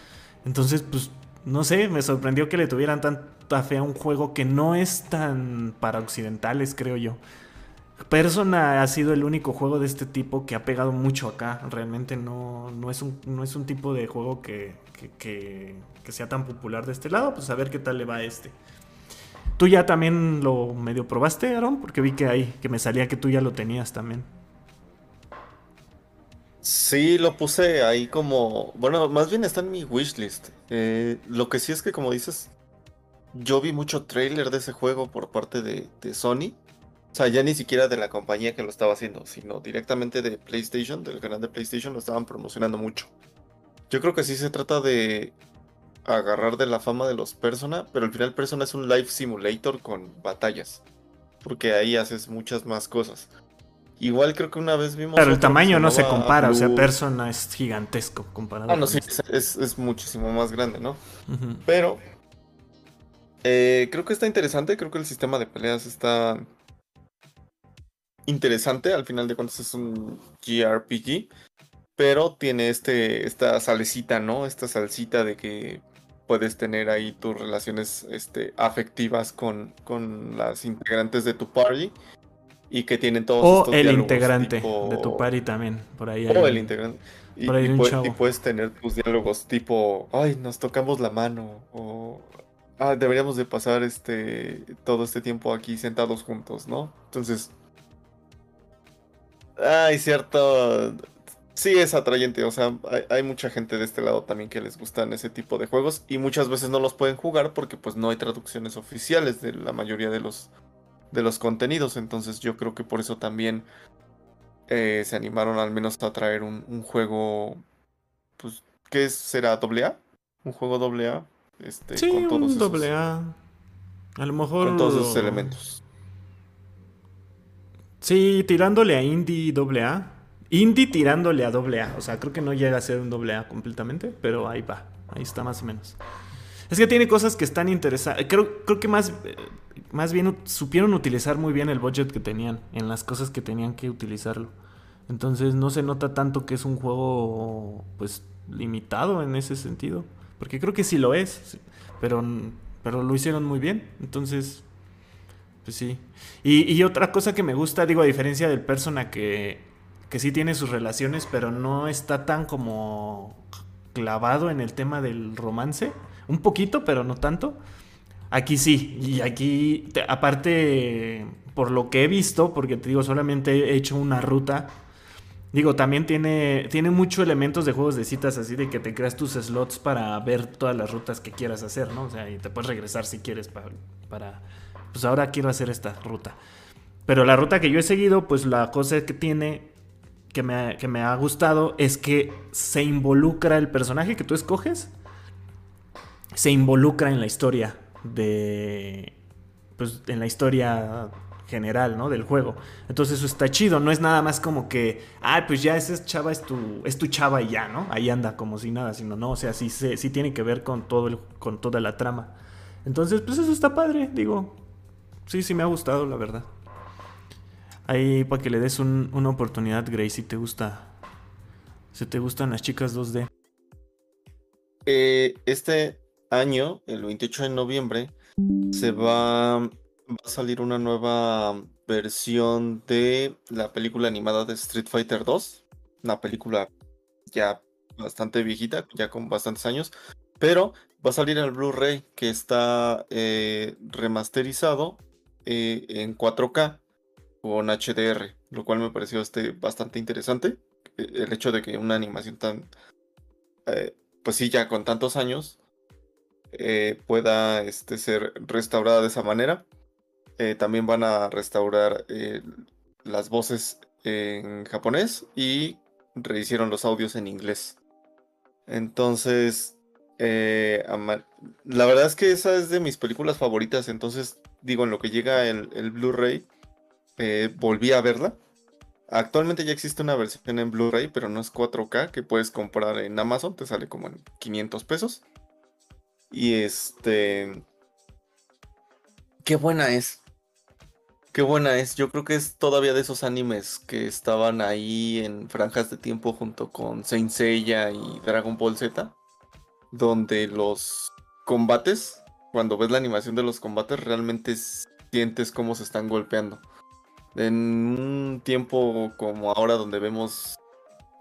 Entonces, pues, no sé, me sorprendió que le tuvieran tanta fe a un juego que no es tan para occidentales, creo yo. Persona ha sido el único juego de este tipo que ha pegado mucho acá. Realmente no, no, es, un, no es un tipo de juego que, que, sea tan popular de este lado. Pues a ver qué tal le va a este. ¿Tú ya también lo medio probaste, Aaron? Porque vi que ahí, que me salía que tú ya lo tenías también. Sí, lo puse ahí como. Bueno, más bien está en mi wishlist. Eh, lo que sí es que, como dices, yo vi mucho trailer de ese juego por parte de, de Sony. O sea, ya ni siquiera de la compañía que lo estaba haciendo, sino directamente de PlayStation, del canal de PlayStation, lo estaban promocionando mucho. Yo creo que sí se trata de agarrar de la fama de los Persona, pero al final Persona es un live simulator con batallas. Porque ahí haces muchas más cosas. Igual creo que una vez vimos. Pero el tamaño no se compara, o sea, Persona es gigantesco comparado. Ah, no, sí, este. es, muchísimo más grande, ¿no? Pero. Eh, creo que está interesante, creo que el sistema de peleas está interesante, al final de cuentas es un JRPG, pero tiene este, esta salecita, ¿no? Esta salsita de que puedes tener ahí tus relaciones este, afectivas con, con las integrantes de tu party y que tienen todos o el integrante de tu party también por ahí o el integrante y, puedes tener tus diálogos tipo ay nos tocamos la mano o ah, deberíamos de pasar este todo este tiempo aquí sentados juntos no entonces ay cierto sí es atrayente o sea hay, hay, mucha gente de este lado también que les gustan ese tipo de juegos y muchas veces no los pueden jugar porque pues no hay traducciones oficiales de la mayoría de los de los contenidos. Entonces yo creo que por eso también eh, se animaron al menos a traer un, juego, pues, ¿qué será? ¿AA? ¿Un juego AA? Este, sí, con todos un AA. A lo mejor... Con todos esos elementos. Sí, tirándole a indie AA. Indie tirándole a AA. O sea, creo que no llega a ser un AA completamente, pero ahí va. Ahí está más o menos. Es que tiene cosas que están interesantes. Creo, creo que más más bien supieron utilizar muy bien el budget que tenían en las cosas que tenían que utilizarlo. Entonces no se nota tanto que es un juego pues limitado en ese sentido, porque creo que sí lo es, pero pero lo hicieron muy bien. Entonces pues sí. Y, y otra cosa que me gusta, digo, a diferencia del Persona que que sí tiene sus relaciones, pero no está tan como clavado en el tema del romance, un poquito, pero no tanto. Aquí sí, y aquí, aparte, por lo que he visto, porque te digo, solamente he hecho una ruta. Digo, también tiene, tiene muchos elementos de juegos de citas, así de que te creas tus slots para ver todas las rutas que quieras hacer, ¿no? O sea, y te puedes regresar si quieres para pues ahora quiero hacer esta ruta. Pero la ruta que yo he seguido, pues la cosa que tiene, que me, que me ha gustado, es que se involucra el personaje que tú escoges, se involucra en la historia de pues en la historia general, ¿no? Del juego. Entonces eso está chido, no es nada más como que, ah, pues ya ese chava es tu, es tu chava y ya, ¿no? Ahí anda como si nada, sino no, o sea, sí, sí tiene que ver con, todo el, con toda la trama. Entonces, pues eso está padre, digo, sí, sí me ha gustado, la verdad. Ahí para que le des una oportunidad, Grace, si te gusta, si te gustan las chicas 2D. Eh, este, año, el 28 de noviembre, se va, va a salir una nueva versión de la película animada de Street Fighter 2. Una película ya bastante viejita, ya con bastantes años. Pero va a salir el Blu-ray que está eh, remasterizado eh, en 4K con HDR, lo cual me pareció este, bastante interesante. E, el hecho de que una animación tan, eh, pues sí, ya con tantos años, eh, pueda este, ser restaurada de esa manera. Eh, también van a restaurar eh, las voces en japonés y rehicieron los audios en inglés. Entonces, la verdad es que esa es de mis películas favoritas. Entonces, digo, en lo que llega el, el Blu-ray, volví a verla. Actualmente ya existe una versión en Blu-ray, pero no es 4K que puedes comprar en Amazon, te sale como en 500 pesos. Y este... Qué buena es. Qué buena es. Yo creo que es todavía de esos animes que estaban ahí en franjas de tiempo junto con Saint Seiya y Dragon Ball Z. Donde los combates, cuando ves la animación de los combates, realmente sientes cómo se están golpeando. En un tiempo como ahora donde vemos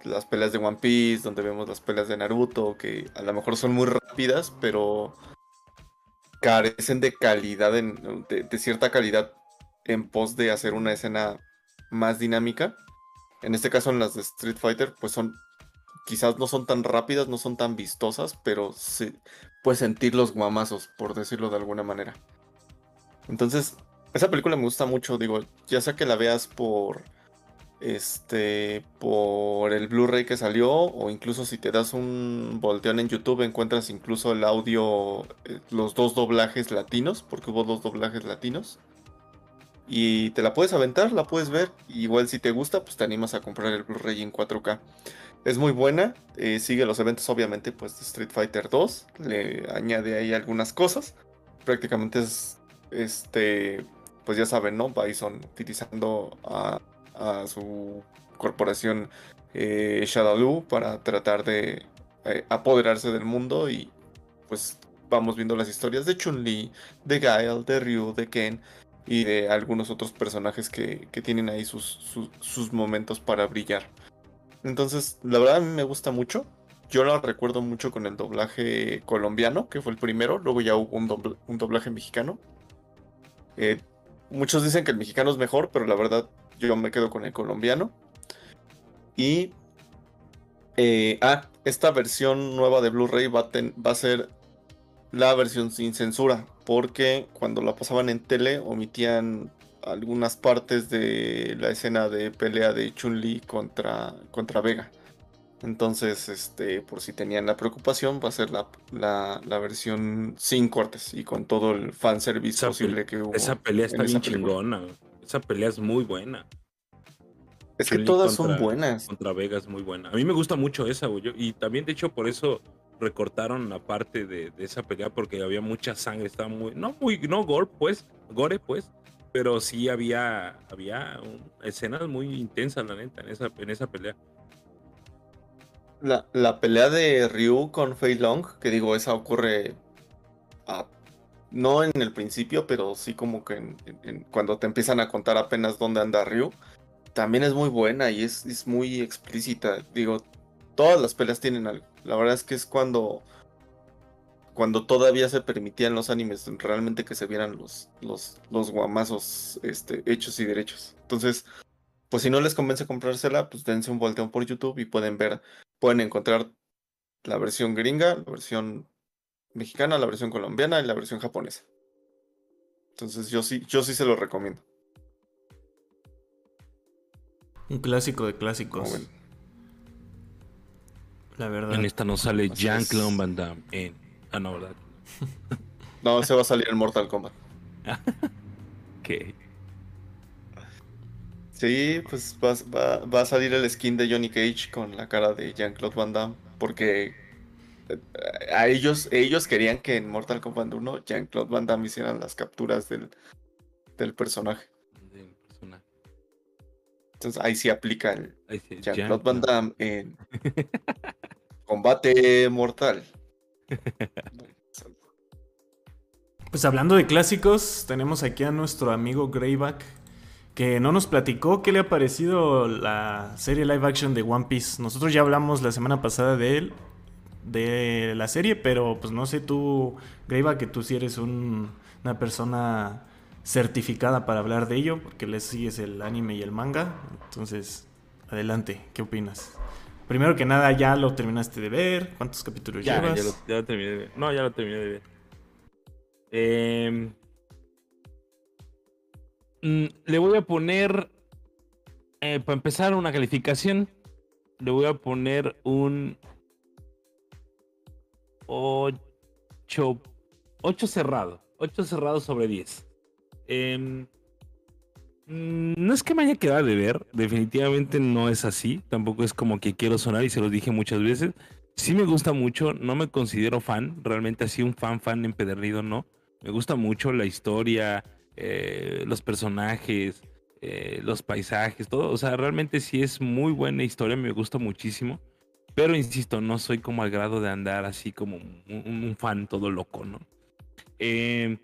las peleas de One Piece, donde vemos las peleas de Naruto, que a lo mejor son muy rápidas, pero carecen de calidad, de, cierta calidad en pos de hacer una escena más dinámica. En este caso, en las de Street Fighter, pues son, quizás no son tan rápidas, no son tan vistosas, pero se puede sentir los guamazos, por decirlo de alguna manera. Entonces, esa película me gusta mucho, digo, ya sea que la veas por este por el Blu-ray que salió o incluso si te das un volteón en YouTube encuentras incluso el audio eh, los dos doblajes latinos porque hubo dos doblajes latinos y te la puedes aventar, la puedes ver. Igual si te gusta, pues te animas a comprar el Blu-ray en 4K. Es muy buena, eh, sigue los eventos obviamente pues de Street Fighter 2, le añade ahí algunas cosas. Prácticamente es, este, pues ya saben, ¿no? Bison utilizando a, su corporación eh, Shadaloo para tratar de eh, apoderarse del mundo y pues vamos viendo las historias de Chun-Li, de Gael, de Ryu, de Ken y de algunos otros personajes que, tienen ahí sus, sus, momentos para brillar. Entonces, la verdad a mí me gusta mucho. Yo la recuerdo mucho con el doblaje colombiano, que fue el primero. Luego ya hubo un, doblaje mexicano. Eh, muchos dicen que el mexicano es mejor, pero la verdad yo me quedo con el colombiano. Y... Eh, ah, esta versión nueva de Blu-ray va a ser la versión sin censura, porque cuando la pasaban en tele omitían algunas partes de la escena de pelea de Chun-Li contra, contra Vega. Entonces, este, por si tenían la preocupación, va a ser la, la, versión sin cortes y con todo el fanservice posible que hubo. Esa pelea está bien chingona. Esa pelea es muy buena. Es que todas son buenas. Contra Vega es muy buena. A mí me gusta mucho esa, güey. Y también, de hecho, por eso recortaron la parte de, esa pelea porque había mucha sangre, estaba muy, no muy, no gore, pues, gore, pues, pero sí había, había escenas muy intensas, la neta, en esa, en esa pelea. La, la pelea de Ryu con Fei Long, que digo, esa ocurre no en el principio, pero sí como que cuando te empiezan a contar apenas dónde anda Ryu, también es muy buena y es, es muy explícita. Digo, todas las peleas tienen algo. La verdad es que es cuando cuando todavía se permitían los animes realmente que se vieran los, los, los guamazos este, hechos y derechos. Entonces, pues si no les convence comprársela, pues dense un volteón por YouTube y pueden ver, pueden encontrar la versión gringa, la versión mexicana, la versión colombiana y la versión japonesa. Entonces yo sí, yo sí se lo recomiendo. Un clásico de clásicos. La verdad. En esta no sale Jean-Claude Van Damme. En... Ah, no, ¿verdad? no, se va a salir en Mortal Kombat. ok. Sí, pues va, a salir el skin de Johnny Cage con la cara de Jean-Claude Van Damme. Porque eh, a ellos, ellos querían que en Mortal Kombat 1 Jean-Claude Van Damme hicieran las capturas del, del personaje. Entonces ahí sí aplica el Jean-Claude Van Damme en Combate Mortal. Pues hablando de clásicos, tenemos aquí a nuestro amigo Greyback, que no nos platicó qué le ha parecido la serie live action de One Piece. Nosotros ya hablamos la semana pasada de él, de la serie, pero pues no sé tú, Greyback, que tú sí eres una persona certificada para hablar de ello, porque le sigues el anime y el manga. Entonces, adelante, ¿qué opinas? Primero que nada, ¿ya lo terminaste de ver? ¿Cuántos capítulos llevas? Ya lo, terminé de ver. No, ya lo terminé de ver. Em, mm, le voy a poner, eh, para empezar, una calificación. Le voy a poner un 8, 8 cerrado. 8 cerrado sobre 10. Eh, Mm, no es que me haya quedado de ver, definitivamente no es así, tampoco es como que quiero sonar y se los dije muchas veces. Sí me gusta mucho, no me considero fan, realmente así un fan fan empedernido no. Me gusta mucho la historia, eh, los personajes, eh, los paisajes, todo. O sea, realmente sí es muy buena historia, me gusta muchísimo. Pero insisto, no soy como al grado de andar así como un, un fan todo loco, ¿no? Eh,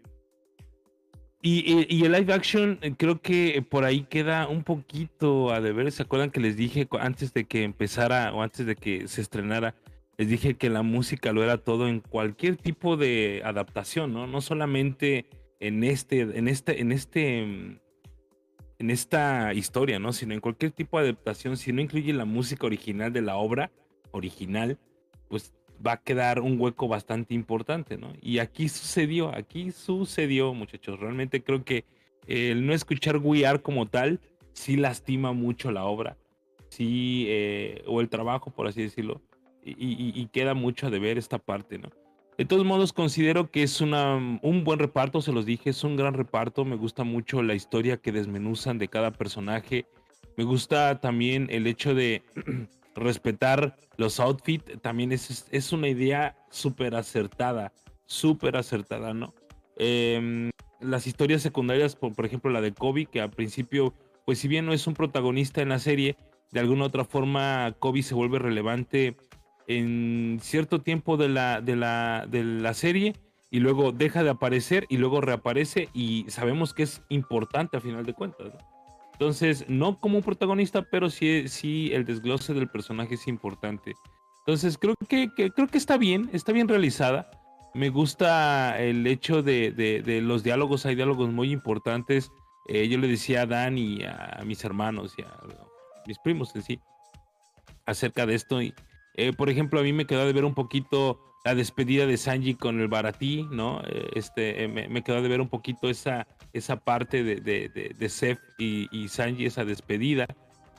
y, el live action eh, creo que por ahí queda un poquito a deber. ¿Se acuerdan que les dije antes de que empezara o antes de que se estrenara? Les dije que la música lo era todo en cualquier tipo de adaptación, ¿no? No solamente en este, en este, en este, en esta historia, ¿no? Sino en cualquier tipo de adaptación, si no incluye la música original de la obra original, pues va a quedar un hueco bastante importante, ¿no? Y aquí sucedió, aquí sucedió, muchachos. Realmente creo que el no escuchar We Are como tal sí lastima mucho la obra, sí, eh, o el trabajo, por así decirlo, y, queda mucho de ver esta parte, ¿no? De todos modos, considero que es una, un buen reparto, se los dije, es un gran reparto, me gusta mucho la historia que desmenuzan de cada personaje, me gusta también el hecho de respetar los outfits, también es, es una idea súper acertada, súper acertada, ¿no? Em, las historias secundarias, por, por ejemplo la de Kobe, que al principio, pues si bien no es un protagonista en la serie, de alguna otra forma Kobe se vuelve relevante en cierto tiempo de la, de la, de la serie y luego deja de aparecer y luego reaparece y sabemos que es importante a final de cuentas. Entonces, no como un protagonista, pero sí, sí el desglose del personaje es importante. Entonces, creo que, creo que está bien, está bien realizada. Me gusta el hecho de, de, los diálogos, hay diálogos muy importantes. Eh, yo le decía a Dan y a mis hermanos y a mis primos en sí acerca de esto. Y, eh, por ejemplo, a mí me quedó de ver un poquito la despedida de Sanji con el Baratí, ¿no? Eh, este, me, quedó de ver un poquito esa, esa parte de, de, de, Seth y, y, Sanji, esa despedida.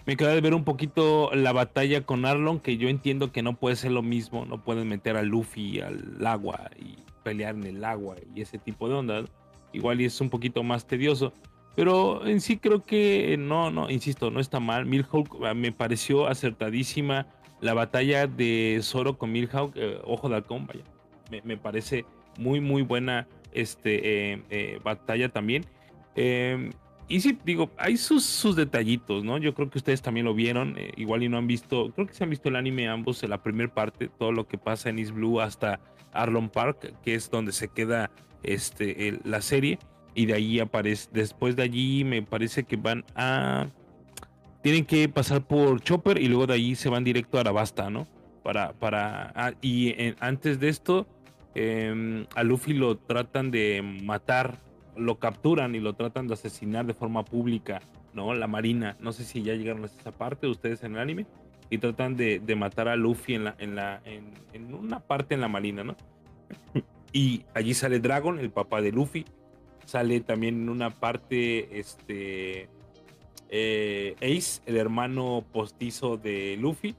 Me quedó de ver un poquito la batalla con Arlon, que yo entiendo que no puede ser lo mismo, no pueden meter a Luffy al agua y pelear en el agua y ese tipo de ondas. Igual y es un poquito más tedioso. Pero en sí creo que no, no, insisto, no está mal. Milhawk ah, me pareció acertadísima. La batalla de Zoro con Milhawk, eh, Ojo de Halcón, vaya. Me, parece muy, muy buena este, eh, eh, batalla también. Em, y sí, digo, hay sus, sus detallitos, ¿no? Yo creo que ustedes también lo vieron, igual y no han visto, creo que se han visto el anime ambos en la primera parte, todo lo que pasa en East Blue hasta Arlon Park, que es donde se queda este, la serie y de ahí aparece, después de allí me parece que van a, tienen que pasar por Chopper y luego de ahí se van directo a Arabasta, ¿no? Para, para, ah, y antes de esto, em, a Luffy lo tratan de matar, lo capturan y lo tratan de asesinar de forma pública, ¿no? La Marina, no sé si ya llegaron a esa parte ustedes en el anime, y tratan de, matar a Luffy en una parte en la Marina, ¿no? Y allí sale Dragon, el papá de Luffy, Sale también en una parte este, eh, Ace, el hermano postizo de Luffy.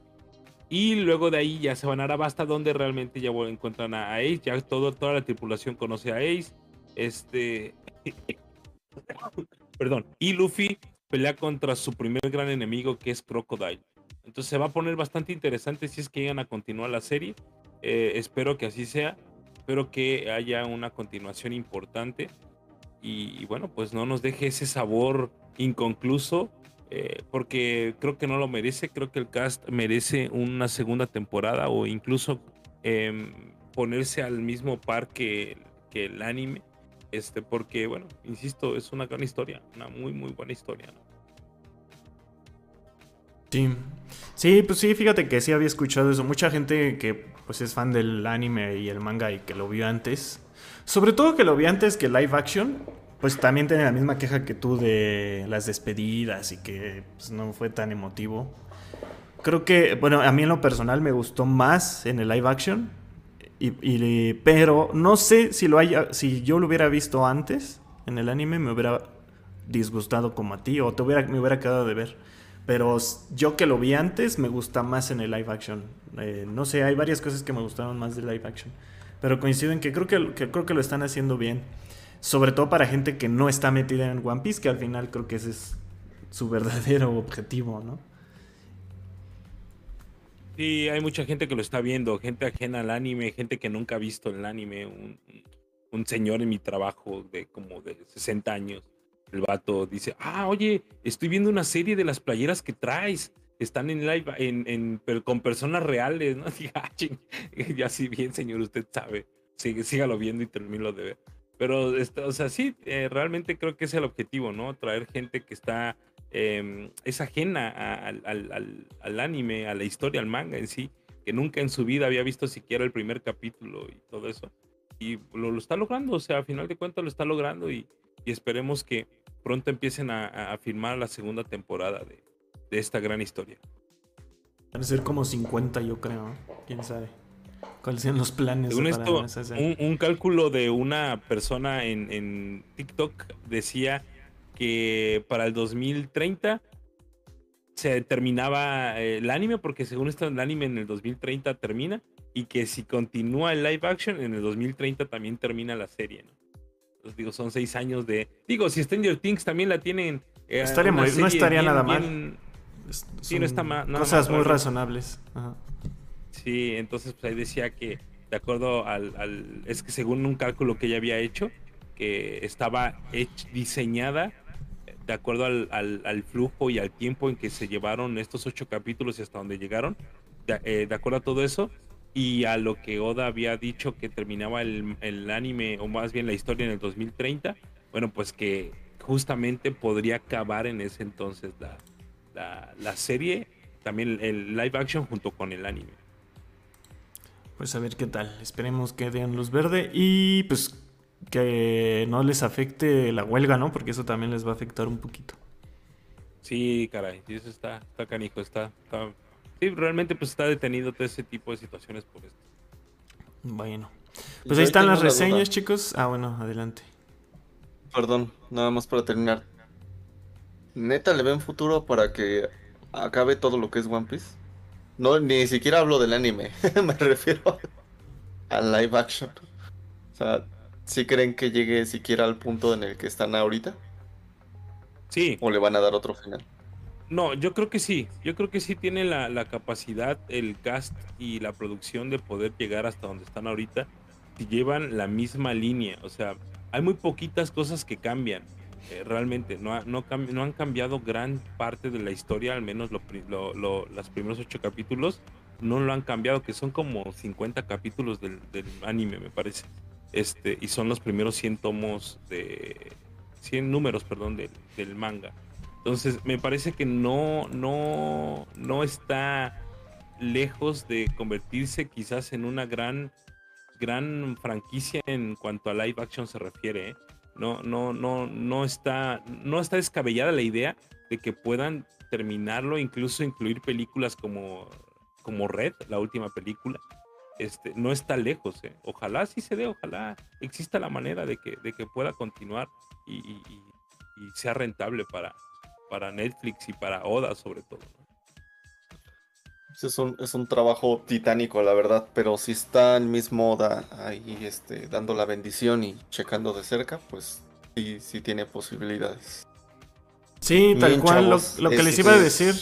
Y luego de ahí ya se van a Arabasta, donde realmente ya encuentran a Ace. Ya todo, toda la tripulación conoce a Ace. Este. Perdón. Y Luffy pelea contra su primer gran enemigo, que es Crocodile. Entonces se va a poner bastante interesante si es que llegan a continuar la serie. Eh, espero que así sea. Espero que haya una continuación importante y, bueno, pues no nos deje ese sabor inconcluso, eh, porque creo que no lo merece, creo que el cast merece una segunda temporada o incluso em, ponerse al mismo par que, que, el anime, este, porque bueno, insisto, es una gran historia, una muy, muy buena historia. Sí, sí, pues sí, fíjate que sí había escuchado eso. Mucha gente que pues es fan del anime y el manga y que lo vio antes, sobre todo que lo vi antes que live action, pues también tiene la misma queja que tú de las despedidas y que pues, no fue tan emotivo. Creo que, bueno, a mí en lo personal me gustó más en el live action, y, pero no sé si, lo haya, si yo lo hubiera visto antes en el anime, me hubiera disgustado como a ti o te hubiera, me hubiera quedado de ver. Pero yo que lo vi antes, me gusta más en el live action. Eh, no sé, hay varias cosas que me gustaron más del live action. Pero coinciden que creo que, creo que lo están haciendo bien. Sobre todo para gente que no está metida en One Piece, que al final creo que ese es su verdadero objetivo, ¿no? Sí, hay mucha gente que lo está viendo, gente ajena al anime, gente que nunca ha visto el anime. Un, señor en mi trabajo de como de 60 años, el vato dice, ah, oye, estoy viendo una serie de las playeras que traes están en live, en, con personas reales, ¿no? Ah, ya sí, bien, señor, usted sabe. Sí, sígalo viendo y termino de ver. Pero, este, o sea, sí, eh, realmente creo que es el objetivo, ¿no? Traer gente que está, em, es ajena al, al, al, anime, a la historia, al manga en sí, que nunca en su vida había visto siquiera el primer capítulo y todo eso. Y lo, está logrando, o sea, a final de cuentas lo está logrando y, y esperemos que pronto empiecen a, a filmar la segunda temporada de, de esta gran historia. Van a ser como 50, yo creo. ¿Quién sabe? ¿Cuáles son los planes? un, un, cálculo de una persona en, TikTok decía que para el 2030 se terminaba eh, el anime, porque según esto el anime en el 2030 termina, y que si continúa el live action, en el 2030 también termina la serie, ¿no? Entonces digo, son seis años de... Digo, si Stranger Things también la tienen... Eh, estaría no estaría nada mal. sí, no está mal. Cosas muy razonables. Sí, entonces pues ahí decía que de acuerdo al, Es que según un cálculo que ella había hecho, que estaba diseñada de acuerdo al, flujo y al tiempo en que se llevaron estos ocho capítulos y hasta donde llegaron, eh, de, acuerdo a todo eso, y a lo que Oda había dicho que terminaba el, anime, o más bien la historia en el 2030, bueno, pues que justamente podría acabar en ese entonces la, la serie, también el live action junto con el anime. Pues a ver qué tal. Esperemos que den luz verde y pues que no les afecte la huelga, ¿no? Porque eso también les va a afectar un poquito. Sí, caray, eso está, está canijo, está, Sí, realmente pues está detenido todo ese tipo de situaciones por esto. Bueno. Pues ahí están las reseñas, chicos. Ah, bueno, adelante. Perdón, nada más para terminar. ¿Neta le ven futuro para que acabe todo lo que es One Piece? No, ni siquiera hablo del anime. Me refiero al live action. O sea, ¿Sí creen que llegue siquiera al punto en el que están ahorita? Sí. ¿O le van a dar otro final? No, yo creo que sí. Yo creo que sí tiene la, capacidad, el cast y la producción de poder llegar hasta donde están ahorita. Si llevan la misma línea. O sea, hay muy poquitas cosas que cambian. Eh, realmente, no, no, no, han cambiado gran parte de la historia, al menos los primeros ocho capítulos. No lo han cambiado, que son como 50 capítulos del anime, me parece. Este, y son los primeros 100 tomos de 100 números, perdón, del manga. Entonces, me parece que no no no está lejos de convertirse quizás en una gran gran franquicia en cuanto a live action se refiere. ¿eh? No no no no está no está descabellada la idea de que puedan terminarlo, incluso incluir películas como como Red, la última película, este, no está lejos. ¿eh? Ojalá sí se dé, ojalá exista la manera de que, de que pueda continuar y, sea rentable para, para Netflix y para Oda sobre todo. Es un, es un trabajo titánico, la verdad, pero si está el mismo Oda ahí este, dando la bendición y checando de cerca, pues sí, sí tiene posibilidades. Sí, tal cual. lo, que les iba a decir,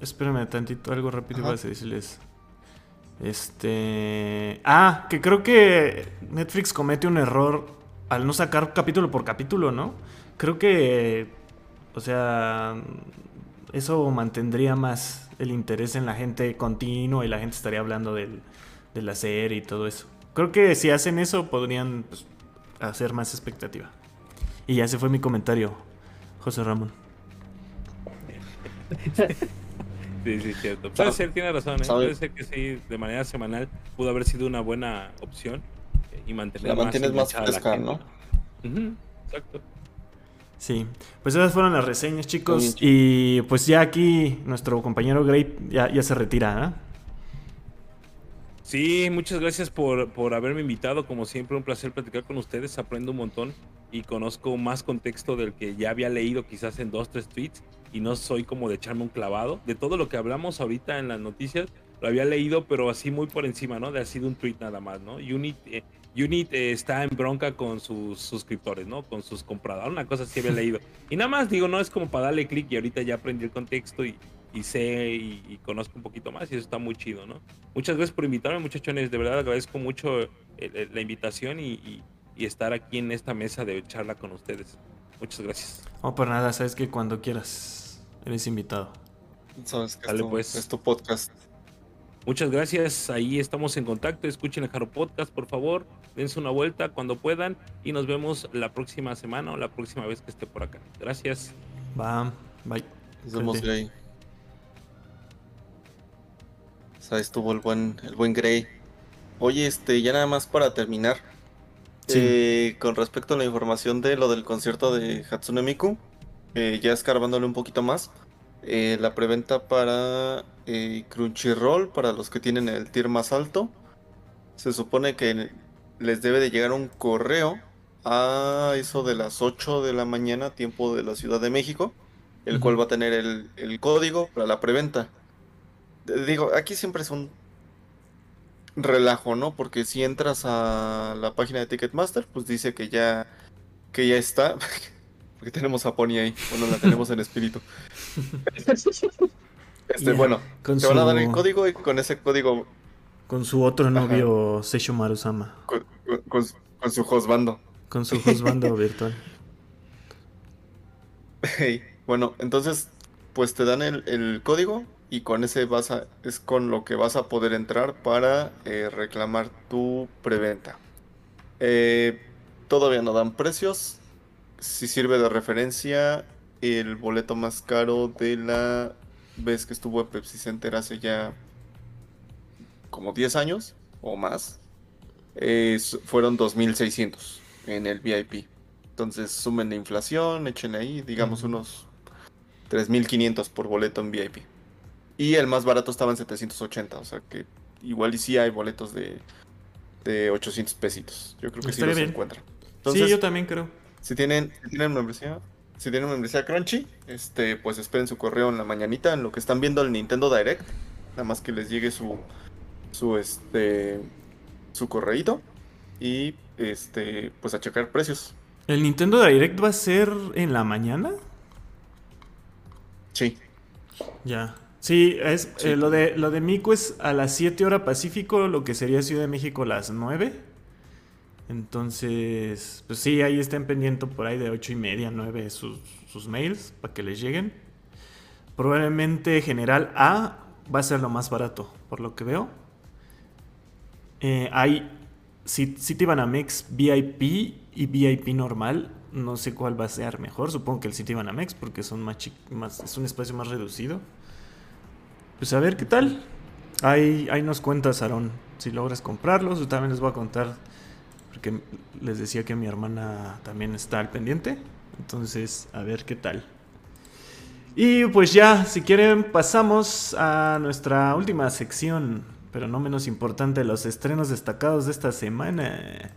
espérame tantito, algo rápido iba a decirles. Este. Ah, que creo que Netflix comete un error al no sacar capítulo por capítulo, ¿no? Creo que. O sea. Eso mantendría más el interés en la gente continuo y la gente estaría hablando del, de la serie y todo eso. Creo que si hacen eso podrían pues, hacer más expectativa. Y ya se fue mi comentario, José Ramón. Sí, sí, cierto. Puede ser, tiene razón. ¿eh? Puede ser que sí, de manera semanal pudo haber sido una buena opción eh, y mantener la mantienes más, fresca, ¿no? exacto. Sí, pues esas fueron las reseñas, chicos. Y pues ya aquí nuestro compañero Gray ya, ya se retira, ¿eh? Sí, muchas gracias por, por haberme invitado. Como siempre, un placer platicar con ustedes. Aprendo un montón y conozco más contexto del que ya había leído quizás en dos, tres tweets y no soy como de echarme un clavado. De todo lo que hablamos ahorita en las noticias, lo había leído, pero así muy por encima, ¿no? De ha sido un tweet nada más, ¿no? Unit, eh, Unit eh, está en bronca con sus suscriptores, ¿no? Con sus compradores, una cosa así había leído. Y nada más digo, no es como para darle clic y ahorita ya aprendí el contexto y, y sé y, conozco un poquito más y eso está muy chido, ¿no? Muchas gracias por invitarme, muchachones, de verdad agradezco mucho eh, la invitación y, y estar aquí en esta mesa de charla con ustedes. Muchas gracias. No, por nada, sabes que cuando quieras eres invitado. Sabes que es, tu, pues. es tu podcast. Muchas gracias, ahí estamos en contacto. Escuchen el Jaro Podcast, por favor. Dense una vuelta cuando puedan y nos vemos la próxima semana o la próxima vez que esté por acá. Gracias. Va, bye. Nos vemos, Gray. O sea, estuvo el buen, el buen Gray. Oye, este, ya nada más para terminar. Eh, con respecto a la información de lo del concierto de Hatsune Miku, eh, ya escarbándole un poquito más, eh, la preventa para Crunchyroll, para los que tienen el tier más alto, se supone que les debe de llegar un correo a eso de las 8 de la mañana, tiempo de la Ciudad de México, el cual va a tener el, el código para la preventa. Digo, aquí siempre es un relajo, ¿no? Porque si entras a la página de Ticketmaster, pues dice que ya, que ya está. Porque tenemos a Pony ahí. Bueno, la tenemos en espíritu. Este, bueno, te van a dar el código y con ese código. Con su otro novio, Seisho Marusama. Con, con, su hostbando. Con su hostbando virtual. bueno, entonces, pues te dan el, el código y con ese vas a, es con lo que vas a poder entrar para eh, reclamar tu preventa. Eh, todavía no dan precios. Si sirve de referencia, el boleto más caro de la vez que estuvo en Pepsi Center hace ya como 10 años o más, fueron 2.600 en el VIP. Entonces sumen la inflación, echen ahí, digamos, unos 3.500 por boleto en VIP. Y el más barato estaba en 780, o sea que igual y sí hay boletos de, de 800 pesitos. Yo creo que sí los encuentran. sí, yo también creo. Si tienen, si tienen membresía, si tienen membresía Crunchy, este, pues esperen su correo en la mañanita en lo que están viendo el Nintendo Direct. Nada más que les llegue su, su, este, su correíto y, este, pues a checar precios. ¿El Nintendo Direct va a ser en la mañana? Sí. Ya. Sí, es eh, lo de lo de Mico es a las 7 horas Pacífico, lo que sería Ciudad de México las 9. Entonces, pues sí, ahí estén pendiente por ahí de 8 y media, 9 sus, sus mails para que les lleguen. Probablemente General A va a ser lo más barato, por lo que veo. Eh, hay Citibanamex VIP y VIP normal. No sé cuál va a ser mejor. Supongo que el Citibanamex porque son más, más es un espacio más reducido. Pues a ver qué tal. Ahí, ahí nos cuentas, Aarón, si logras comprarlos. También les voy a contar, porque les decía que mi hermana también está al pendiente. Entonces, a ver qué tal. Y pues ya, si quieren, pasamos a nuestra última sección, pero no menos importante, los estrenos destacados de esta semana.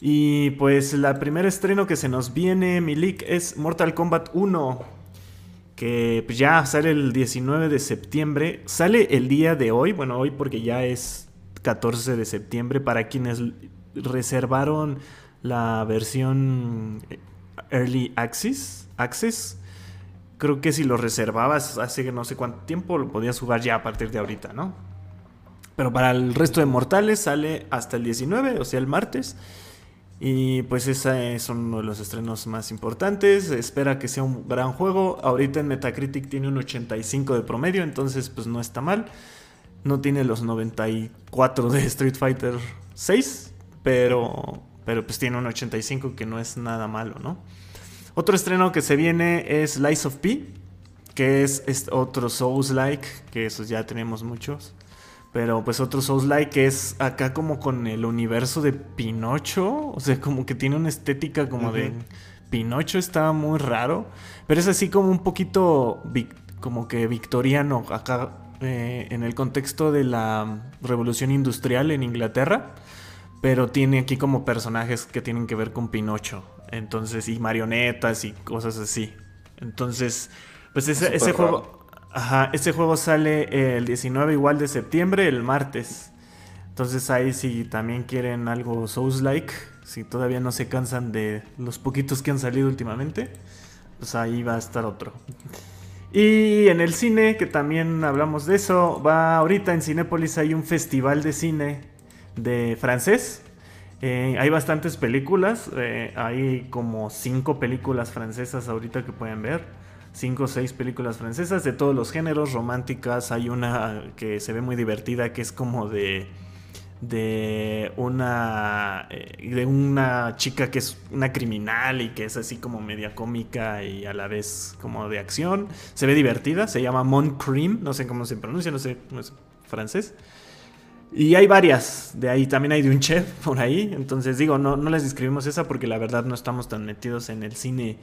Y pues la primer estreno que se nos viene, Milik, es Mortal Kombat 1 que pues, ya sale el 19 de septiembre. Sale el día de hoy, bueno, hoy porque ya es 14 de septiembre para quienes reservaron la versión Early Access. Access. Creo que si lo reservabas hace no sé cuánto tiempo lo podías jugar ya a partir de ahorita, ¿no? Pero para el resto de mortales sale hasta el 19, o sea, el martes. Y pues ese es uno de los estrenos más importantes. Espera que sea un gran juego. Ahorita en Metacritic tiene un 85 de promedio, entonces pues no está mal. No tiene los 94 de Street Fighter 6, pero, pero pues tiene un 85 que no es nada malo, ¿no? Otro estreno que se viene es Lies of P, que es, es otro Souls-like, que esos ya tenemos muchos. Pero pues otro Souls-like que es acá como con el universo de Pinocho. O sea, como que tiene una estética como de Pinocho, está muy raro. Pero es así como un poquito como que victoriano acá eh, en el contexto de la revolución industrial en Inglaterra. Pero tiene aquí como personajes que tienen que ver con Pinocho. Entonces, y marionetas y cosas así. Entonces, pues ese, ese juego... Ajá, este juego sale el 19 igual de septiembre, el martes. Entonces ahí si también quieren algo Souls-like, si todavía no se cansan de los poquitos que han salido últimamente, pues ahí va a estar otro. Y en el cine, que también hablamos de eso, va ahorita en Cinépolis hay un festival de cine de francés. Eh, hay bastantes películas, eh, hay como cinco películas francesas ahorita que pueden ver cinco o seis películas francesas de todos los géneros, románticas. Hay una que se ve muy divertida que es como de de una eh, de una chica que es una criminal y que es así como media cómica y a la vez como de acción. Se ve divertida, se llama Mon Cream, no sé cómo se pronuncia, no sé, no es francés. Y hay varias, de ahí también hay de un chef por ahí, entonces digo, no, no les describimos esa porque la verdad no estamos tan metidos en el cine,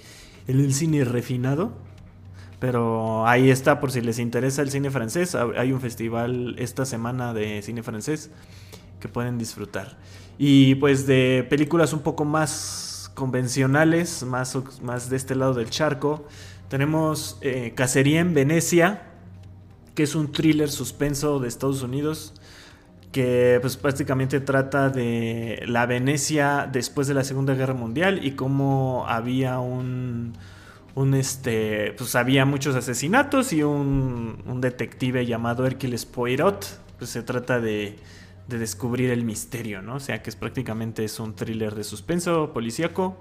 en el cine refinado. Pero ahí está, por si les interesa el cine francés. Hay un festival esta semana de cine francés que pueden disfrutar. Y pues de películas un poco más convencionales, más, más de este lado del charco. Tenemos eh, Cacería en Venecia, que es un thriller suspenso de Estados Unidos que pues prácticamente trata de la Venecia después de la Segunda Guerra Mundial y cómo había un, un este, pues había muchos asesinatos y un, un detective llamado Hércules Poirot, pues se trata de, de, descubrir el misterio, ¿no? O sea que es prácticamente es un thriller de suspenso policíaco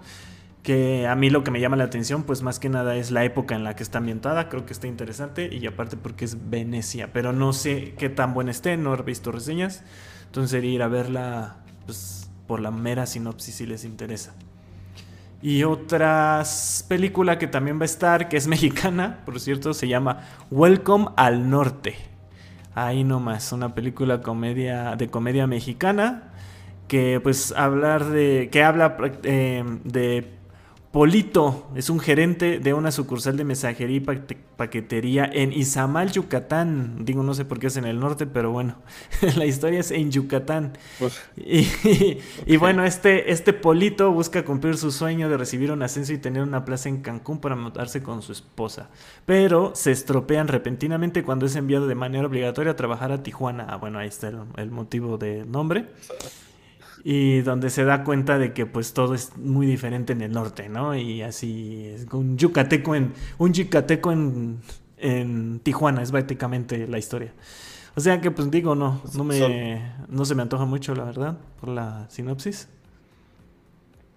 que a mí lo que me llama la atención, pues más que nada es la época en la que está ambientada, creo que está interesante y aparte porque es Venecia, pero no sé qué tan buena esté, no he visto reseñas, entonces sería ir a verla pues, por la mera sinopsis si les interesa. Y otra película que también va a estar, que es mexicana, por cierto, se llama Welcome al Norte. Ahí nomás, una película comedia, de comedia mexicana que pues hablar de que habla eh, de Polito es un gerente de una sucursal de mensajería y paquetería en Izamal, Yucatán. Digo, no sé por qué es en el norte, pero bueno, la historia es en Yucatán. Pues, y, bueno, este, este Polito busca cumplir su sueño de recibir un ascenso y tener una plaza en Cancún para mudarse con su esposa. Pero se estropean repentinamente cuando es enviado de manera obligatoria a trabajar a Tijuana. Ah, bueno, ahí está el, el motivo de nombre y donde se da cuenta de que pues todo es muy diferente en el norte, ¿no? Y así es un yucateco en un yucateco en, en Tijuana es prácticamente la historia. O sea que pues digo, no, no me no se me antoja mucho la verdad por la sinopsis.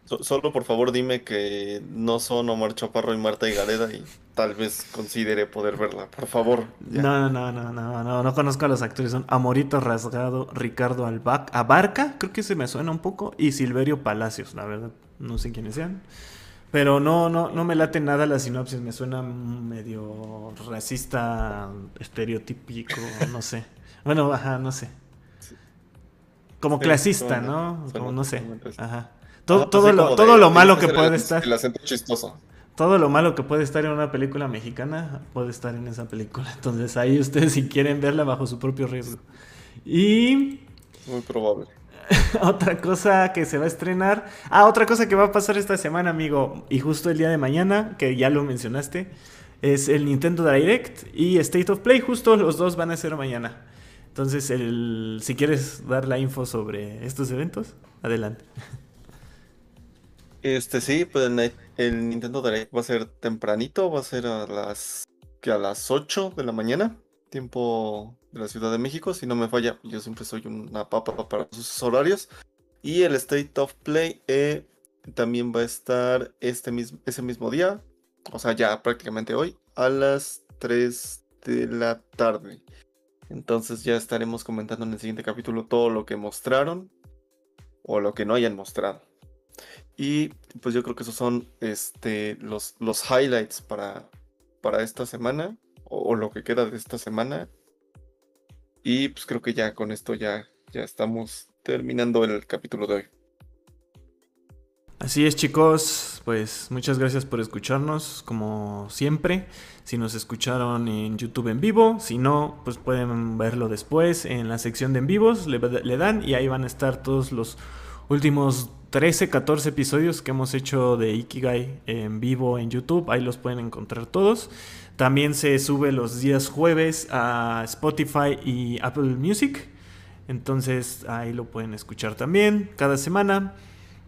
Solo por favor dime que no son Omar Chaparro y Marta Gareda y tal vez considere poder verla, por favor. No, no, no, no, no, no conozco a los actores, son Amorito Rasgado, Ricardo Abarca, creo que se me suena un poco, y Silverio Palacios, la verdad, no sé quiénes sean. Pero no, no, no me late nada la sinopsis, me suena medio racista, estereotípico, no sé. Bueno, ajá, no sé. Como clasista, ¿no? Como no sé. Ajá. Todo, lo, todo lo malo que puede estar. El acento chistoso. Todo lo malo que puede estar en una película mexicana puede estar en esa película. Entonces ahí ustedes si quieren verla bajo su propio riesgo. Y... Muy probable. otra cosa que se va a estrenar. Ah, otra cosa que va a pasar esta semana, amigo. Y justo el día de mañana, que ya lo mencionaste, es el Nintendo Direct y State of Play. Justo los dos van a ser mañana. Entonces, el, si quieres dar la info sobre estos eventos, adelante. Este sí, pues el Nintendo Direct va a ser tempranito, va a ser a las que a las 8 de la mañana, tiempo de la Ciudad de México, si no me falla, yo siempre soy una papa para sus horarios. Y el State of Play eh, también va a estar este mismo, ese mismo día, o sea, ya prácticamente hoy, a las 3 de la tarde. Entonces ya estaremos comentando en el siguiente capítulo todo lo que mostraron o lo que no hayan mostrado. Y pues yo creo que esos son este, los, los highlights para, para esta semana, o, lo que queda de esta semana. Y pues creo que ya con esto ya, ya estamos terminando el capítulo de hoy. Así es chicos, pues muchas gracias por escucharnos como siempre. Si nos escucharon en YouTube en vivo, si no, pues pueden verlo después en la sección de en vivos, le, le dan y ahí van a estar todos los últimos 13, 14 episodios que hemos hecho de Ikigai en vivo en YouTube. Ahí los pueden encontrar todos. También se sube los días jueves a Spotify y Apple Music. Entonces ahí lo pueden escuchar también cada semana.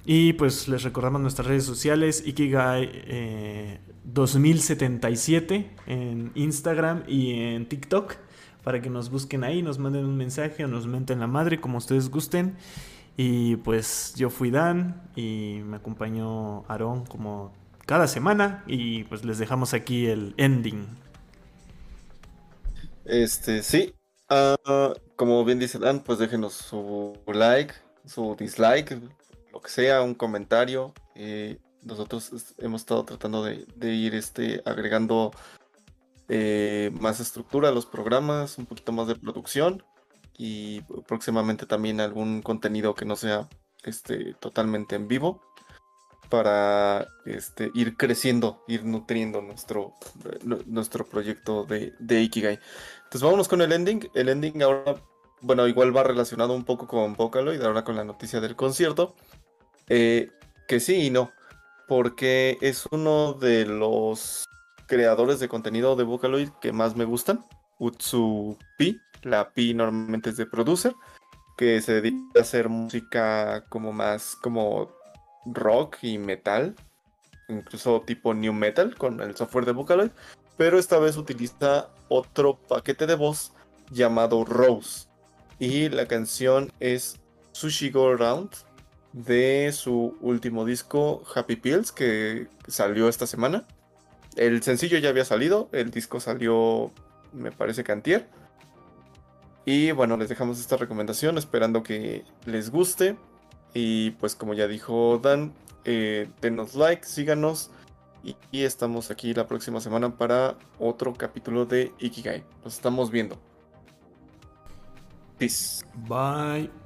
Y pues les recordamos nuestras redes sociales, Ikigai 2077 eh, en Instagram y en TikTok, para que nos busquen ahí, nos manden un mensaje o nos menten la madre, como ustedes gusten. Y pues yo fui Dan y me acompañó Aarón como cada semana y pues les dejamos aquí el ending. Este, sí. Ah, como bien dice Dan, pues déjenos su like, su dislike, lo que sea, un comentario. Eh, nosotros hemos estado tratando de, ir este, agregando eh, más estructura a los programas, un poquito más de producción y próximamente también algún contenido que no sea este, totalmente en vivo para este, ir creciendo, ir nutriendo nuestro, nuestro proyecto de, de, Ikigai. Entonces vámonos con el ending. El ending ahora, bueno, igual va relacionado un poco con Vocaloid, ahora con la noticia del concierto. Eh, que sí y no. porque es uno de los creadores de contenido de Vocaloid que más me gustan. Utsu Pi, la Pi normalmente es de producer, que se dedica a hacer música como más como rock y metal, incluso tipo new metal con el software de Vocaloid, pero esta vez utiliza otro paquete de voz llamado Rose. Y la canción es Sushi Go Around de su último disco Happy Pills que salió esta semana. El sencillo ya había salido, el disco salió me parece cantier. Y bueno, les dejamos esta recomendación esperando que les guste. Y pues como ya dijo Dan, eh, denos like, síganos. Y, y, estamos aquí la próxima semana para otro capítulo de Ikigai. Nos estamos viendo. Peace. Bye.